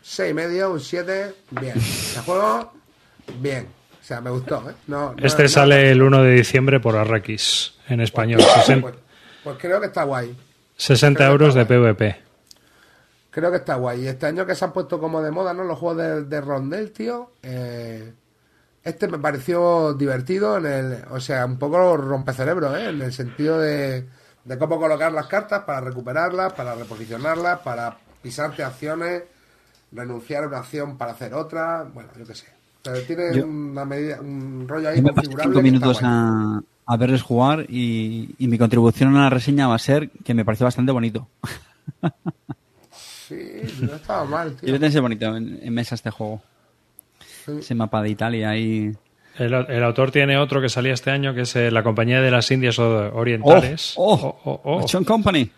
seis y medio, un 7, bien. El juego, bien. O sea, me gustó, ¿eh? No, no- Este sale el 1 de diciembre por Arrakis en español. Sesen- Pues, pues creo que está guay. 60 euros de PvP. Creo que está guay. Y este año que se han puesto como de moda, ¿no? Los juegos de, de rondel, tío. eh, este me pareció divertido en el... O sea, un poco rompecerebro, ¿eh? En el sentido de, de cómo colocar las cartas para recuperarlas, para reposicionarlas, para pisarte acciones, renunciar a una acción para hacer otra. Bueno, yo qué sé. Pero tiene Yo- una medida, un rollo ahí configurable. cinco que está minutos guay. a, a verles jugar y, y mi contribución a la reseña va a ser que me pareció bastante bonito. Sí, no estaba mal, Yo tío. le tengo bonito en, en mesa este juego. Sí. Ese mapa de Italia y... El, el autor tiene otro que salía este año, que es eh, la Compañía de las Indias Orientales. ¡Oh! Oh, oh, oh. Action Company.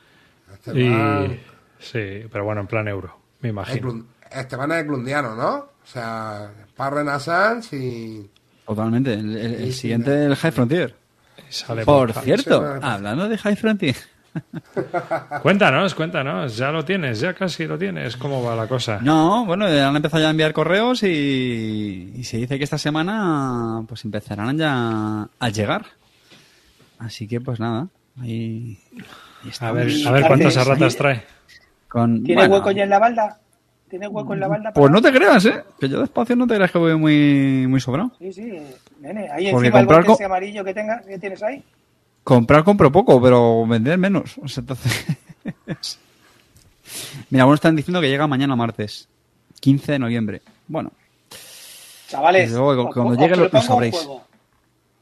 Este Y- sí, pero bueno, en plan euro, me imagino. Esteban es glundiano, ¿no? O sea, para Renaissance y... Totalmente. El, el- el siguiente, el High Frontier. Sale Por por- cierto, hablando de High Frontier. [laughs] Cuéntanos, cuéntanos, ya lo tienes, ya casi lo tienes. ¿Cómo va la cosa? No, bueno, han empezado ya a enviar correos y, y se dice que esta semana pues empezarán ya a llegar. Así que pues nada, ahí, ahí A ver, a ver cuántas erratas trae. Con, ¿Tiene bueno, hueco ya en la balda? ¿Tiene hueco en la balda? Pues para- no te creas, ¿eh? Que yo de espacio no te creas que voy muy, muy sobrado. Sí, sí, nene. Ahí Porque encima el comprar bote co- ese amarillo que, tenga, que tienes ahí. Comprar compro poco, pero vender menos. [laughs] O sea, entonces... Mira, algunos están diciendo que llega mañana martes, 15 de noviembre. Bueno, Chavales, luego, os- cuando os llegue lo- lo un sabréis. juego.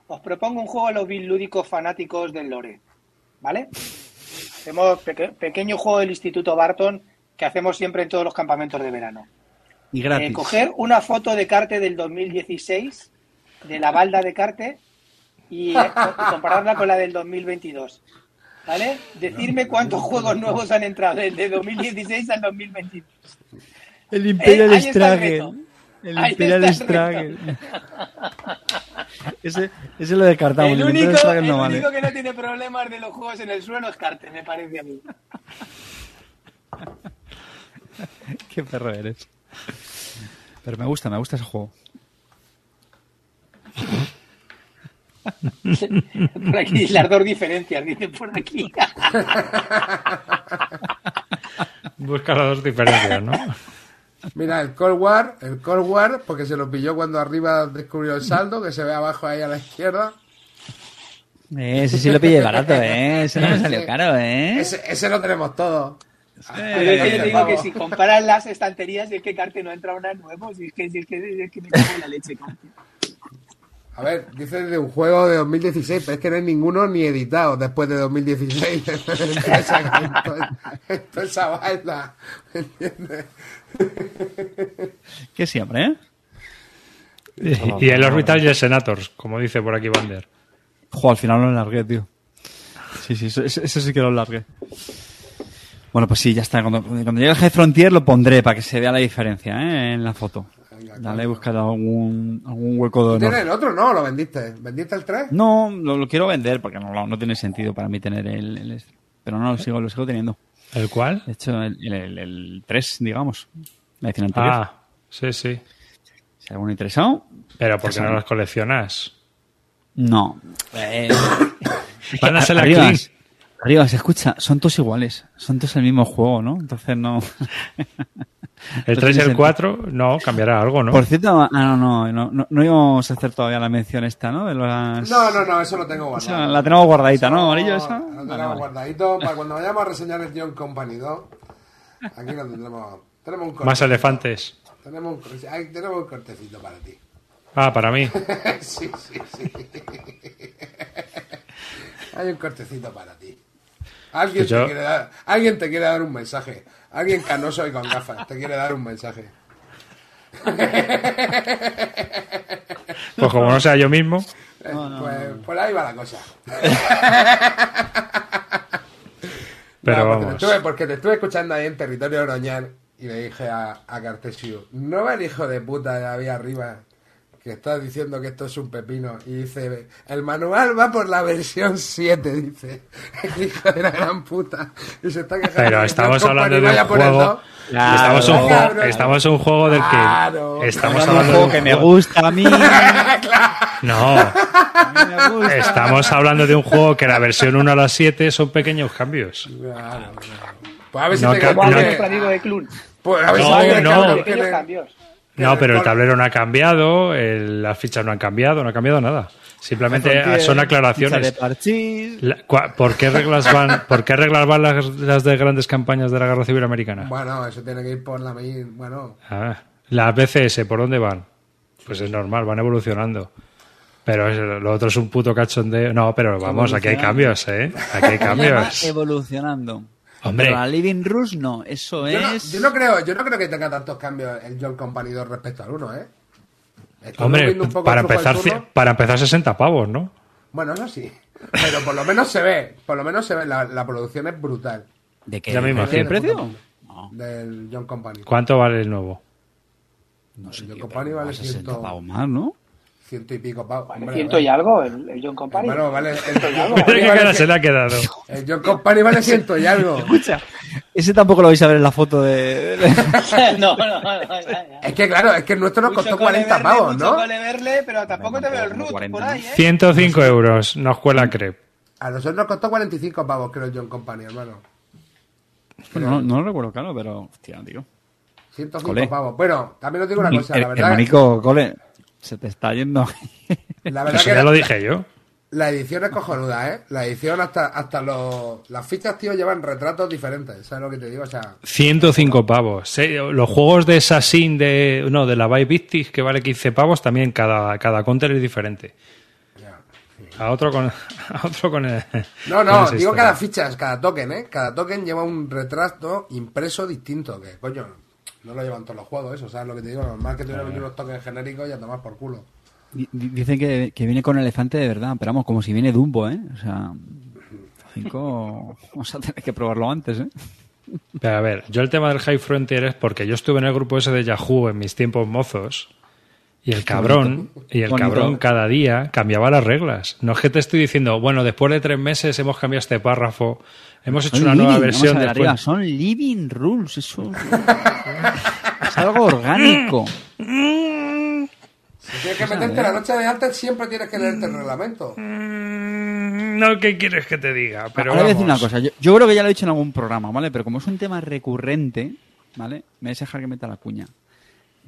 Os propongo un juego a los lúdicos fanáticos del lore. ¿Vale? Hacemos peque- pequeño juego del Instituto Barton que hacemos siempre en todos los campamentos de verano. y Eh, gratis. coger una foto de Carte del 2016, de la balda de Carte, y, eh, co- compararla con la del 2022. ¿Vale? Decirme cuántos juegos nuevos han entrado desde 2016 al 2022. El Imperial Eh, el. El Imperial el Struggle. [laughs] ese, ese lo descartamos. El El, único, Struggle el no vale. único que no tiene problemas de los juegos en el suelo es Carte, me parece a mí. [laughs] [laughs] Qué perro eres. Pero me gusta, me gusta ese juego. [laughs] Por aquí las dos diferencias, dicen por aquí. [laughs] Busca las dos diferencias, ¿no? Mira, el Cold War, el Cold War, porque se lo pilló cuando arriba descubrió el saldo, que se ve abajo ahí a la izquierda. Ese sí lo pillé barato, ¿eh? Ese no me salió caro, ¿eh? Ese, ese lo tenemos todos. Pero es que yo te digo que si comparas las estanterías, es que Carte no ha entrado nada nuevo, si es que, si es que, es que me cago en la leche, Carte. A ver, dice de un juego de 2016, pero es que no hay ninguno ni editado después de 2016. [laughs] Entonces, Toda esa vaina, ¿me entiendes? [laughs] Que siempre, ¿eh? Y, y el Orbital y el Senators, como dice por aquí Bander. Jo, al final lo largué, tío. Sí, sí, eso, eso- eso sí que lo largué. Bueno, pues sí, ya está. Cuando, cuando llegue el High Frontier lo pondré para que se vea la diferencia, ¿eh? En la foto. Dale a buscar algún, algún hueco de ¿Tienes honor. el otro? No, lo vendiste. ¿Vendiste el 3? No, lo, lo quiero vender porque no, tiene sentido para mí tener el, el este. Pero no, lo sigo, lo sigo teniendo. ¿El cual? De hecho, el, el, el 3, digamos. La edición anterior. Ah, sí, sí. Si hay alguno interesado. Pero ¿por qué no las coleccionas? No. [coughs] Eh, Van a ser la clean. Arribas, escucha, son todos iguales. Son todos el mismo juego, ¿no? Entonces no. [laughs] El No 3 y el sentido. 4, no, cambiará algo, ¿no? Por cierto, ah, no, no, no, no, no íbamos a hacer todavía la mención esta, ¿no? De las... No, no, no, eso lo tengo guardado. la tenemos guardadita, ¿no, Eso Amarillo? Esa. Lo tenemos vale. guardadito para cuando vayamos a reseñar el John Company 2. Aquí lo tendremos. Tenemos un Más cortecito. elefantes. Tenemos un, tenemos un cortecito para ti. Ah, para mí. [laughs] sí, sí, sí. [laughs] Hay un cortecito para ti. Alguien, te quiere dar, alguien te quiere dar un mensaje. Alguien canoso y con gafas te quiere dar un mensaje. Pues como no sea yo mismo. Eh, pues por ahí va la cosa. Pero No, porque, te estuve, porque te estuve escuchando ahí en territorio Oroñar y le dije a, a Cartesio, ¿no va el hijo de puta de ahí arriba que está diciendo que esto es un pepino? Y dice, el manual va por la versión 7, dice. [laughs] El hijo de la gran puta. Y se está quejando. Pero estamos hablando de un juego. Claro, estamos, un claro. juego estamos en un juego del que. Claro. Estamos Hablando de un juego que me gusta a mí. [laughs] No, me gusta. estamos hablando de un juego que la versión 1 a la 7 son pequeños cambios. Claro, claro. Pues a ver si No te no- de Clun. Pues a ver si No, te crees, no. cambios. No, pero el tablero no ha cambiado, el- las fichas no han cambiado, no ha cambiado nada. Simplemente Frontier, son aclaraciones. de parchís. La- cua- ¿Por qué reglas van, [laughs] por qué reglas van las, las de grandes campañas de la Guerra Civil Americana? Bueno, eso tiene que ir por la... Bueno, Ah, las BCS, ¿por dónde van? Pues es normal, van evolucionando. Pero lo otro es un puto cachondeo. No, pero vamos, aquí hay cambios, ¿eh? Aquí hay [laughs] cambios. Evolucionando. Hombre. Pero la Living Rush no, eso yo no, es. yo no creo, yo no creo que tenga tantos cambios el John Company 2 respecto al 1, ¿eh? Estoy Hombre, viendo un poco para el empezar, para empezar 60 pavos, ¿no? Bueno, eso sí. Pero por lo menos se ve, por lo menos se ve, la, la producción es brutal ¿De qué? Ya me ¿De imagino. precio? del John Company. ¿Cuánto vale el nuevo? No sé, El John tío, Company vale más 60 ciento- pavos más, ¿no? Ciento y pico pavos. Vale, Hombre, ciento y algo, el, el John Company. Bueno, vale, el, John Company [laughs] qué vale se le ha quedado. el John Company vale ciento y algo. Escucha, ese tampoco lo vais a ver en la foto de. [laughs] no, no, no, ya, ya. Es que claro, es que el nuestro nos Mucho costó cole 40 verle, pavos, ¿no? cole verle, pero tampoco te veo el root 40, por ahí, ¿eh? 105 euros, nos cuela crep. A nosotros nos costó 45 pavos, creo, el John Company, hermano. no, no lo recuerdo claro, pero. Hostia, tío. 105 Cole. pavos. Bueno, también os digo una El- cosa, el- la verdad, hermanico, cole, se te está yendo. la [laughs] verdad Eso que ya la, lo dije yo. la edición es cojonuda, ¿eh? La edición hasta, hasta los... Las fichas, tío, llevan retratos diferentes, ¿sabes lo que te digo? O sea, 105 pavos. Los juegos de Assassin de. No, de la Vibe Victis, que vale 15 pavos, también cada, cada counter es diferente. A otro con. A otro con el- No, no, digo cada ficha, es cada token, ¿eh? Cada token lleva un retrato impreso distinto, que coño, no lo llevan todos los juegos, eso, ¿sabes lo que te digo? Normal que tuviera unos tokens genéricos y a tomar por culo. Di- di- Dicen que, que viene con elefante de verdad, pero vamos, como si viene Dumbo, ¿eh? O sea, cinco, [laughs] vamos a tener que probarlo antes, ¿eh? Pero a ver, yo el tema del High Frontier es porque yo estuve en el grupo ese de Yahoo en mis tiempos mozos y el cabrón, y el Bonito. cabrón cada día cambiaba las reglas. No es que te estoy diciendo, bueno, después de tres meses hemos cambiado este párrafo, hemos hecho Son una nueva versión ver después. arriba, son living rules, eso es algo orgánico. Si tienes que meterte la noche de antes, siempre tienes que leerte el reglamento. No, ¿qué quieres que te diga? Pero Ahora voy a decir una cosa, yo, yo creo que ya lo he dicho en algún programa, ¿vale? Pero como es un tema recurrente, ¿vale? Me vais a dejar que meta la cuña.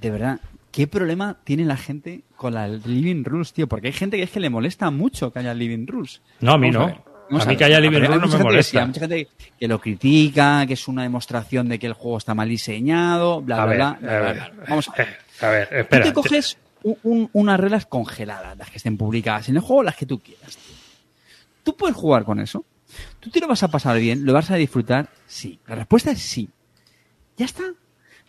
De verdad, ¿qué problema tiene la gente con la Living Rules, tío? Porque hay gente que es que le molesta mucho que haya Living Rules. No, a mí Vamos no. A mí que haya Living Rules no me molesta. hay mucha gente que lo critica, que es una demostración de que el juego está mal diseñado, bla, A bla, ver, bla. Vamos a ver. [laughs] a ver, Tú espera. te coges un- un- unas reglas congeladas, las que estén publicadas en el juego, las que tú quieras. tío. ¿Tú puedes jugar con eso? ¿Tú te lo vas a pasar bien? ¿Lo vas a disfrutar? Sí. La respuesta es sí. Ya está.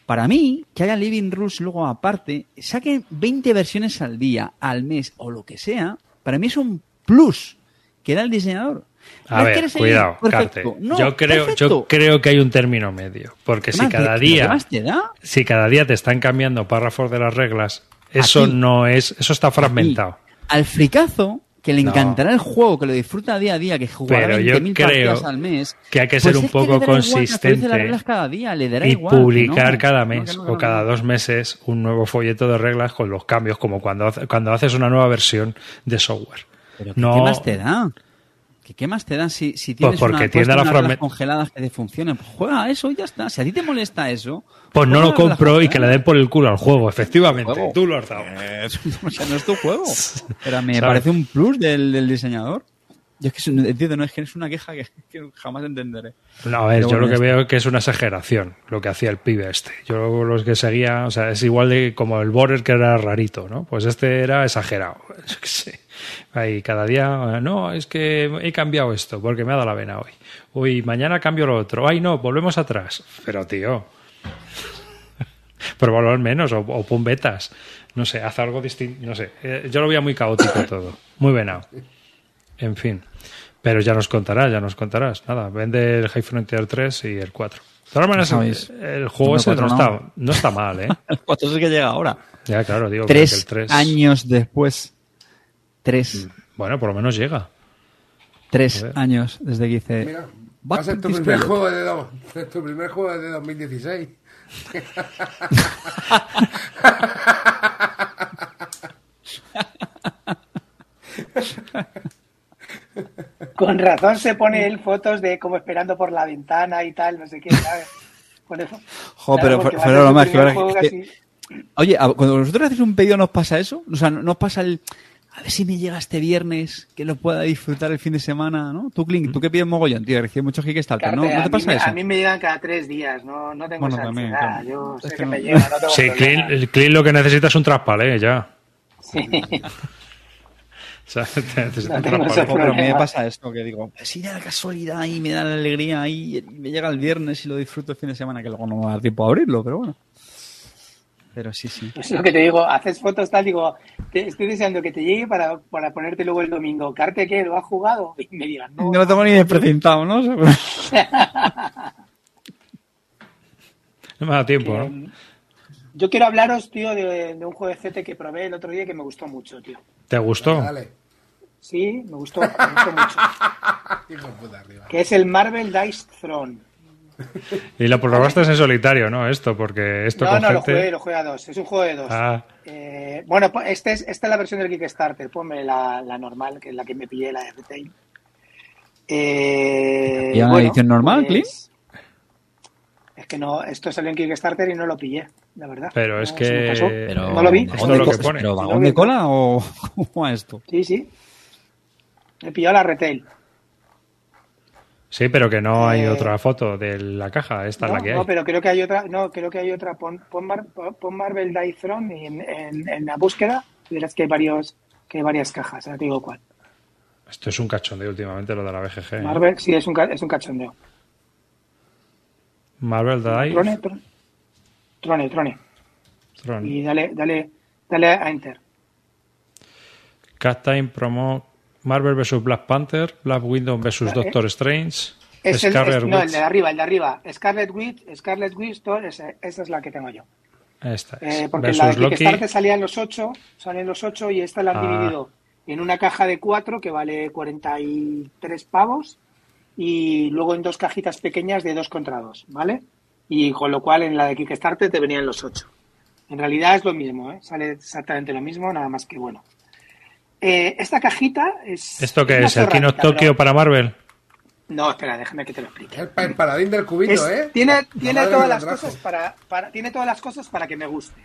Para mí, que haya Living Rules luego aparte, saquen 20 versiones al día, al mes o lo que sea, para mí es un plus que da el diseñador. A ¿No ver, cuidado. No, yo creo, perfecto. yo creo que hay un término medio, porque ¿Qué si cada te- ¿Qué día, te da? si cada día te están cambiando párrafos de las reglas, eso no es, eso está fragmentado. Al fricazo, que le No. encantará el juego, que lo disfruta día a día, que jugará Pero yo 20.000 creo partidas al mes. que hay que pues ser un poco igual consistente las reglas cada día, le dará y igual publicar no. cada mes no, o cada dos meses un nuevo folleto de reglas con los cambios, como cuando, cuando haces una nueva versión de software. Pero ¿qué, no, qué más te da? ¿Qué, qué más te da si, si tienes porque una, unas fragment- congeladas que te funcionen? Pues juega a eso y ya está. Si a ti te molesta eso... Pues no lo compro y que le den por el culo al juego, efectivamente. Juego. Tú lo has dado. [laughs] o sea, no es tu juego. [laughs] Pero me ¿Sabes? parece un plus del, del diseñador. Yo es que entiendo, no es que es una queja que, [laughs] que jamás entenderé. No, a ver, Pero yo lo que veo es que es una exageración lo que hacía el pibe este. Yo los que seguía, o sea, es igual de como el border que era rarito, ¿no? Pues este era exagerado. Yo qué sé. Ahí cada día, no, es que he cambiado esto porque me ha dado la vena hoy. Uy, mañana cambio lo otro. Ay, no, volvemos atrás. Pero tío, [laughs] pruébalo al menos o, o pon betas. No sé, haz algo distinto. No sé, Eh, yo lo veía muy caótico [coughs] todo. Muy venado. En fin. Pero ya nos contarás, ya nos contarás. Nada, vende el High Frontier 3 y el 4. De todas maneras, sabéis. el, juego No, ese no, cuatro no. está, no está mal, ¿eh? [laughs] El 4 es el que llega ahora. Ya, claro, digo que Tres el 3. años después. Tres. Bueno, por lo menos llega. Tres Joder. años desde que hice. Mira, va a ser tu primer juego de, do- es tu primer juego de 2016. Con razón se pone él fotos de como esperando por la ventana y tal, no sé qué, ¿sabes? Jo, pero porque fue- va a fue ser lo su más que que- Oye, cuando vosotros hacéis un pedido, ¿nos pasa eso? O sea, ¿nos pasa el. A ver si me llega este viernes, que lo pueda disfrutar el fin de semana, ¿no? Tú, Clint, tú que pides mogollón, tío, recibes muchos Kickstarter, ¿no? Carte, ¿No a te pasa me- eso? A mí me llegan cada tres días, no, no tengo Bueno, esa también, ansiedad. claro. Yo Es sé que que no- me llega, no tengo Sí, el Clean lo que necesita es un traspalé, ya. Sí. [laughs] O sea, No pero a mí me pasa esto, que digo, si da la casualidad y me da la alegría y me llega el viernes y lo disfruto el fin de semana, que luego no me va a dar tiempo a abrirlo, pero bueno. Pero sí, sí. Es lo que te digo, haces fotos tal, digo, te- estoy deseando que te llegue para, para ponerte luego el domingo. ¿Carte qué? ¿Lo has jugado? Y me digan, no. No lo tengo ni desprecintado, ¿no? [laughs] No me da tiempo, ¿no? Yo quiero hablaros, tío, de, de un juego de CT que probé el otro día que me gustó mucho, tío. ¿Te gustó? Dale. Sí, me gustó, me gustó mucho. [laughs] Hijo de puta arriba. Que es el Marvel Dice Throne. [laughs] Y lo probaste en solitario, ¿no? Esto, porque esto No, con no, lo gente... jugué, lo jugué a dos. Es un juego de dos. Ah, Eh, bueno, pues este es, esta es la versión del Kickstarter. Ponme la, la normal, que es la que me pillé, la de retail. Eh, ¿Y una edición normal, pues, Es que no, esto salió en Kickstarter y no lo pillé, la verdad. Pero es No, me que-. Pero, no lo vi. Esto ¿vagón es lo que pone. ¿Pero vagón lo de cola o [laughs] cómo va esto? Sí, sí. He pillado la retail. Sí, pero que no hay Eh, otra foto de la caja. Esta no, es la que hay. no, pero creo que hay otra. No, creo que hay otra. Pon, pon, Mar- pon Marvel Die Throne y en, en- en la búsqueda verás que hay varios, que hay varias cajas. Ahora te digo cuál. Esto es un cachondeo últimamente, lo de la BGG. ¿eh? Marvel, sí, es un, es un cachondeo. Marvel Die. Trone, Trone, Trone, Trone. Y dale, dale, dale a Enter. Cat Time Promo. Marvel vs Black Panther. Black Widow vs Doctor Strange. El, Scarlet es- no, el de arriba, el de arriba. Scarlet Witch, Scarlet Witch, todo ese- esa es la que tengo yo. Esta es. Eh, porque la de. Kickstarter salían los 8, salen los 8 y esta la han Ah. dividido en una caja de 4 que vale 43 pavos y luego en dos cajitas pequeñas de 2 contra 2, ¿vale? Y con lo cual en la de Kickstarter te venían los 8. En realidad es lo mismo, ¿eh? Sale exactamente lo mismo, nada más que bueno. Eh, esta cajita es... ¿Esto qué es? ¿El Kino Tokio para Marvel? No, espera, déjame que te lo explique. El, el paladín del cubito, Es- ¿eh? Tiene, tiene todas las cosas para, para- tiene todas las cosas para que me guste.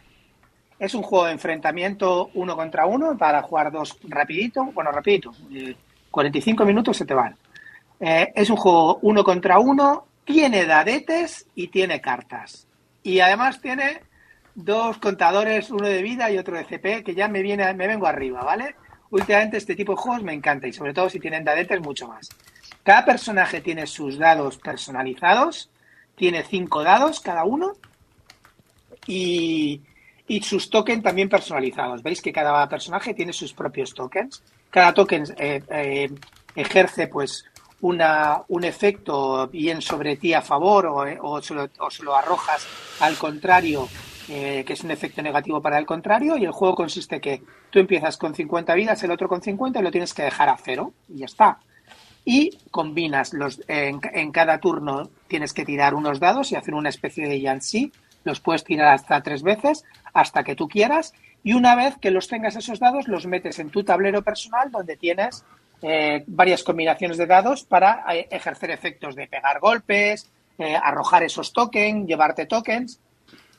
Es un juego de enfrentamiento uno contra uno para jugar dos rapidito, bueno rapidito, eh, 45 minutos se te van. Eh, es un juego uno contra uno, tiene dadetes y tiene cartas. Y además tiene dos contadores, uno de vida y otro de CP, que ya me viene, me vengo arriba, ¿vale? Últimamente este tipo de juegos me encanta y sobre todo si tienen dadetes mucho más. Cada personaje tiene sus dados personalizados, tiene cinco dados cada uno y, sus tokens también personalizados. Veis que cada personaje tiene sus propios tokens. Cada token eh, eh, ejerce pues una, un efecto bien sobre ti a favor o, eh, o, o se lo arrojas al contrario, eh, que es un efecto negativo para el contrario. Y el juego consiste que tú empiezas con 50 vidas, el otro con 50 y lo tienes que dejar a cero y ya está y combinas los en, cada turno tienes que tirar unos dados y hacer una especie de Yancy. Los puedes tirar hasta tres veces, hasta que tú quieras, y una vez que los tengas esos dados, los metes en tu tablero personal donde tienes eh, varias combinaciones de dados para eh, ejercer efectos de pegar golpes, eh, arrojar esos tokens, llevarte tokens.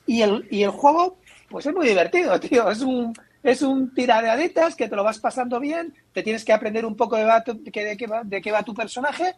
Y el, y el juego, pues es muy divertido, [laughs] tío. Es un, es un tiradeaditas que te lo vas pasando bien, te tienes que aprender un poco de, va de, qué va, de qué va tu personaje,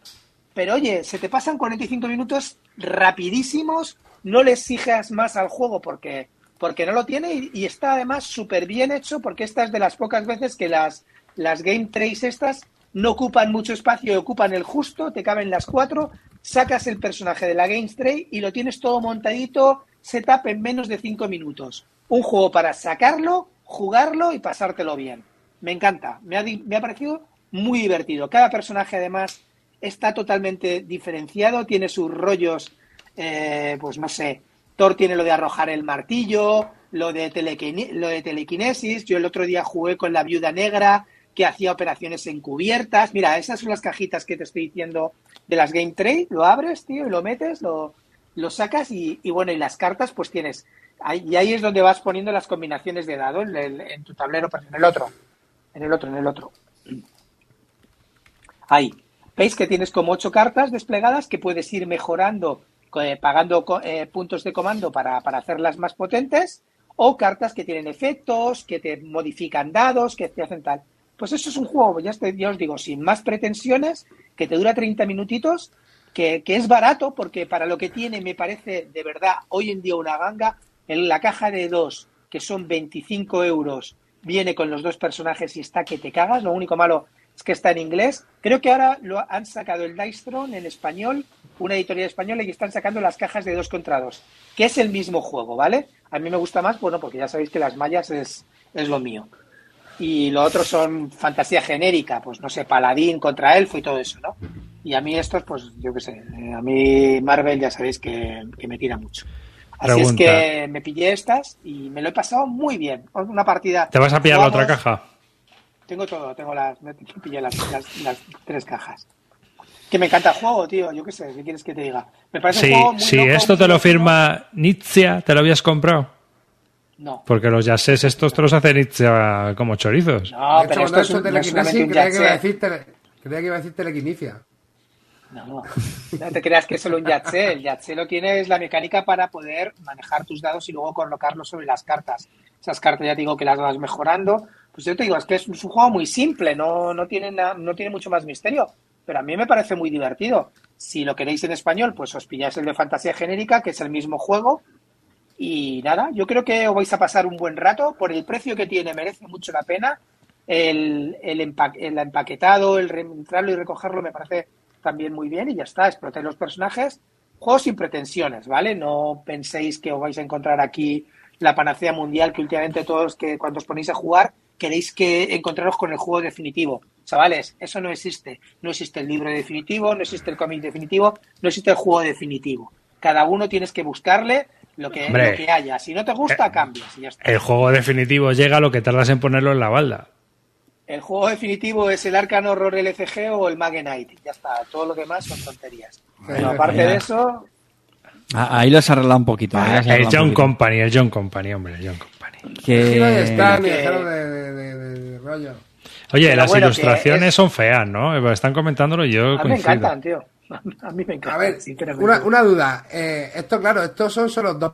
pero oye, se te pasan 45 minutos rapidísimos, no le exiges más al juego porque, porque no lo tiene y, y está además súper bien hecho porque esta es de las pocas veces que las, las game trays estas no ocupan mucho espacio, ocupan el justo, te caben las cuatro, sacas el personaje de la game tray y lo tienes todo montadito, setup en menos de 5 minutos. Un juego para sacarlo, jugarlo y pasártelo bien. Me encanta, me ha, me ha, parecido muy divertido. Cada personaje además está totalmente diferenciado, tiene sus rollos, eh, pues no sé, Thor tiene lo de arrojar el martillo, lo de, lo de telequinesis, yo el otro día jugué con la viuda negra que hacía operaciones encubiertas. Mira, esas son las cajitas que te estoy diciendo de las Game Trade, lo abres, tío, y lo metes, lo, lo sacas y, y, bueno, y las cartas pues tienes y ahí es donde vas poniendo las combinaciones de dados en, en, tu tablero, pero en el otro, en el otro, en el otro. Ahí. Veis que tienes como ocho cartas desplegadas que puedes ir mejorando, eh, pagando eh, puntos de comando para, para, hacerlas más potentes, o cartas que tienen efectos, que te modifican dados, que te hacen tal. Pues eso es un juego, ya, te, ya os digo, sin más pretensiones, que te dura 30 minutitos, que, es barato, porque para lo que tiene me parece de verdad hoy en día una ganga, en la caja de dos, que son 25 euros, viene con los dos personajes y está que te cagas. Lo único malo es que está en inglés. Creo que ahora lo han sacado el Dicetron en español, una editorial española, y están sacando las cajas de dos contra dos, que es el mismo juego, ¿vale? A mí me gusta más, bueno, porque ya sabéis que las mallas es, es lo mío. Y lo otro son fantasía genérica, pues no sé, paladín contra elfo y todo eso, ¿no? Y a mí estos, pues yo qué sé, a mí Marvel ya sabéis que, que me tira mucho. Así Pregunta. es que me pillé estas y me lo he pasado muy bien. Una partida. ¿Te vas a pillar jugamos, la otra caja? Tengo todo, tengo las. Me pillé las, las, las, tres cajas. Que me encanta el juego, tío. Yo qué sé, ¿qué quieres que te diga? Me parece sí, un juego muy Si loco, esto muy te lo loco. firma Nietzsche, ¿te lo habías comprado? No. Porque los yases estos te los hace Nietzsche como chorizos. No, De pero hecho, esto es un, de no es un creía, que iba a decir tele- No, no te creas que es solo un Yahtzee. El lo tienes la mecánica para poder manejar tus dados y luego colocarlos sobre las cartas. Esas cartas ya te digo que las vas mejorando. Pues yo te digo, es que es un juego muy simple, no, no, tiene, na- no tiene mucho más misterio. Pero a mí me parece muy divertido. Si lo queréis en español, pues os pilláis el de fantasía genérica, que es el mismo juego. Y nada, yo creo que os vais a pasar un buen rato. Por el precio que tiene, merece mucho la pena. El, el, empa- el empaquetado, el entrarlo y recogerlo me parece también muy bien. Y ya está, explotéis los personajes. Juego sin pretensiones, ¿vale? No penséis que os vais a encontrar aquí la panacea mundial que últimamente todos que cuando os ponéis a jugar queréis que encontraros con el juego definitivo. Chavales, eso no existe. No existe el libro definitivo, no existe el cómic definitivo, no existe el juego definitivo. Cada uno tienes que buscarle lo que, Hombre. lo que haya. Si no te gusta, cambias y ya está. El juego definitivo llega lo que tardas en ponerlo en la balda. El juego definitivo es el Arcan Horror LCG o el Mage Knight. Ya está. Todo lo demás son tonterías. Pero aparte de eso, Ah, Ahí lo has arreglado un poquito. has El John poquito. Company, el John Company, hombre, el John Company. Que- de, de- de- rollo. Oye, Pero las bueno, ilustraciones es- son feas, ¿no? Están comentándolo y yo a mí me encantan, tío. [laughs] A mí me encantan, A ver, una duda. Eh, esto, claro, estos son solo dos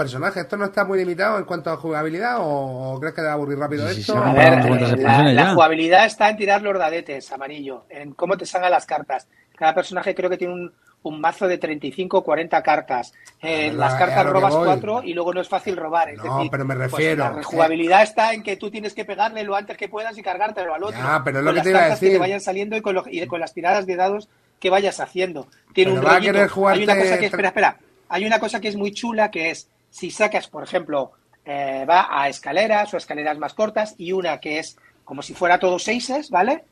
personajes. ¿Esto no está muy limitado en cuanto a jugabilidad o, o crees que te va a aburrir rápido Sí, esto? sí, A Vamos ver, a cuántas la, jugabilidad está en tirar los dadetes, amarillo, en cómo te salgan las cartas. Cada personaje creo que tiene un, un mazo de 35 o 40 cartas. Eh, las cartas que robas cuatro y luego no es fácil robar. Es No, decir, pero me pues, refiero, la rejugabilidad está en que tú tienes que pegarle lo antes que puedas y cargártelo al otro. Ya, pero es lo con que las te iba a cartas que decir. te vayan saliendo y con, lo- y con las tiradas de dados que vayas haciendo. Tiene Pero un va a rollito. querer jugarte Hay una cosa que, espera, espera. Hay una cosa que es muy chula que es si sacas, por ejemplo, eh, va a escaleras o escaleras más cortas y una que es como si fuera todo seises, ¿vale?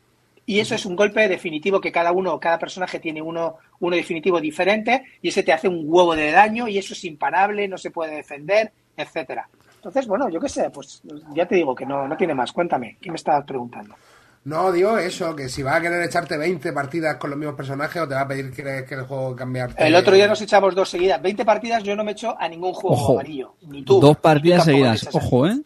Y eso es un golpe definitivo que cada uno, cada personaje tiene uno, uno definitivo diferente y ese te hace un huevo de daño y eso es imparable, no se puede defender, etcétera. Entonces, bueno, yo qué sé, pues ya te digo que no, no tiene más. Cuéntame, ¿qué me estabas preguntando? No, digo eso, que si vas a querer echarte 20 partidas con los mismos personajes o te va a pedir que, que el juego cambiarte. El otro día nos echamos dos seguidas. 20 partidas yo no me echo a ningún juego Ojo. amarillo. Ni tú. Dos tú partidas seguidas. Ojo, ¿eh?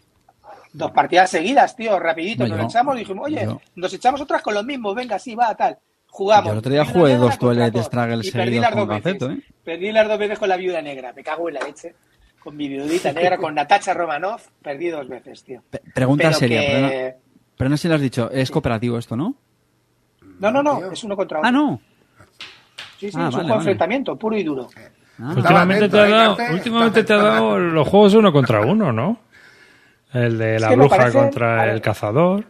Dos partidas seguidas, tío, rapidito. No, nos echamos y dijimos, oye, yo- nos echamos otras con los mismos, venga, sí, va, tal. Jugamos. Yo el otro día jugué dos Twilight Thor. Struggle seguidos las con dos veces. Gaceto, ¿eh? Perdí las dos veces con la viuda negra. Me cago en la leche. Con mi viudita [laughs] negra, con Natacha Romanoff, perdí dos veces, tío. Pe- Pregunta Pero seria, que- pero, no, sé si lo has dicho. Es cooperativo esto, ¿no? No, no, no, es uno contra uno. Ah, no. Sí, sí, Ah, es vale, un vale. enfrentamiento, puro y duro. Ah, Últimamente te ha dado, últimamente te ha dado los juegos uno contra uno, ¿no? El de la que bruja parece- contra el cazador.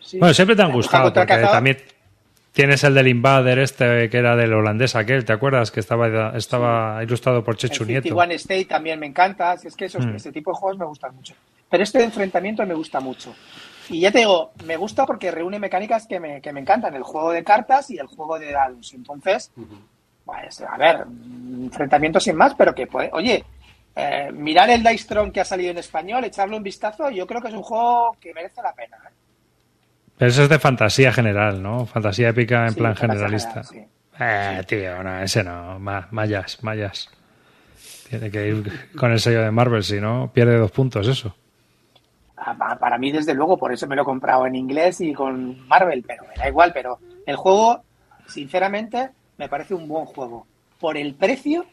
Sí. Bueno, siempre te han gustado, porque cazador. también tienes el del Invader este que era del holandés aquel, ¿te acuerdas? Que estaba, estaba ilustrado por Chechu El Nieto. 51 State también me encanta. Es que esos, Mm. este tipo de juegos me gustan mucho. Pero este enfrentamiento me gusta mucho. Y ya te digo, me gusta porque reúne mecánicas que me, que me encantan. El juego de cartas y el juego de dados. Entonces, pues, a ver, enfrentamiento sin más, pero que puede... Oye, eh, mirar el Dice Throne que ha salido en español, echarle un vistazo, yo creo que es un juego que merece la pena. ¿eh? Pero eso es de fantasía general, ¿no? Fantasía épica en Sí, plan generalista. general, Eh, tío, no, ese no. Ma- Mayas, mayas. Tiene que ir con el sello de Marvel, si no, pierde dos puntos eso. Pa- Para mí, desde luego, por eso me lo he comprado en inglés y con Marvel, pero me da igual. Pero el juego, sinceramente, me parece un buen juego. Por el precio,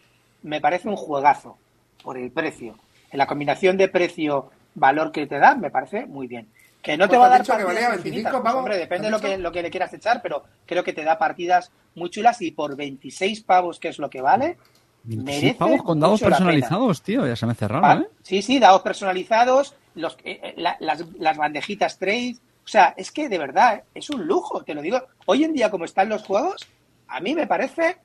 me parece un juegazo. Por el precio. En la combinación de precio-valor que te da, me parece muy bien. Que no te Pues va a dar que partidas valía 25 infinitas, pues, pavos, hombre, depende de ¿has lo que, lo que le quieras echar, pero creo que te da partidas muy chulas y por 26 pavos, que es lo que vale, 26 merece pavos con dados personalizados, tío. Ya se me hace raro, Ah, ¿eh? Sí, sí, dados personalizados, los, eh, eh, la- las, las bandejitas trade. O sea, es que de verdad es un lujo, te lo digo. Hoy en día, como están los juegos, a mí me parece.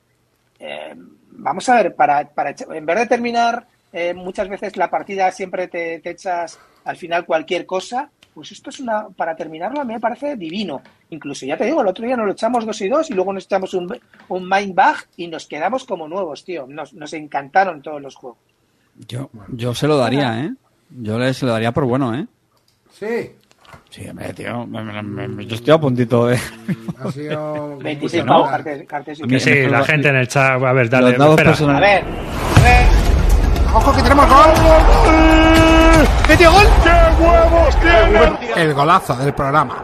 eh, vamos a ver, para, para en vez de terminar eh, muchas veces la partida, siempre te, te echas al final cualquier cosa. Pues esto es una. Para terminarlo, a mí me parece divino. Incluso, ya te digo, el otro día nos lo echamos dos y dos y luego nos echamos un, un Mind Bag y nos quedamos como nuevos, tío. Nos, nos encantaron todos los juegos. Yo, yo se lo daría, ¿eh? Yo le, se lo daría por bueno, ¿eh? Sí, Sí, hombre, tío. me- me- me- yo estoy a puntito de... ha sido. [laughs] 26 mucha pavos, cartes, y Sí, la gente en el chat, a ver, dale, espera. A ver, a ver. ¡Ojo que tenemos gol! ¡Metió gol! ¡Qué huevos tiene! El golazo del programa.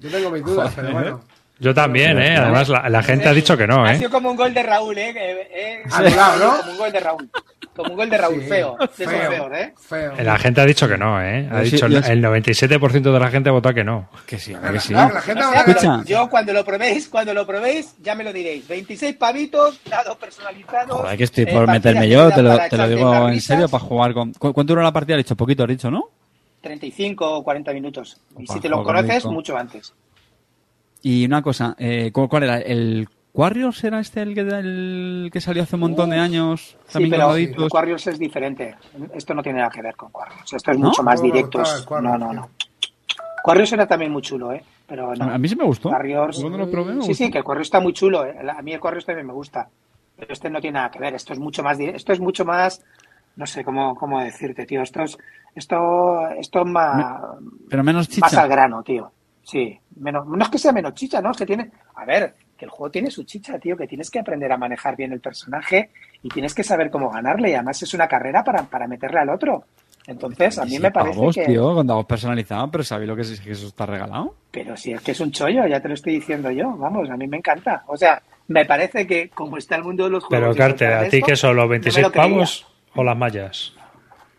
Yo tengo mis dudas, pero bueno. Yo también, ¿eh? Además, la, la gente ha dicho que no, Ha ¿eh? sido como un gol de Raúl, ¿eh? Que, eh, Anulado, ¿no? Como un gol de Raúl. Como un gol de Raúl, Sí, feo. Feo, feos, ¿eh? Feo. La gente ha dicho que no, ¿eh? Ha sí- dicho yo el, sí- el 97% de la gente ha votado que no. Que sí, a ver que sí. Claro, la gente O va sea, Escucha. yo cuando lo probéis, cuando lo probéis, ya me lo diréis. 26 pavitos, dados personalizados. Joder, que estoy eh, por meterme yo, te lo, te digo en serio, para jugar con... ¿Cu- ¿Cuánto dura la partida? Has dicho poquito, has dicho, ¿no? 35 o 40 minutos. Y Opa, si te lo conoces, rico. mucho antes. Y una cosa, eh, ¿cuál, era? ¿El Warriors era este el que, el que salió hace un montón de años? Sí, También pero grabaditos. Warriors es diferente. Esto no tiene nada que ver con Warriors. Esto es ¿No? mucho más No, no, directo. claro, No, no, no. Warriors era también muy chulo, ¿eh? Pero no. A mí sí me gustó. Warriors. Cuando lo probé me sí, gustó. sí, que el Warriors está muy chulo. ¿eh? A mí el Warriors también me gusta. Pero este no tiene nada que ver. Esto es mucho más. Esto es mucho más. No sé cómo, cómo decirte, tío. Esto es. Esto, esto es más. Pero menos Más al chicha. grano, tío. Sí. Menos, no es que sea menos chicha, ¿no? Es que tiene. A ver, que el juego tiene su chicha, tío. Que tienes que aprender a manejar bien el personaje y tienes que saber cómo ganarle. Y además es una carrera para, para meterle al otro. Entonces, a mí me parece Pavos, que. tío, con dados personalizados, pero ¿sabéis lo que es que eso está regalado? Pero si es que es un chollo, ya te lo estoy diciendo yo, vamos, a mí me encanta. O sea, me parece que como está el mundo de los juegos... Pero, y Carte, contar ¿a ti qué son los no me 26 lo creía. pavos o las mallas?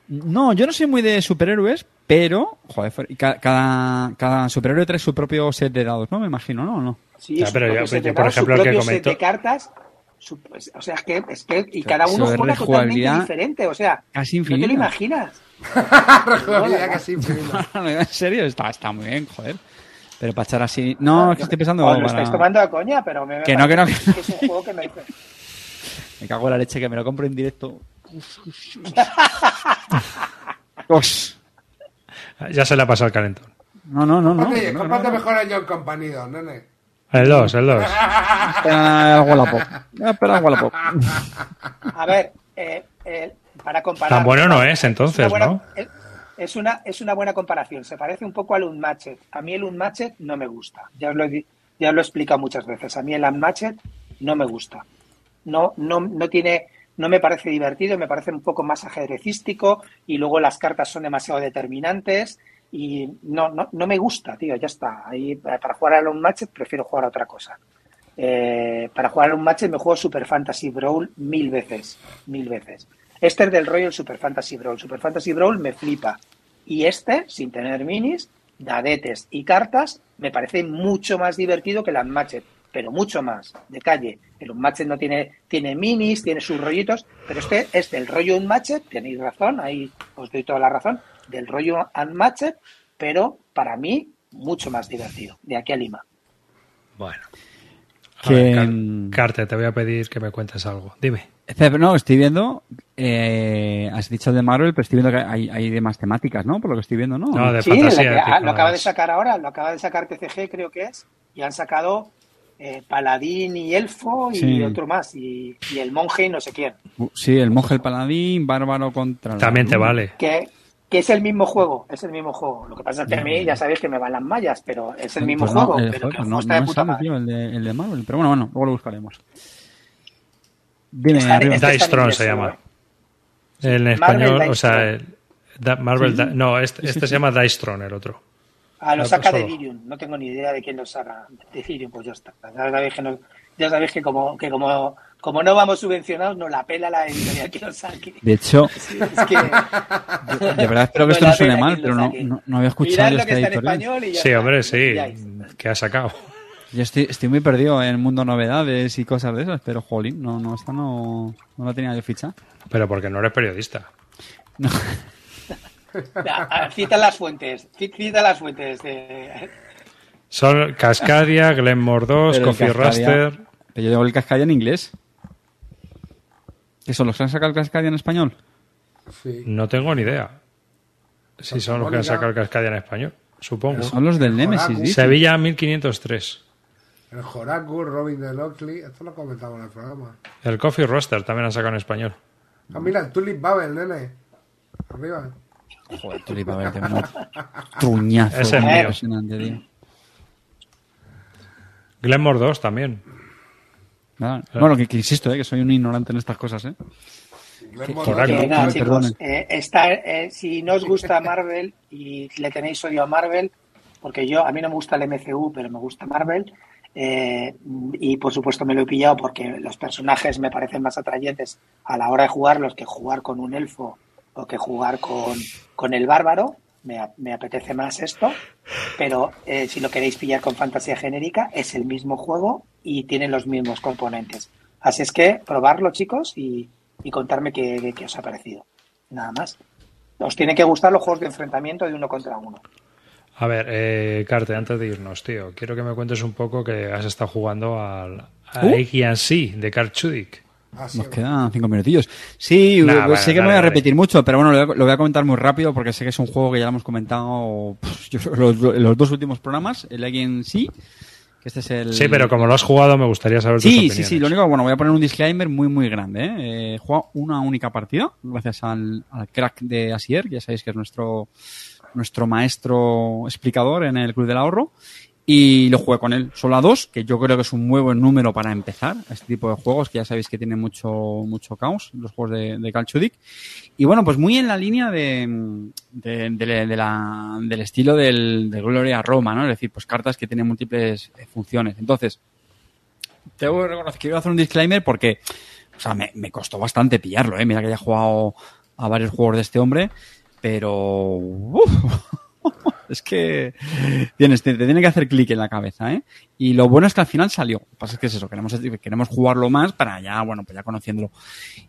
No, yo no soy muy de superhéroes, pero, joder, cada, cada superhéroe trae su propio set de dados, ¿no? Me imagino, ¿no? ¿O no? Sí, su pero yo- set por ejemplo, su el que propio set comento- de cartas, su- pues, o sea, es que, es que y cada uno juega totalmente diferente, o sea, casi no te lo infinita. imaginas. [laughs] Rejugabilidad casi infinita. [laughs] en serio, está, está muy bien, joder. Pero para echar así... No, es que estoy pensando... Os lo para- estáis tomando a coña, pero me, me Que no, que no, que es un juego que me... [laughs] Me cago en la leche que me lo compro en directo. Os. Ya se le ha pasado el calentón. No, no, no, no. Oye, no, no, no. mejor el John Company 2, nene. El 2, el 2. Espera el Wallapop. Espera el Wallapop. A ver, eh, eh, para comparar... Tan bueno no es, entonces, buena- ¿no? es- una, es una buena comparación. Se parece un poco al Unmatched. A mí el Unmatched no me gusta. Ya os lo he, ya os lo he explicado muchas veces. A mí el Unmatched no me gusta. No, no, no tiene, no me parece divertido, me parece un poco más ajedrecístico y luego las cartas son demasiado determinantes y no, no, no me gusta, tío, ya está. Ahí, para jugar al Unmatched prefiero jugar a otra cosa. Eh, para jugar al Unmatched me juego Super Fantasy Brawl mil veces, mil veces. Este es del rollo Super Fantasy Brawl. Super Fantasy Brawl me flipa. Y este, sin tener minis, dadetes y cartas, me parece mucho más divertido que el Unmatched, pero mucho más, de calle. El Unmatched no tiene, tiene minis, tiene sus rollitos, pero este es del rollo Unmatched, tenéis razón, ahí os doy toda la razón, del rollo Unmatched, pero para mí mucho más divertido, de aquí a Lima. Bueno. A Que- ver, Car- Carte, te voy a pedir que me cuentes algo. Dime. No, estoy viendo. Eh, has dicho de Marvel, pero estoy viendo que hay, hay de más temáticas, ¿no? Por lo que estoy viendo, ¿no? No, de Sí, fantasía. que- tipo lo acaba de sacar ahora, lo acaba de sacar TCG, creo que es, y han sacado eh, Paladín y Elfo y Sí. otro más, y, y el monje y no sé quién. Uh, Sí, el monje, el paladín, bárbaro contra. la También te vale. Que, que es el mismo juego, es el mismo juego. Lo que pasa es que a mí ya sabéis que me van las mallas, pero es el mismo Pues no, juego. el pero juego, que el no, está no de puta madre. tío, el de, el de Marvel. Pero bueno, bueno, luego lo buscaremos. Dime, este Dice Tron se llama. seguro. En Marvel español, Dice o sea, Da- Marvel. Di- no, este, este se llama Dice Tron, el otro. Ah, lo Ah, saca de. Ethereum. No tengo ni idea de quién lo saca de Ethereum, pues ya está. Ya sabéis que, no- ya sabéis que como, que como, como no vamos subvencionados, nos la pela la editorial que lo saque. De hecho, [laughs] Sí, es que, de verdad espero que esto no suene mal, pero no, no, no había escuchado esta editorial. español y ya Sí, está, hombre, sí. Que ha sacado. Yo estoy, estoy muy perdido en el mundo novedades y cosas de esas, pero jolín, no, no, esta no, no la tenía yo ficha. Pero porque no eres periodista. Ah, [laughs] Cita las fuentes. ci- Cita las fuentes. De... Son Cascadia, Glenmore 2, Pero el Coffee Cascadia- Raster. Pero yo digo el Cascadia en inglés. ¿Qué son los que han sacado el Cascadia en español? Sí. No tengo ni idea. Si son los que han sacado el Cascadia en español, supongo. Son los del Nemesis. Sevilla 1503. El Horaku, Robin de Lockley, esto lo comentamos en el programa. El Coffee Roaster también han sacado en español. Ah, mira, el Tulip Babel, nene. Arriba. Joder, tú le ibas a ver, te un [laughs] truñazo. Ese es mío. impresionante, tío. Glenmore 2 también. Bueno, que, que insisto, eh, que soy un ignorante en estas cosas, ¿eh? Que nada, chicos, eh, está, eh, si no os gusta Marvel y le tenéis odio a Marvel, porque yo a mí no me gusta el MCU, pero me gusta Marvel. eh, y por supuesto me lo he pillado porque los personajes me parecen más atrayentes a la hora de jugarlos que jugar con un elfo o que jugar con, con el bárbaro. Me, me apetece más esto, pero eh, si lo queréis pillar con fantasía genérica, es el mismo juego y tiene los mismos componentes. Así es que probarlo, chicos, y, y contarme qué, qué os ha parecido. Nada más. Os tienen que gustar los juegos de enfrentamiento de uno contra uno. A ver, eh, Carte, antes de irnos, tío, quiero que me cuentes un poco que has estado jugando al a ¿Uh? AG&C de Karl Chudik. Ah, sí, Nos quedan cinco minutillos. Sí, Nah, bueno, sé que dale, me voy a dale. repetir mucho, pero bueno, lo voy, a, lo voy a comentar muy rápido porque sé que es un juego que ya lo hemos comentado pues, yo los, los dos últimos programas, el Legend sí, que este es el... Sí, pero como lo has jugado, me gustaría saber tus Sí, sí, sí. Lo único, bueno, voy a poner un disclaimer muy, muy grande. ¿eh? Eh, He jugado una única partida, gracias al, al crack de Asier, que ya sabéis que es nuestro, nuestro maestro explicador en el Club del Ahorro. Y lo jugué con él solo a dos, que yo creo que es un muy buen número para empezar este tipo de juegos, que ya sabéis que tiene mucho, mucho caos, los juegos de, de Calchudic. Y bueno, pues muy en la línea de, de- de- la- del estilo del, de Gloria Roma, ¿no? Es decir, pues cartas que tienen múltiples eh, funciones. Entonces, tengo que reconocer quiero hacer un disclaimer porque, o sea, me, me costó bastante pillarlo, ¿eh? Mira que haya jugado a varios juegos de este hombre, pero... uf, [laughs] es que tienes, te, te tiene que hacer clic en la cabeza, ¿eh? Y lo bueno es que al final salió. Lo que pasa es que es eso, queremos, queremos jugarlo más para ya, bueno, pues ya conociéndolo.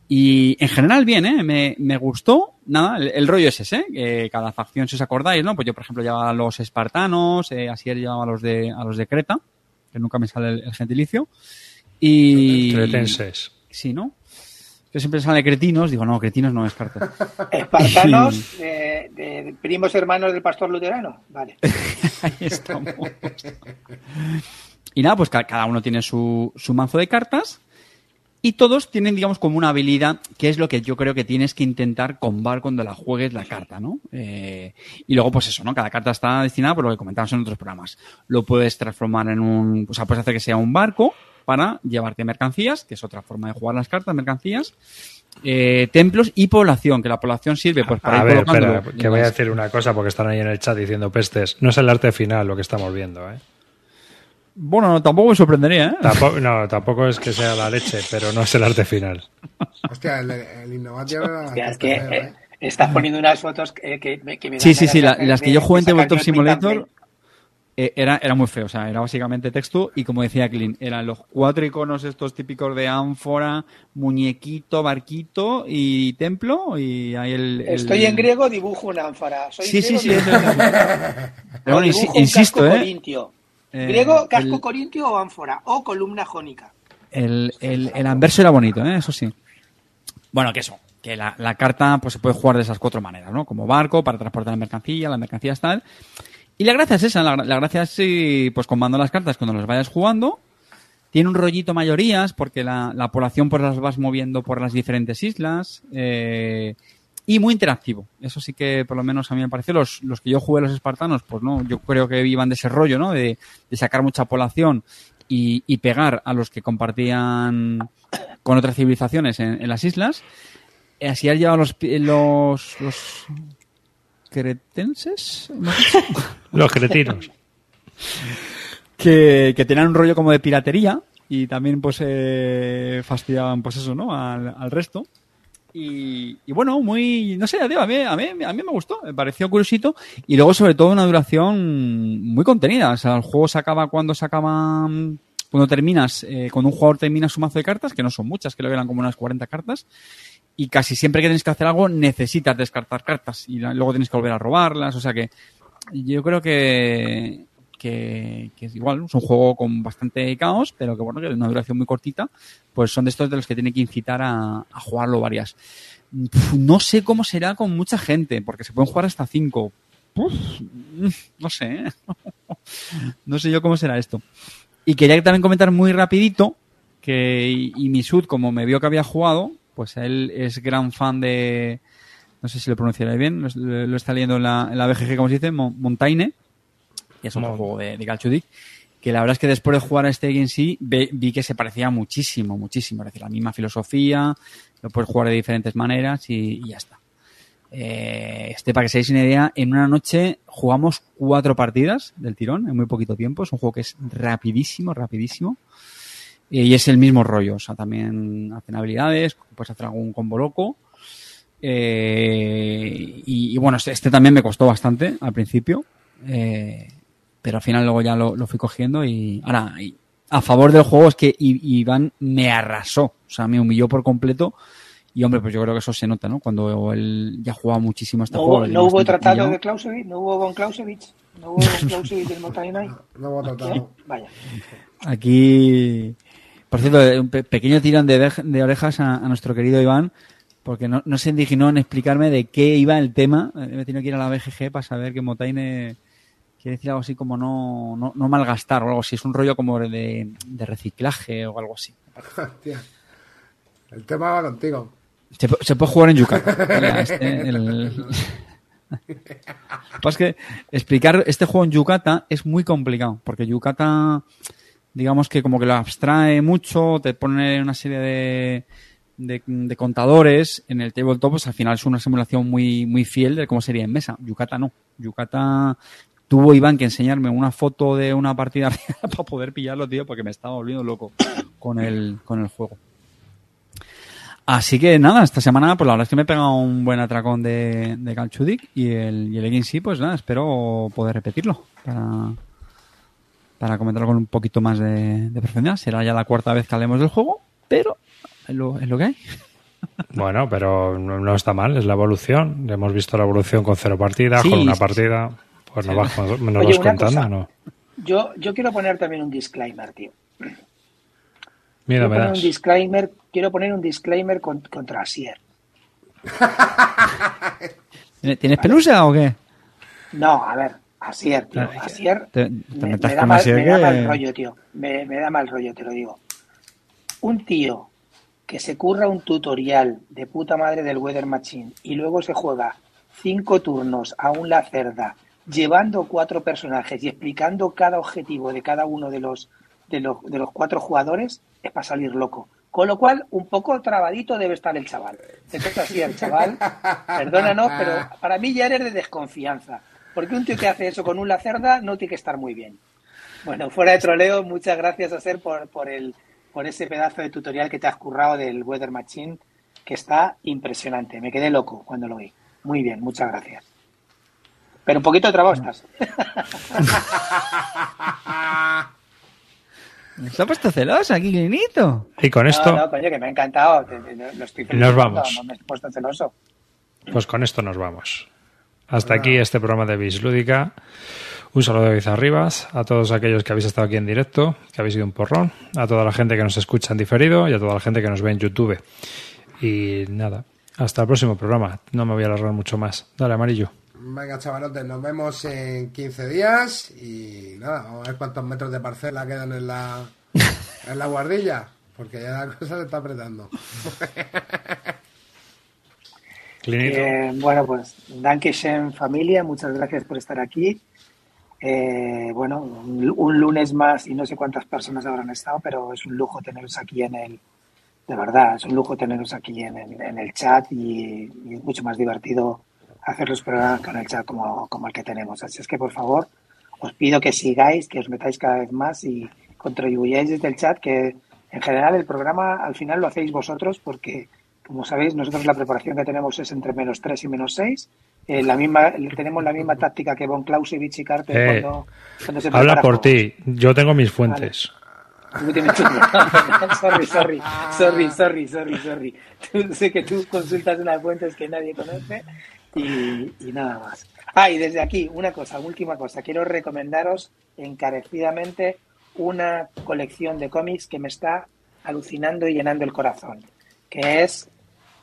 Y en general bien, ¿eh? Me, me gustó. Nada, el, el rollo es ese, ¿eh? Que cada facción, si os acordáis, ¿no? Pues yo, por ejemplo, llevaba a los espartanos, eh, Asier llevaba a los de, a los de Creta, que nunca me sale el, el gentilicio. Y... Cretenses. Sí, ¿no? Que siempre sale cretinos, digo, no, cretinos no es carta. [laughs] Espartanos, de, de primos hermanos del pastor luterano. Vale. [laughs] Ahí estamos. Y nada, pues ca- cada uno tiene su, su mazo de cartas y todos tienen, digamos, como una habilidad, que es lo que yo creo que tienes que intentar combar cuando la juegues la carta, ¿no? Eh, y luego, pues eso, ¿no? Cada carta está destinada por lo que comentamos en otros programas. Lo puedes transformar en un, o sea, puedes hacer que sea un barco para llevarte mercancías, que es otra forma de jugar las cartas, mercancías, eh, templos y población, que la población sirve pues para A ir ver, espera, que voy a decir una cosa porque están ahí en el chat diciendo pestes. No es el arte final lo que estamos viendo, ¿eh? Bueno, no, tampoco me sorprendería, ¿eh? Tampoco, no, tampoco es que sea la leche, pero no es el arte final. Hostia, el, el Innovatio es que eh, ¿eh? estás poniendo unas fotos que, que, me- que me dan Sí, sí, sí, la- las que yo jugué en Tabletop Simulator. Eh, era, era muy feo, o sea, era básicamente texto y como decía Clean, eran los cuatro iconos estos típicos de ánfora, muñequito, barquito y templo y ahí el... el- Estoy en griego, dibujo una ánfora. Soy Sí, sí, sí, es. ánfora. Pero bueno, insisto, casco ¿eh? corintio. Eh, Griego, casco el- corintio o ánfora. O columna jónica. El, el, el anverso era bonito, ¿eh? eso sí. Bueno, que eso, que la, la carta pues se puede jugar de esas cuatro maneras, ¿no? Como barco, para transportar la mercancía, las mercancías tal. Y la gracia es esa, la, gracia es eh, pues combando las cartas cuando las vayas jugando. Tiene un rollito mayorías porque la, la población pues las vas moviendo por las diferentes islas. eh, y muy interactivo. Eso sí que por lo menos a mí me pareció. Los, los que yo jugué los espartanos, pues no, yo creo que iban de ese rollo, ¿no? De, sacar mucha población y, y pegar a los que compartían con otras civilizaciones en, las islas. Eh, Así han llevado los, los, los cretenses. [laughs] Los cretinos. que, que tenían un rollo como de piratería y también pues eh, fastidiaban pues eso, ¿no? Al, al resto. Y, y bueno, muy, no sé, tío, a mí, a, mí, a mí me gustó, me pareció curiosito y luego sobre todo una duración muy contenida. O sea, el juego se acaba cuando se acaba, cuando terminas, eh, cuando un jugador termina su mazo de cartas, que no son muchas, creo que eran como unas 40 cartas, y casi siempre que tienes que hacer algo necesitas descartar cartas y luego tienes que volver a robarlas, o sea que yo creo que, que, es igual, es un juego con bastante caos, pero que bueno, que una duración muy cortita, pues son de estos de los que tiene que incitar a, a jugarlo varias. No sé cómo será con mucha gente, porque se pueden jugar hasta cinco. No sé, ¿eh? [laughs] no sé yo cómo será esto. Y quería también comentar muy rapidito que y, y Misud, como me vio que había jugado, pues él es gran fan de, no sé si lo pronunciaré bien, lo, lo está leyendo en la, en la BGG, como se dice, Mon- Montaigne, que es un juego de, de Calchudic, que la verdad es que después de jugar a este en sí, vi que se parecía muchísimo, muchísimo. Es decir, la misma filosofía, lo puedes jugar de diferentes maneras y, y ya está. Eh, este, para que seáis una idea, en una noche jugamos cuatro partidas del tirón en muy poquito tiempo. Es un juego que es rapidísimo, rapidísimo. Eh, y es el mismo rollo. O sea, también hacen habilidades, puedes hacer algún combo loco. Eh, y, y bueno, este, este también me costó bastante al principio. Eh, pero al final luego ya lo, lo fui cogiendo y ahora y a favor del juego es que Iván me arrasó, o sea, me humilló por completo y hombre, pues yo creo que eso se nota, ¿no? Cuando él ya jugaba muchísimo a este No juego. hubo, no hubo tratado pillado. de Clausewitz, no hubo Von Clausewitz, no hubo Von [laughs] Clausewitz del Motainai. No hemos tratado. Vaya. Aquí, por cierto, un pe- pequeño tirón de, orej- de orejas a, a nuestro querido Iván, porque no, no se indignó en explicarme de qué iba el tema. Eh, Me he tenido que ir a la BGG para saber que Motaine quiere decir algo así como no, no, no malgastar o algo así. Es un rollo como de, de reciclaje o algo así. [laughs] Hostia. El tema va contigo. Se, se puede jugar en Yucatán. Este, el- [laughs] Lo que pasa es que explicar este juego en Yucata es muy complicado, porque Yucata, digamos que como que lo abstrae mucho, te pone una serie de, de, contadores en el tabletop, pues al final es una simulación muy, muy fiel de cómo sería en mesa. Yucata no. Yucata tuvo Iván que enseñarme una foto de una partida [laughs] para poder pillarlo, tío, porque me estaba volviendo loco con el, con el juego. Así que nada, esta semana pues la verdad es que me he pegado un buen atracón de, de Calchudic y el, y el Egin sí, pues nada, espero poder repetirlo para, para comentarlo con un poquito más de, de profundidad. Será ya la cuarta vez que hablemos del juego, pero es lo, es lo que hay. [laughs] Bueno, pero no, no está mal, es la evolución. Hemos visto la evolución con cero partidas, Sí, con una sí, partida. Pues nos vas, nos Oye, vas contando, cosa. ¿no? Yo, yo quiero poner también un disclaimer, tío. Mira, quiero, me poner das. un disclaimer, quiero poner un disclaimer con- contra Asier. [laughs] ¿Tienes pelusa o qué? No, a ver, Asier, tío. Asier te- te me, metas me da con mal, Asier me da mal rollo, tío. Me, me da mal rollo, te lo digo. Un tío que se curra un tutorial de puta madre del Weather Machine y luego se juega cinco turnos a un la cerda, llevando cuatro personajes y explicando cada objetivo de cada uno de los, de los, de los cuatro jugadores, es para salir loco. Con lo cual, un poco trabadito debe estar el chaval. Entonces, así, el chaval, [laughs] perdónanos, pero para mí ya eres de desconfianza. Porque un tío que hace eso con un lacerda no tiene que estar muy bien. Bueno, fuera de troleo, muchas gracias a Ser por, por, el, por ese pedazo de tutorial que te has currado del Weather Machine, que está impresionante. Me quedé loco cuando lo vi. Muy bien, muchas gracias. Pero un poquito de trabajo estás. [laughs] Se ha puesto celoso aquí, Clinito. Y con esto, No, no, coño, que me ha encantado. Lo estoy nos vamos. No me he puesto celoso. pues con esto nos vamos. Hasta aquí este programa de Bislúdica. Un saludo de Arribas a todos aquellos que habéis estado aquí en directo, que habéis ido un porrón, a toda la gente que nos escucha en diferido y a toda la gente que nos ve en YouTube. Y nada, hasta el próximo programa. No me voy a alargar mucho más. Dale, amarillo. Venga, chavalotes, nos vemos en 15 días y nada, vamos a ver cuántos metros de parcela quedan en la, en la guardilla, porque ya la cosa se está apretando. [laughs] Eh, bueno, pues Dankeschön familia, muchas gracias por estar aquí. Eh, bueno, un, un lunes más y no sé cuántas personas habrán estado, pero es un lujo teneros aquí en el, de verdad, es un lujo teneros aquí en el, en el chat y, y es mucho más divertido hacer los programas con el chat como, como el que tenemos. Así es que por favor, os pido que sigáis, que os metáis cada vez más y contribuyáis desde el chat, que en general el programa al final lo hacéis vosotros porque como sabéis, nosotros la preparación que tenemos es entre menos 3 y menos 6. Eh, la misma, tenemos la misma táctica que Von Clausewitz y Carter Eh, cuando, cuando se Habla por ti. Yo tengo mis fuentes. [laughs] Sorry, sorry, sorry, sorry, sorry, sorry. Tú- sé que tú consultas unas fuentes que nadie conoce y, y nada más. Ah, y desde aquí, una cosa, última cosa. Quiero recomendaros encarecidamente una colección de cómics que me está alucinando y llenando el corazón, que es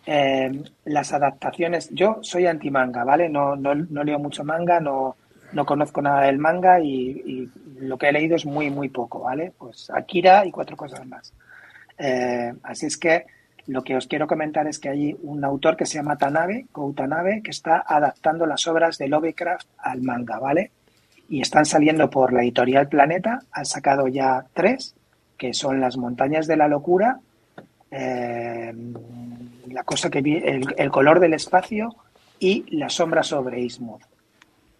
eh, las adaptaciones. Yo soy anti-manga, ¿vale? No, no, no leo mucho manga, no, no conozco nada del manga y, lo que he leído es muy, muy poco, ¿vale? Pues Akira y cuatro cosas más. Eh, así es que lo que os quiero comentar es que hay un autor que se llama Tanabe, Go Tanabe, que está adaptando las obras de Lovecraft al manga, ¿vale? Y están saliendo por la editorial Planeta, han sacado ya tres, que son Las Montañas de la Locura, eh, La cosa que el, color del espacio y La sombra sobre Eastmouth.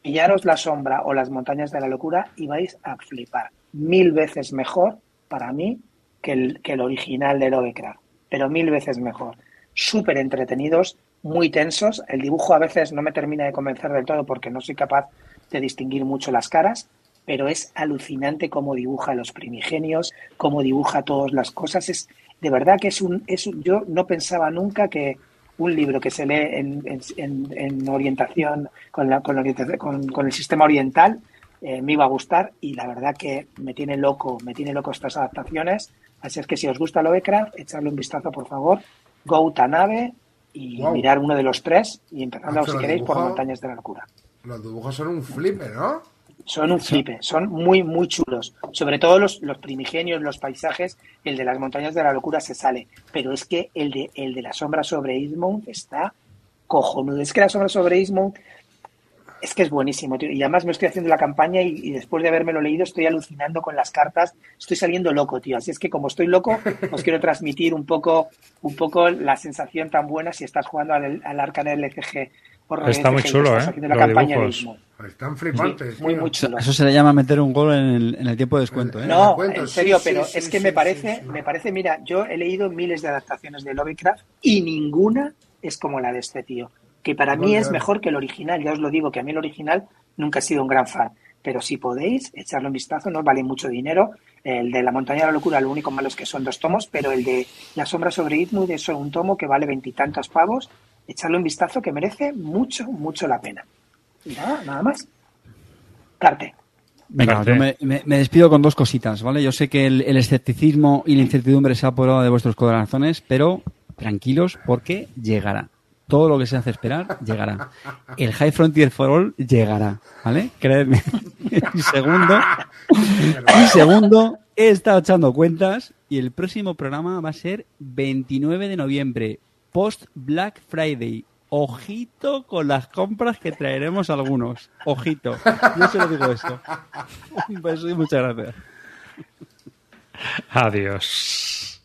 Pillaros La sombra o Las montañas de la locura y vais a flipar. Mil veces mejor para mí que el, que el original de Lovecraft, pero mil veces mejor. Súper entretenidos, muy tensos. El dibujo a veces no me termina de convencer del todo porque no soy capaz de distinguir mucho las caras, pero es alucinante cómo dibuja los primigenios, cómo dibuja todas las cosas. Es de verdad que es un, es un- yo no pensaba nunca que un libro que se lee en, en- en- en orientación con, la, con, la orientación- con- con el sistema oriental eh, me iba a gustar y la verdad que me tiene loco, me tiene loco estas adaptaciones. Así es que si os gusta Lovecraft, echadle un vistazo por favor. Go Tanabe y mirar uno de los tres y empezando Macho, si queréis por. Montañas de la Locura. Los dibujos son un flipe, ¿no? Son un flipe, son muy, muy chulos. Sobre todo los, los primigenios, los paisajes, el de las montañas de la locura se sale. Pero es que el de, el de la sombra sobre Ismouth está cojonudo. Es que la sombra sobre Ismouth es que es buenísimo, tío. Y además me estoy haciendo la campaña y, y después de habérmelo leído estoy alucinando con las cartas. Estoy saliendo loco, tío. Así es que como estoy loco, os quiero transmitir un poco, un poco la sensación tan buena si estás jugando al, al Arcane LCG. Está muy y chulo, ¿eh? haciendo la Los campaña de dibujos. Están flipantes. Sí, muy, muy chulo. Eso se le llama meter un gol en el, en el tiempo de descuento, ¿eh? No, en serio, sí, pero sí, es que sí, me parece, sí. me parece, mira, yo he leído miles de adaptaciones de Lovecraft y ninguna es como la de este tío, que para mí es mejor que el original, ya os lo digo, que a mí el original nunca he sido un gran fan, pero si podéis echarle un vistazo, no vale mucho dinero, el de la montaña de la locura, lo único malo es que son dos tomos, pero el de la sombra sobre Idmud es solo un tomo que vale veintitantos pavos, echarle un vistazo que merece mucho, mucho la pena. Y nada, nada más. Carte. Venga, yo me, me- me despido con dos cositas, ¿vale? Yo sé que el, el escepticismo y la incertidumbre se ha apoderado de vuestros corazones, pero tranquilos porque llegará. Todo lo que se hace esperar llegará. El High Frontier for All llegará, ¿vale? Creedme. [laughs] y segundo, y segundo, he estado echando cuentas y el próximo programa va a ser 29 de noviembre, post Black Friday. Ojito con las compras que traeremos algunos. Ojito. Yo se lo digo esto. [laughs] Un beso y muchas gracias. Adiós.